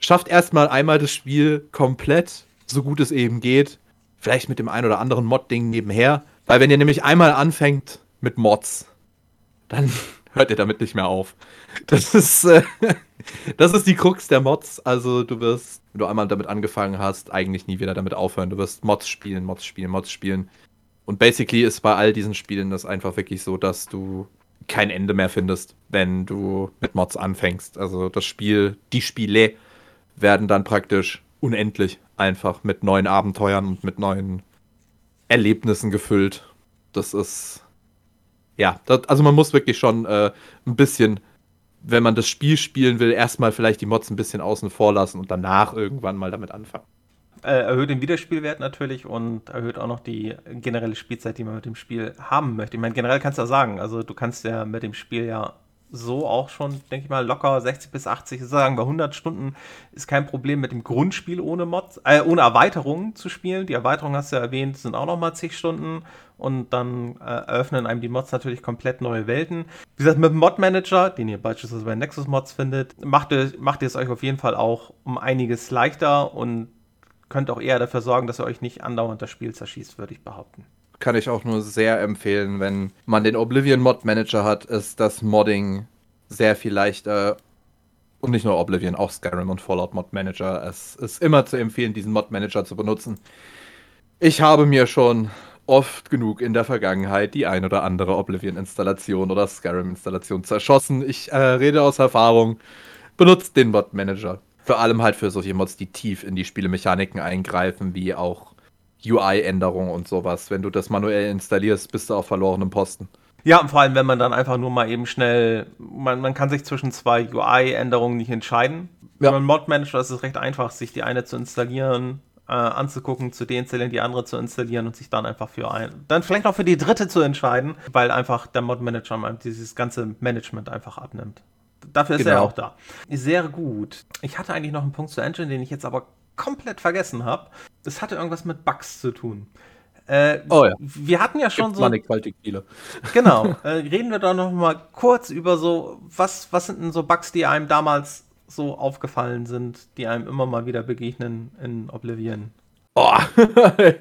Speaker 3: Schafft erstmal einmal das Spiel komplett, so gut es eben geht. Vielleicht mit dem ein oder anderen Mod-Ding nebenher. Weil wenn ihr nämlich einmal anfängt mit Mods, dann (laughs) hört ihr damit nicht mehr auf. Das ist, äh, das ist die Krux der Mods. Also du wirst, wenn du einmal damit angefangen hast, eigentlich nie wieder damit aufhören. Du wirst Mods spielen, Mods spielen, Mods spielen. Und basically ist bei all diesen Spielen das einfach wirklich so, dass du kein Ende mehr findest, wenn du mit Mods anfängst. Also das Spiel, die Spiele werden dann praktisch unendlich einfach mit neuen Abenteuern und mit neuen Erlebnissen gefüllt. Das ist ja, das, also man muss wirklich schon äh, ein bisschen, wenn man das Spiel spielen will, erstmal vielleicht die Mods ein bisschen außen vor lassen und danach irgendwann mal damit anfangen.
Speaker 1: Äh, erhöht den Wiederspielwert natürlich und erhöht auch noch die generelle Spielzeit, die man mit dem Spiel haben möchte. Ich meine, generell kannst du ja sagen, also du kannst ja mit dem Spiel ja so auch schon, denke ich mal, locker 60 bis 80, sagen wir 100 Stunden ist kein Problem mit dem Grundspiel ohne Mods, äh, ohne Erweiterungen zu spielen. Die Erweiterungen hast du ja erwähnt, sind auch nochmal zig Stunden und dann äh, eröffnen einem die Mods natürlich komplett neue Welten. Wie gesagt, mit dem Mod-Manager, den ihr beispielsweise bei Nexus Mods findet, macht ihr, macht ihr es euch auf jeden Fall auch um einiges leichter und könnt auch eher dafür sorgen, dass ihr euch nicht andauernd das Spiel zerschießt, würde ich behaupten
Speaker 3: kann ich auch nur sehr empfehlen, wenn man den Oblivion Mod Manager hat, ist das Modding sehr viel leichter. Und nicht nur Oblivion, auch Skyrim und Fallout Mod Manager. Es ist immer zu empfehlen, diesen Mod Manager zu benutzen. Ich habe mir schon oft genug in der Vergangenheit die ein oder andere Oblivion-Installation oder Skyrim-Installation zerschossen. Ich äh, rede aus Erfahrung. Benutzt den Mod Manager. Vor allem halt für solche Mods, die tief in die Spielemechaniken eingreifen, wie auch UI-Änderungen und sowas. Wenn du das manuell installierst, bist du auf verlorenem Posten.
Speaker 1: Ja, und vor allem, wenn man dann einfach nur mal eben schnell, man, man kann sich zwischen zwei UI-Änderungen nicht entscheiden. Ja. Beim Mod-Manager ist es recht einfach, sich die eine zu installieren, äh, anzugucken, zu deinstallieren, die andere zu installieren und sich dann einfach für ein, dann vielleicht auch für die dritte zu entscheiden, weil einfach der Mod-Manager dieses ganze Management einfach abnimmt. Dafür ist genau. er auch da. Sehr gut. Ich hatte eigentlich noch einen Punkt zur Engine, den ich jetzt aber komplett vergessen habe. Es hatte irgendwas mit Bugs zu tun. Äh, oh ja. Wir hatten ja schon Gibt so.
Speaker 3: Mannigfaltig viele. (laughs)
Speaker 1: Genau. (laughs) Äh, reden wir doch noch mal kurz über so, was, was sind denn so Bugs, die einem damals so aufgefallen sind, die einem immer mal wieder begegnen in Oblivion?
Speaker 3: Oh, (laughs)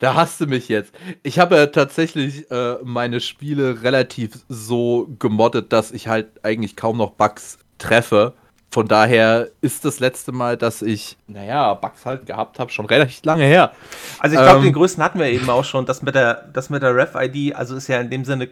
Speaker 3: da hast du mich jetzt. Ich habe ja tatsächlich äh, meine Spiele relativ so gemoddet, dass ich halt eigentlich kaum noch Bugs treffe. Von daher ist das letzte Mal, dass ich, naja, Bugs halt gehabt habe, schon relativ lange her.
Speaker 1: Also ich glaube, ähm, den größten hatten wir eben auch schon. Das mit der, das mit der Ref-ID, also ist ja in dem Sinne,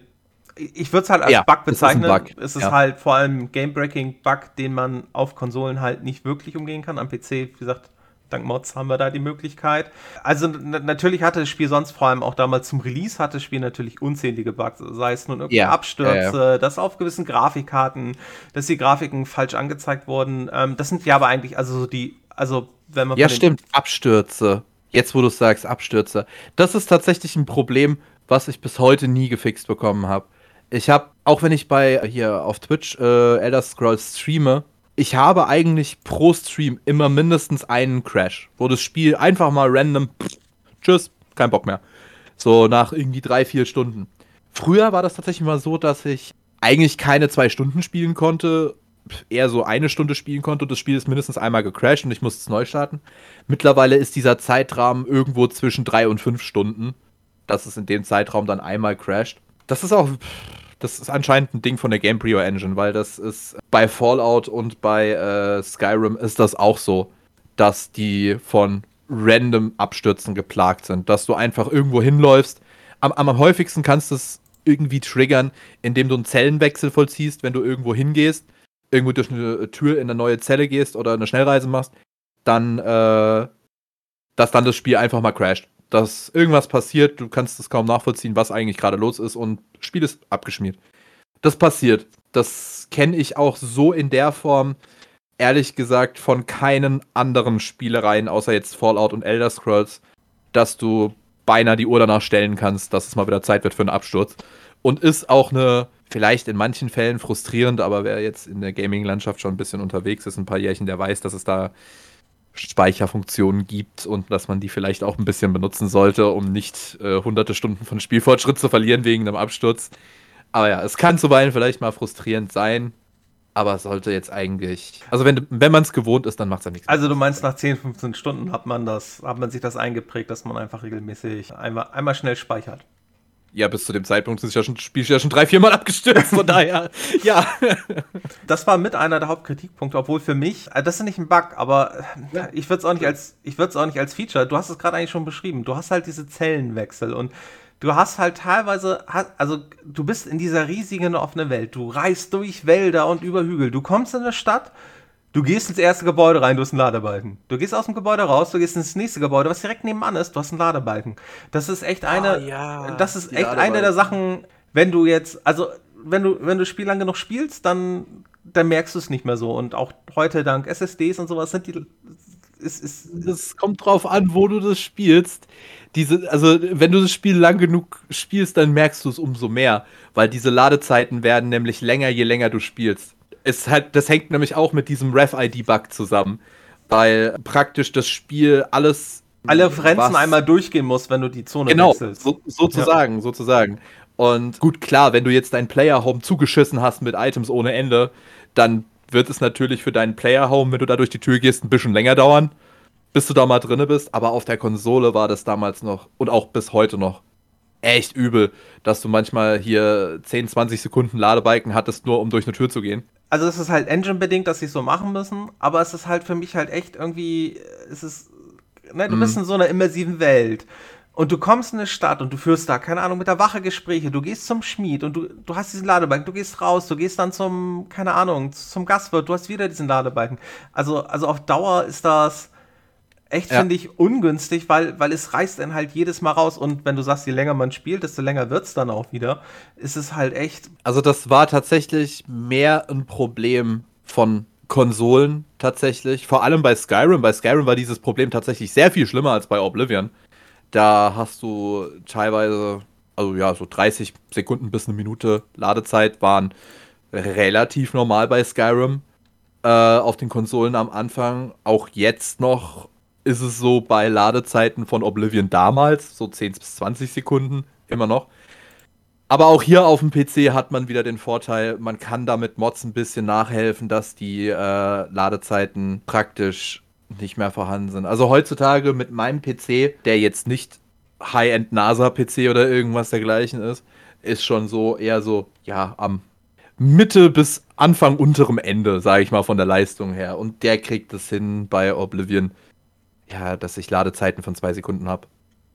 Speaker 1: ich würde es halt als ja, Bug bezeichnen. Ist Bug. Es ist ja. halt vor allem Game-Breaking-Bug, den man auf Konsolen halt nicht wirklich umgehen kann. Am PC, wie gesagt, dank Mods haben wir da die Möglichkeit. Also natürlich hatte das Spiel sonst vor allem auch damals zum Release hatte das Spiel natürlich unzählige Bugs, sei es nun irgendwie yeah. Abstürze, ja, ja. dass auf gewissen Grafikkarten, dass die Grafiken falsch angezeigt wurden. Ähm, das sind ja aber eigentlich also so die, also wenn man
Speaker 3: ja stimmt Abstürze. Jetzt wo du sagst Abstürze, das ist tatsächlich ein Problem, was ich bis heute nie gefixt bekommen habe. Ich habe, auch wenn ich bei hier auf Twitch äh, Elder Scrolls streame, ich habe eigentlich pro Stream immer mindestens einen Crash, wo das Spiel einfach mal random, pff, tschüss, kein Bock mehr. So nach irgendwie drei, vier Stunden. Früher war das tatsächlich mal so, dass ich eigentlich keine zwei Stunden spielen konnte, eher so eine Stunde spielen konnte und das Spiel ist mindestens einmal gecrashed und ich musste es neu starten. Mittlerweile ist dieser Zeitrahmen irgendwo zwischen drei und fünf Stunden, dass es in dem Zeitraum dann einmal crasht. Das ist auch das ist anscheinend ein Ding von der Gamebryo Engine, weil das ist bei Fallout und bei äh, Skyrim ist das auch so, dass die von random Abstürzen geplagt sind, dass du einfach irgendwo hinläufst. Am, am häufigsten kannst du es irgendwie triggern, indem du einen Zellenwechsel vollziehst, wenn du irgendwo hingehst, irgendwo durch eine Tür in eine neue Zelle gehst oder eine Schnellreise machst, dann, äh, dass dann das Spiel einfach mal crasht dass irgendwas passiert, du kannst es kaum nachvollziehen, was eigentlich gerade los ist und Spiel ist abgeschmiert. Das passiert. Das kenne ich auch so in der Form, ehrlich gesagt, von keinen anderen Spielereien, außer jetzt Fallout und Elder Scrolls, dass du beinahe die Uhr danach stellen kannst, dass es mal wieder Zeit wird für einen Absturz. Und ist auch eine, vielleicht in manchen Fällen frustrierend, aber wer jetzt in der Gaming-Landschaft schon ein bisschen unterwegs ist, ein paar Jährchen, der weiß, dass es da Speicherfunktionen gibt und dass man die vielleicht auch ein bisschen benutzen sollte, um nicht äh, hunderte Stunden von Spielfortschritt zu verlieren wegen einem Absturz. Aber ja, es kann zuweilen vielleicht mal frustrierend sein, aber es sollte jetzt eigentlich. Also wenn, wenn man es gewohnt ist, dann macht es ja nichts.
Speaker 1: Also du meinst, nach 10, 15 Stunden hat man das, hat man sich das eingeprägt, dass man einfach regelmäßig einmal, einmal schnell speichert.
Speaker 3: Ja, bis zu dem Zeitpunkt ist ja schon, Spiel ja schon drei, vier Mal abgestürzt, von (laughs) daher, ja.
Speaker 1: Das war mit einer der Hauptkritikpunkte, obwohl für mich, äh, das ist nicht ein Bug, aber ja. ich würde es auch nicht als, ich würde es auch nicht als Feature, du hast es gerade eigentlich schon beschrieben, du hast halt diese Zellenwechsel und du hast halt teilweise, also du bist in dieser riesigen offenen Welt, du reist durch Wälder und über Hügel, du kommst in eine Stadt, Du gehst ins erste Gebäude rein, du hast einen Ladebalken. Du gehst aus dem Gebäude raus, du gehst ins nächste Gebäude, was direkt nebenan ist, du hast einen Ladebalken. Das ist echt eine, oh, ja, das ist echt eine der Sachen, wenn du jetzt, also wenn du, wenn du Spiel lang genug spielst, dann, dann merkst du es nicht mehr so. Und auch heute dank SSDs und sowas sind die.
Speaker 3: Es, es, das kommt drauf an, wo du das spielst. Diese, also, wenn du das Spiel lang genug spielst, dann merkst du es umso mehr. Weil diese Ladezeiten werden nämlich länger, je länger du spielst es halt, das hängt nämlich auch mit diesem Ref-ID-Bug zusammen, weil praktisch das Spiel alles.
Speaker 1: Alle Referenzen einmal durchgehen muss, wenn du die Zone
Speaker 3: genau, wechselst. Genau, so, sozusagen, ja. sozusagen. Und gut, klar, wenn du jetzt dein Player-Home zugeschissen hast mit Items ohne Ende, dann wird es natürlich für deinen Player-Home, wenn du da durch die Tür gehst, ein bisschen länger dauern, bis du da mal drinne bist. Aber auf der Konsole war das damals noch und auch bis heute noch echt übel, dass du manchmal hier 10, 20 Sekunden Ladebalken hattest, nur um durch eine Tür zu gehen
Speaker 1: also es ist halt Engine-bedingt, dass sie es so machen müssen, aber es ist halt für mich halt echt irgendwie, es ist, ne, du mhm. bist in so einer immersiven Welt. Und du kommst in eine Stadt und du führst da, keine Ahnung, mit der Wache Gespräche, du gehst zum Schmied und du, du hast diesen Ladebalken, du gehst raus, du gehst dann zum, keine Ahnung, zum Gastwirt, du hast wieder diesen Ladebalken. Also, also auf Dauer ist das, echt, ja. finde ich, ungünstig, weil, weil es reißt dann halt jedes Mal raus. Und wenn du sagst, je länger man spielt, desto länger wird es dann auch wieder. Ist es halt echt.
Speaker 3: Also, das war tatsächlich mehr ein Problem von Konsolen tatsächlich. Vor allem bei Skyrim. Bei Skyrim war dieses Problem tatsächlich sehr viel schlimmer als bei Oblivion. Da hast du teilweise, also ja, so 30 Sekunden bis eine Minute Ladezeit waren relativ normal bei Skyrim äh, auf den Konsolen am Anfang. Auch jetzt noch ist es so bei Ladezeiten von Oblivion damals, so 10 bis 20 Sekunden, immer noch. Aber auch hier auf dem PC hat man wieder den Vorteil, man kann damit Mods ein bisschen nachhelfen, dass die äh, Ladezeiten praktisch nicht mehr vorhanden sind. Also heutzutage mit meinem PC, der jetzt nicht High-End NASA-PC oder irgendwas dergleichen ist, ist schon so eher so, ja, am Mitte bis Anfang unterem Ende, sage ich mal, von der Leistung her. Und der kriegt es hin bei Oblivion ja, dass ich Ladezeiten von zwei Sekunden habe.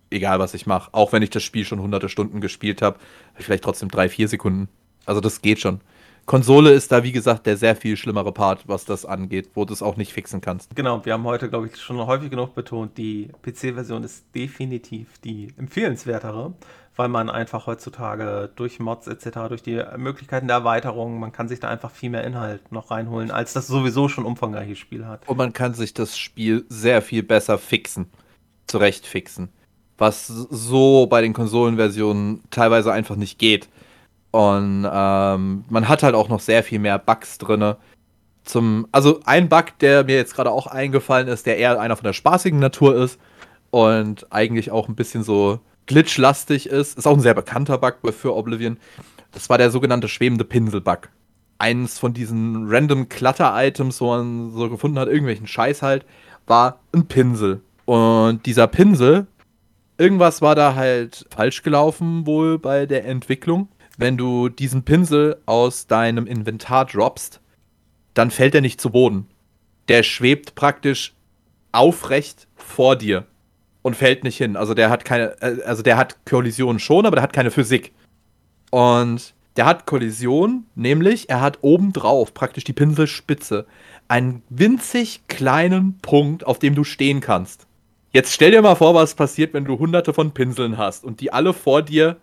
Speaker 3: Egal, was ich mache. Auch wenn ich das Spiel schon hunderte Stunden gespielt habe, ich vielleicht trotzdem drei, vier Sekunden. Also das geht schon. Konsole ist da, wie gesagt, der sehr viel schlimmere Part, was das angeht, wo du es auch nicht fixen kannst.
Speaker 1: Genau, wir haben heute, glaube ich, schon häufig genug betont, die PC-Version ist definitiv die empfehlenswertere weil man einfach heutzutage durch Mods etc., durch die Möglichkeiten der Erweiterung, man kann sich da einfach viel mehr Inhalt noch reinholen, als das sowieso schon umfangreiche Spiel hat.
Speaker 3: Und man kann sich das Spiel sehr viel besser fixen, zurecht fixen, was so bei den Konsolenversionen teilweise einfach nicht geht. Und ähm, man hat halt auch noch sehr viel mehr Bugs drin. Zum, also ein Bug, der mir jetzt gerade auch eingefallen ist, der eher einer von der spaßigen Natur ist und eigentlich auch ein bisschen so glitchlastig ist. Ist auch ein sehr bekannter Bug für Oblivion. Das war der sogenannte schwebende Pinsel-Bug. Eines von diesen random Clutter-Items, wo man so gefunden hat, irgendwelchen Scheiß halt, war ein Pinsel. Und dieser Pinsel, irgendwas war da halt falsch gelaufen, wohl bei der Entwicklung. Wenn du diesen Pinsel aus deinem Inventar droppst, dann fällt er nicht zu Boden. Der schwebt praktisch aufrecht vor dir und fällt nicht hin. Also der hat keine, äh, also der hat Kollision schon, aber der hat keine Physik. Und der hat Kollision, nämlich er hat obendrauf praktisch die Pinselspitze einen winzig kleinen Punkt, auf dem du stehen kannst. Jetzt stell dir mal vor, was passiert, wenn du hunderte von Pinseln hast und die alle vor dir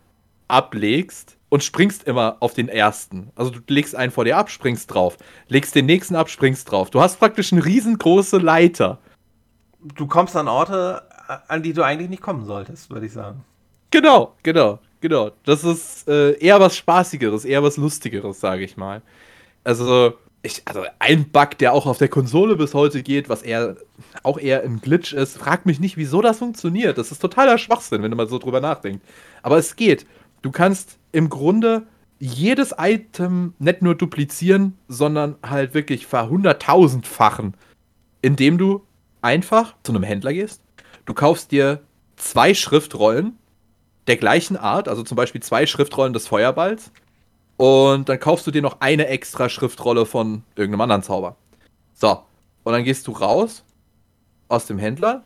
Speaker 3: ablegst und springst immer auf den ersten. Also du legst einen vor dir ab, springst drauf, legst den nächsten ab, springst drauf. Du hast praktisch eine riesengroße Leiter.
Speaker 1: Du kommst an Orte, an die du eigentlich nicht kommen solltest, würde ich sagen.
Speaker 3: Genau, genau, genau. Das ist äh, eher was Spaßigeres, eher was Lustigeres, sage ich mal. Also, ich, also ein Bug, der auch auf der Konsole bis heute geht, was eher auch eher ein Glitch ist, frag mich nicht, wieso das funktioniert. Das ist totaler Schwachsinn, wenn du mal so drüber nachdenkst. Aber es geht. Du kannst im Grunde jedes Item nicht nur duplizieren, sondern halt wirklich verhunderttausendfachen, indem du einfach zu einem Händler gehst, Du kaufst dir zwei Schriftrollen der gleichen Art, also zum Beispiel zwei Schriftrollen des Feuerballs. Und dann kaufst du dir noch eine extra Schriftrolle von irgendeinem anderen Zauber. So, und dann gehst du raus aus dem Händler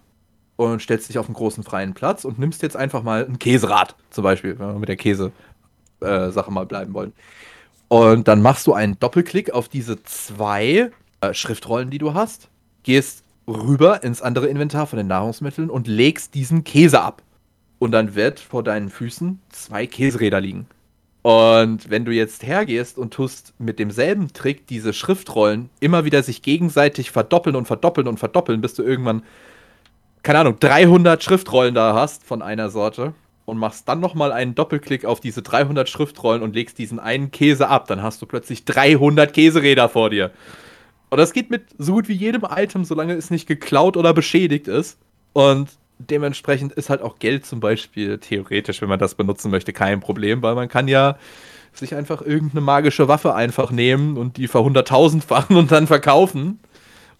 Speaker 3: und stellst dich auf einen großen freien Platz und nimmst jetzt einfach mal ein Käserad, zum Beispiel, wenn wir mit der Käse-Sache äh, mal bleiben wollen. Und dann machst du einen Doppelklick auf diese zwei äh, Schriftrollen, die du hast, gehst rüber ins andere Inventar von den Nahrungsmitteln und legst diesen Käse ab. Und dann wird vor deinen Füßen zwei Käseräder liegen. Und wenn du jetzt hergehst und tust mit demselben Trick diese Schriftrollen immer wieder sich gegenseitig verdoppeln und verdoppeln und verdoppeln, bis du irgendwann, keine Ahnung, 300 Schriftrollen da hast von einer Sorte und machst dann nochmal einen Doppelklick auf diese 300 Schriftrollen und legst diesen einen Käse ab, dann hast du plötzlich 300 Käseräder vor dir. Und das geht mit so gut wie jedem Item, solange es nicht geklaut oder beschädigt ist. Und dementsprechend ist halt auch Geld zum Beispiel theoretisch, wenn man das benutzen möchte, kein Problem, weil man kann ja sich einfach irgendeine magische Waffe einfach nehmen und die ver 100.000 fachen und dann verkaufen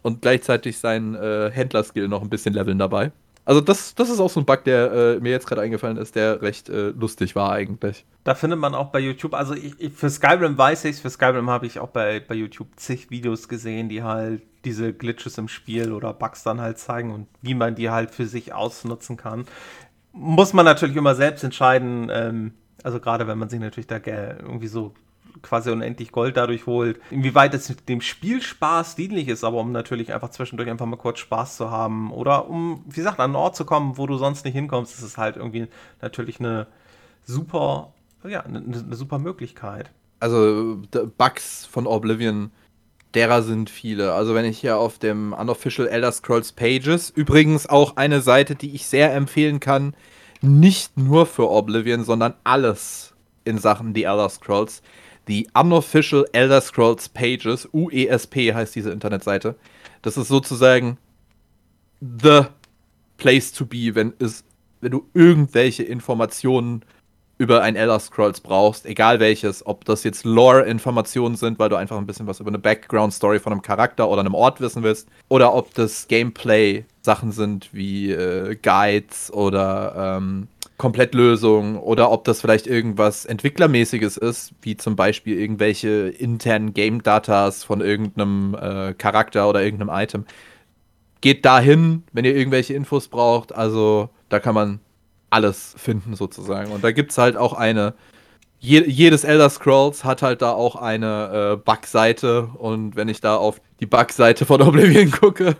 Speaker 3: und gleichzeitig seinen äh, Händlerskill noch ein bisschen leveln dabei. Also das, das ist auch so ein Bug, der äh, mir jetzt gerade eingefallen ist, der recht äh, lustig war eigentlich.
Speaker 1: Da findet man auch bei YouTube, also ich, ich, für Skyrim weiß ich für Skyrim habe ich auch bei, bei YouTube zig Videos gesehen, die halt diese Glitches im Spiel oder Bugs dann halt zeigen und wie man die halt für sich ausnutzen kann. Muss man natürlich immer selbst entscheiden, ähm, also gerade wenn man sich natürlich da irgendwie so quasi unendlich Gold dadurch holt. Inwieweit es dem Spielspaß dienlich ist, aber um natürlich einfach zwischendurch einfach mal kurz Spaß zu haben oder um, wie gesagt, an einen Ort zu kommen, wo du sonst nicht hinkommst, ist es halt irgendwie natürlich eine super, ja, eine, eine super Möglichkeit.
Speaker 3: Also Bugs von Oblivion derer sind viele. Also wenn ich hier auf dem Unofficial Elder Scrolls Pages, übrigens auch eine Seite, die ich sehr empfehlen kann, nicht nur für Oblivion, sondern alles in Sachen The Elder Scrolls die Unofficial Elder Scrolls Pages, UESP heißt diese Internetseite. Das ist sozusagen the place to be, wenn, es, wenn du irgendwelche Informationen über ein Elder Scrolls brauchst, egal welches, ob das jetzt Lore-Informationen sind, weil du einfach ein bisschen was über eine Background-Story von einem Charakter oder einem Ort wissen willst, oder ob das Gameplay-Sachen sind wie äh, Guides oder ähm, Komplettlösung oder ob das vielleicht irgendwas Entwicklermäßiges ist, wie zum Beispiel irgendwelche internen Game-Datas von irgendeinem äh, Charakter oder irgendeinem Item. Geht dahin, wenn ihr irgendwelche Infos braucht. Also da kann man alles finden sozusagen. Und da gibt es halt auch eine. Je, jedes Elder Scrolls hat halt da auch eine äh, Bug-Seite. Und wenn ich da auf die Bug-Seite von (laughs) Oblivion gucke,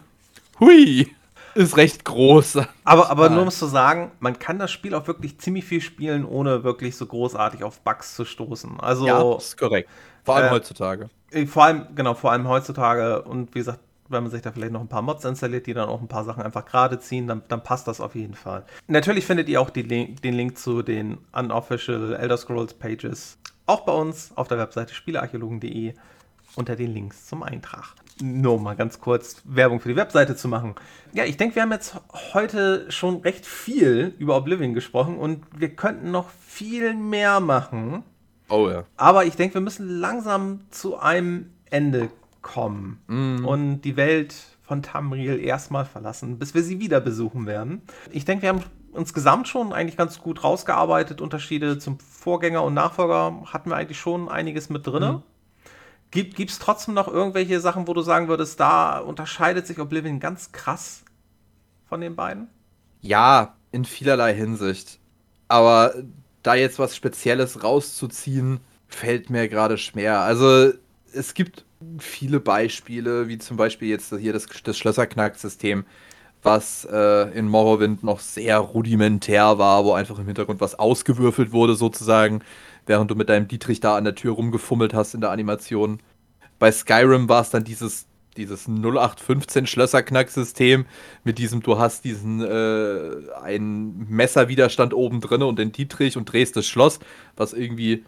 Speaker 3: hui! Ist recht groß.
Speaker 1: Aber, aber nur um es zu sagen, man kann das Spiel auch wirklich ziemlich viel spielen, ohne wirklich so großartig auf Bugs zu stoßen. Also,
Speaker 3: ja, ist korrekt.
Speaker 1: Vor allem äh, heutzutage. Vor allem, genau, vor allem heutzutage. Und wie gesagt, wenn man sich da vielleicht noch ein paar Mods installiert, die dann auch ein paar Sachen einfach gerade ziehen, dann, dann passt das auf jeden Fall. Natürlich findet ihr auch Link, den Link zu den unofficial Elder Scrolls Pages auch bei uns auf der Webseite spielearchäologen.de unter den Links zum Eintrag nur mal ganz kurz Werbung für die Webseite zu machen. Ja, ich denke, wir haben jetzt heute schon recht viel über Oblivion gesprochen und wir könnten noch viel mehr machen.
Speaker 3: Oh ja.
Speaker 1: Aber ich denke, wir müssen langsam zu einem Ende kommen mm. und die Welt von Tamriel erstmal verlassen, bis wir sie wieder besuchen werden. Ich denke, wir haben insgesamt schon eigentlich ganz gut rausgearbeitet. Unterschiede zum Vorgänger und Nachfolger hatten wir eigentlich schon einiges mit drin. Mm. Gibt es trotzdem noch irgendwelche Sachen, wo du sagen würdest, da unterscheidet sich Oblivion ganz krass von den beiden?
Speaker 3: Ja, in vielerlei Hinsicht. Aber da jetzt was Spezielles rauszuziehen, fällt mir gerade schwer. Also es gibt viele Beispiele, wie zum Beispiel jetzt hier das, das Schlösserknack-System, was äh, in Morrowind noch sehr rudimentär war, wo einfach im Hintergrund was ausgewürfelt wurde sozusagen während du mit deinem Dietrich da an der Tür rumgefummelt hast in der Animation. Bei Skyrim war es dann dieses, dieses 0815 Schlösserknack-System mit diesem, du hast diesen äh, einen Messerwiderstand oben drin und den Dietrich und drehst das Schloss, was irgendwie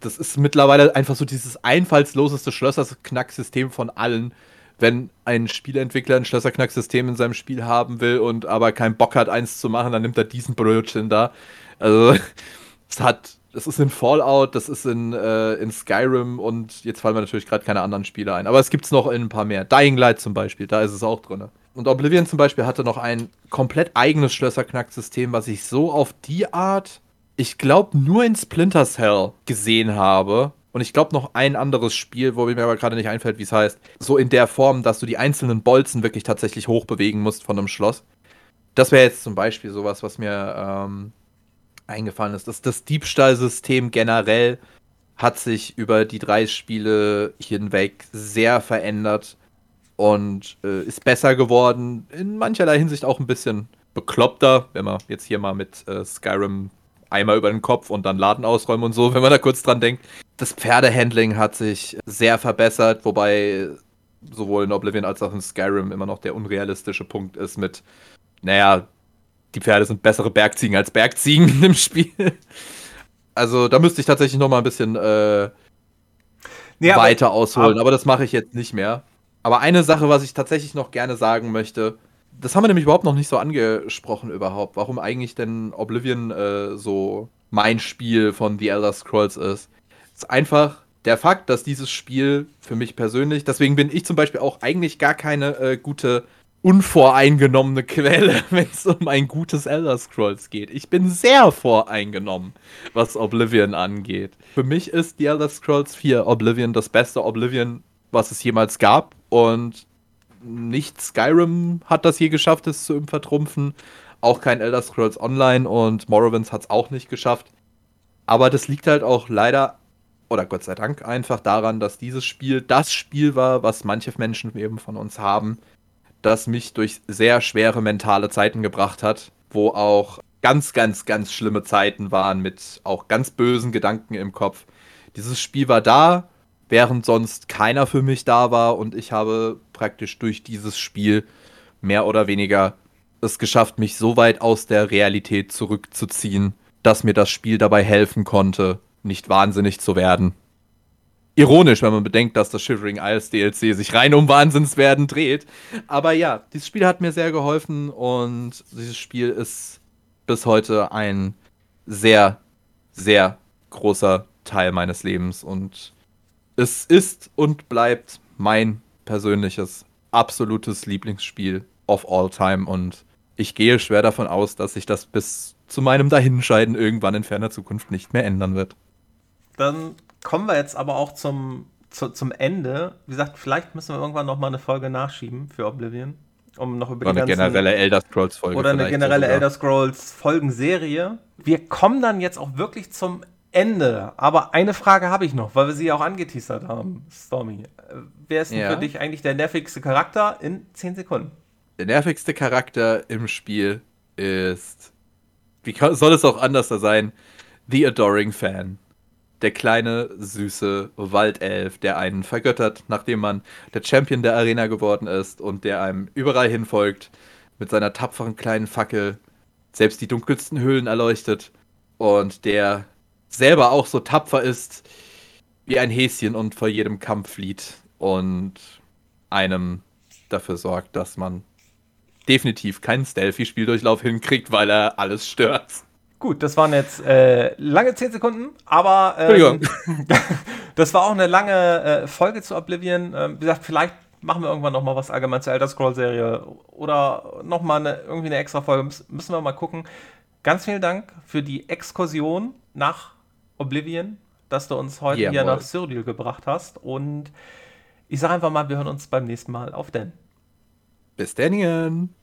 Speaker 3: das, ist mittlerweile einfach so dieses einfallsloseste Schlösserknack-System von allen. Wenn ein Spieleentwickler ein Schlösserknack-System in seinem Spiel haben will und aber keinen Bock hat, eins zu machen, dann nimmt er diesen Brötchen da. Also, (laughs) es hat Das ist in Fallout, das ist in, äh, in Skyrim und jetzt fallen mir natürlich gerade keine anderen Spiele ein. Aber es gibt es noch in ein paar mehr. Dying Light zum Beispiel, da ist es auch drin. Und Oblivion zum Beispiel hatte noch ein komplett eigenes Schlösserknacksystem, was ich so auf die Art, ich glaube, nur in Splinter Cell gesehen habe. Und ich glaube noch ein anderes Spiel, wo mir aber gerade nicht einfällt, wie es heißt. So in der Form, dass du die einzelnen Bolzen wirklich tatsächlich hochbewegen musst von einem Schloss. Das wäre jetzt zum Beispiel sowas, was mir ähm, eingefallen ist. Das, das Diebstahlsystem generell hat sich über die drei Spiele hinweg sehr verändert und äh, ist besser geworden. In mancherlei Hinsicht auch ein bisschen bekloppter, wenn man jetzt hier mal mit äh, Skyrim einmal über den Kopf und dann Laden ausräumen und so, wenn man da kurz dran denkt. Das Pferdehandling hat sich sehr verbessert, wobei sowohl in Oblivion als auch in Skyrim immer noch der unrealistische Punkt ist mit, naja, die Pferde sind bessere Bergziegen als Bergziegen (laughs) im Spiel. Also da müsste ich tatsächlich noch mal ein bisschen äh, nee, weiter aber, ausholen, aber, aber das mache ich jetzt nicht mehr. Aber eine Sache, was ich tatsächlich noch gerne sagen möchte, das haben wir nämlich überhaupt noch nicht so angesprochen überhaupt, warum eigentlich denn Oblivion äh, so mein Spiel von The Elder Scrolls ist. Es ist einfach der Fakt, dass dieses Spiel für mich persönlich, deswegen bin ich zum Beispiel auch eigentlich gar keine äh, gute unvoreingenommene Quelle, (laughs) wenn es um ein gutes Elder Scrolls geht. Ich bin sehr voreingenommen, was Oblivion angeht. Für mich ist die Elder Scrolls 4 Oblivion das beste Oblivion, was es jemals gab. Und nicht Skyrim hat das je geschafft, es zu vertrumpfen. Auch kein Elder Scrolls Online und Morrowind hat es auch nicht geschafft. Aber das liegt halt auch leider, oder Gott sei Dank, einfach daran, dass dieses Spiel das Spiel war, was manche Menschen eben von uns haben, das mich durch sehr schwere mentale Zeiten gebracht hat, wo auch ganz, ganz, ganz schlimme Zeiten waren mit auch ganz bösen Gedanken im Kopf. Dieses Spiel war da, während sonst keiner für mich da war und ich habe praktisch durch dieses Spiel mehr oder weniger es geschafft, mich so weit aus der Realität zurückzuziehen, dass mir das Spiel dabei helfen konnte, nicht wahnsinnig zu werden. Ironisch, wenn man bedenkt, dass das Shivering Isles DLC sich rein um Wahnsinnswerden dreht. Aber ja, dieses Spiel hat mir sehr geholfen und dieses Spiel ist bis heute ein sehr, sehr großer Teil meines Lebens und es ist und bleibt mein persönliches, absolutes Lieblingsspiel of all time und ich gehe schwer davon aus, dass sich das bis zu meinem Dahinscheiden irgendwann in ferner Zukunft nicht mehr ändern wird.
Speaker 1: Dann kommen wir jetzt aber auch zum, zu, zum Ende. Wie gesagt, vielleicht müssen wir irgendwann noch mal eine Folge nachschieben für Oblivion. Um noch über
Speaker 3: oder die eine ganzen, generelle Elder Scrolls Folge.
Speaker 1: Oder eine generelle Elder Scrolls Folgenserie. Wir kommen dann jetzt auch wirklich zum Ende. Aber eine Frage habe ich noch, weil wir sie auch angeteasert haben, Stormy. Wer ist denn ja. für dich eigentlich der nervigste Charakter in 10 Sekunden?
Speaker 3: Der nervigste Charakter im Spiel ist, wie soll es auch anders sein, The Adoring Fan der kleine, süße Waldelf, der einen vergöttert, nachdem man der Champion der Arena geworden ist und der einem überall hinfolgt, mit seiner tapferen kleinen Fackel selbst die dunkelsten Höhlen erleuchtet und der selber auch so tapfer ist wie ein Häschen und vor jedem Kampf flieht und einem dafür sorgt, dass man definitiv keinen Stealthy-Spieldurchlauf hinkriegt, weil er alles stört.
Speaker 1: Gut, das waren jetzt äh, lange 10 Sekunden, aber ähm, (laughs) das war auch eine lange äh, Folge zu Oblivion. Ähm, wie gesagt, vielleicht machen wir irgendwann noch mal was allgemein zur Elder Scroll Serie oder noch mal eine, irgendwie eine extra Folge. Müssen wir mal gucken. Ganz vielen Dank für die Exkursion nach Oblivion, dass du uns heute yeah, hier nach Cyrodiil gebracht hast. Und ich sage einfach mal, wir hören uns beim nächsten Mal auf denn.
Speaker 3: Bis denn.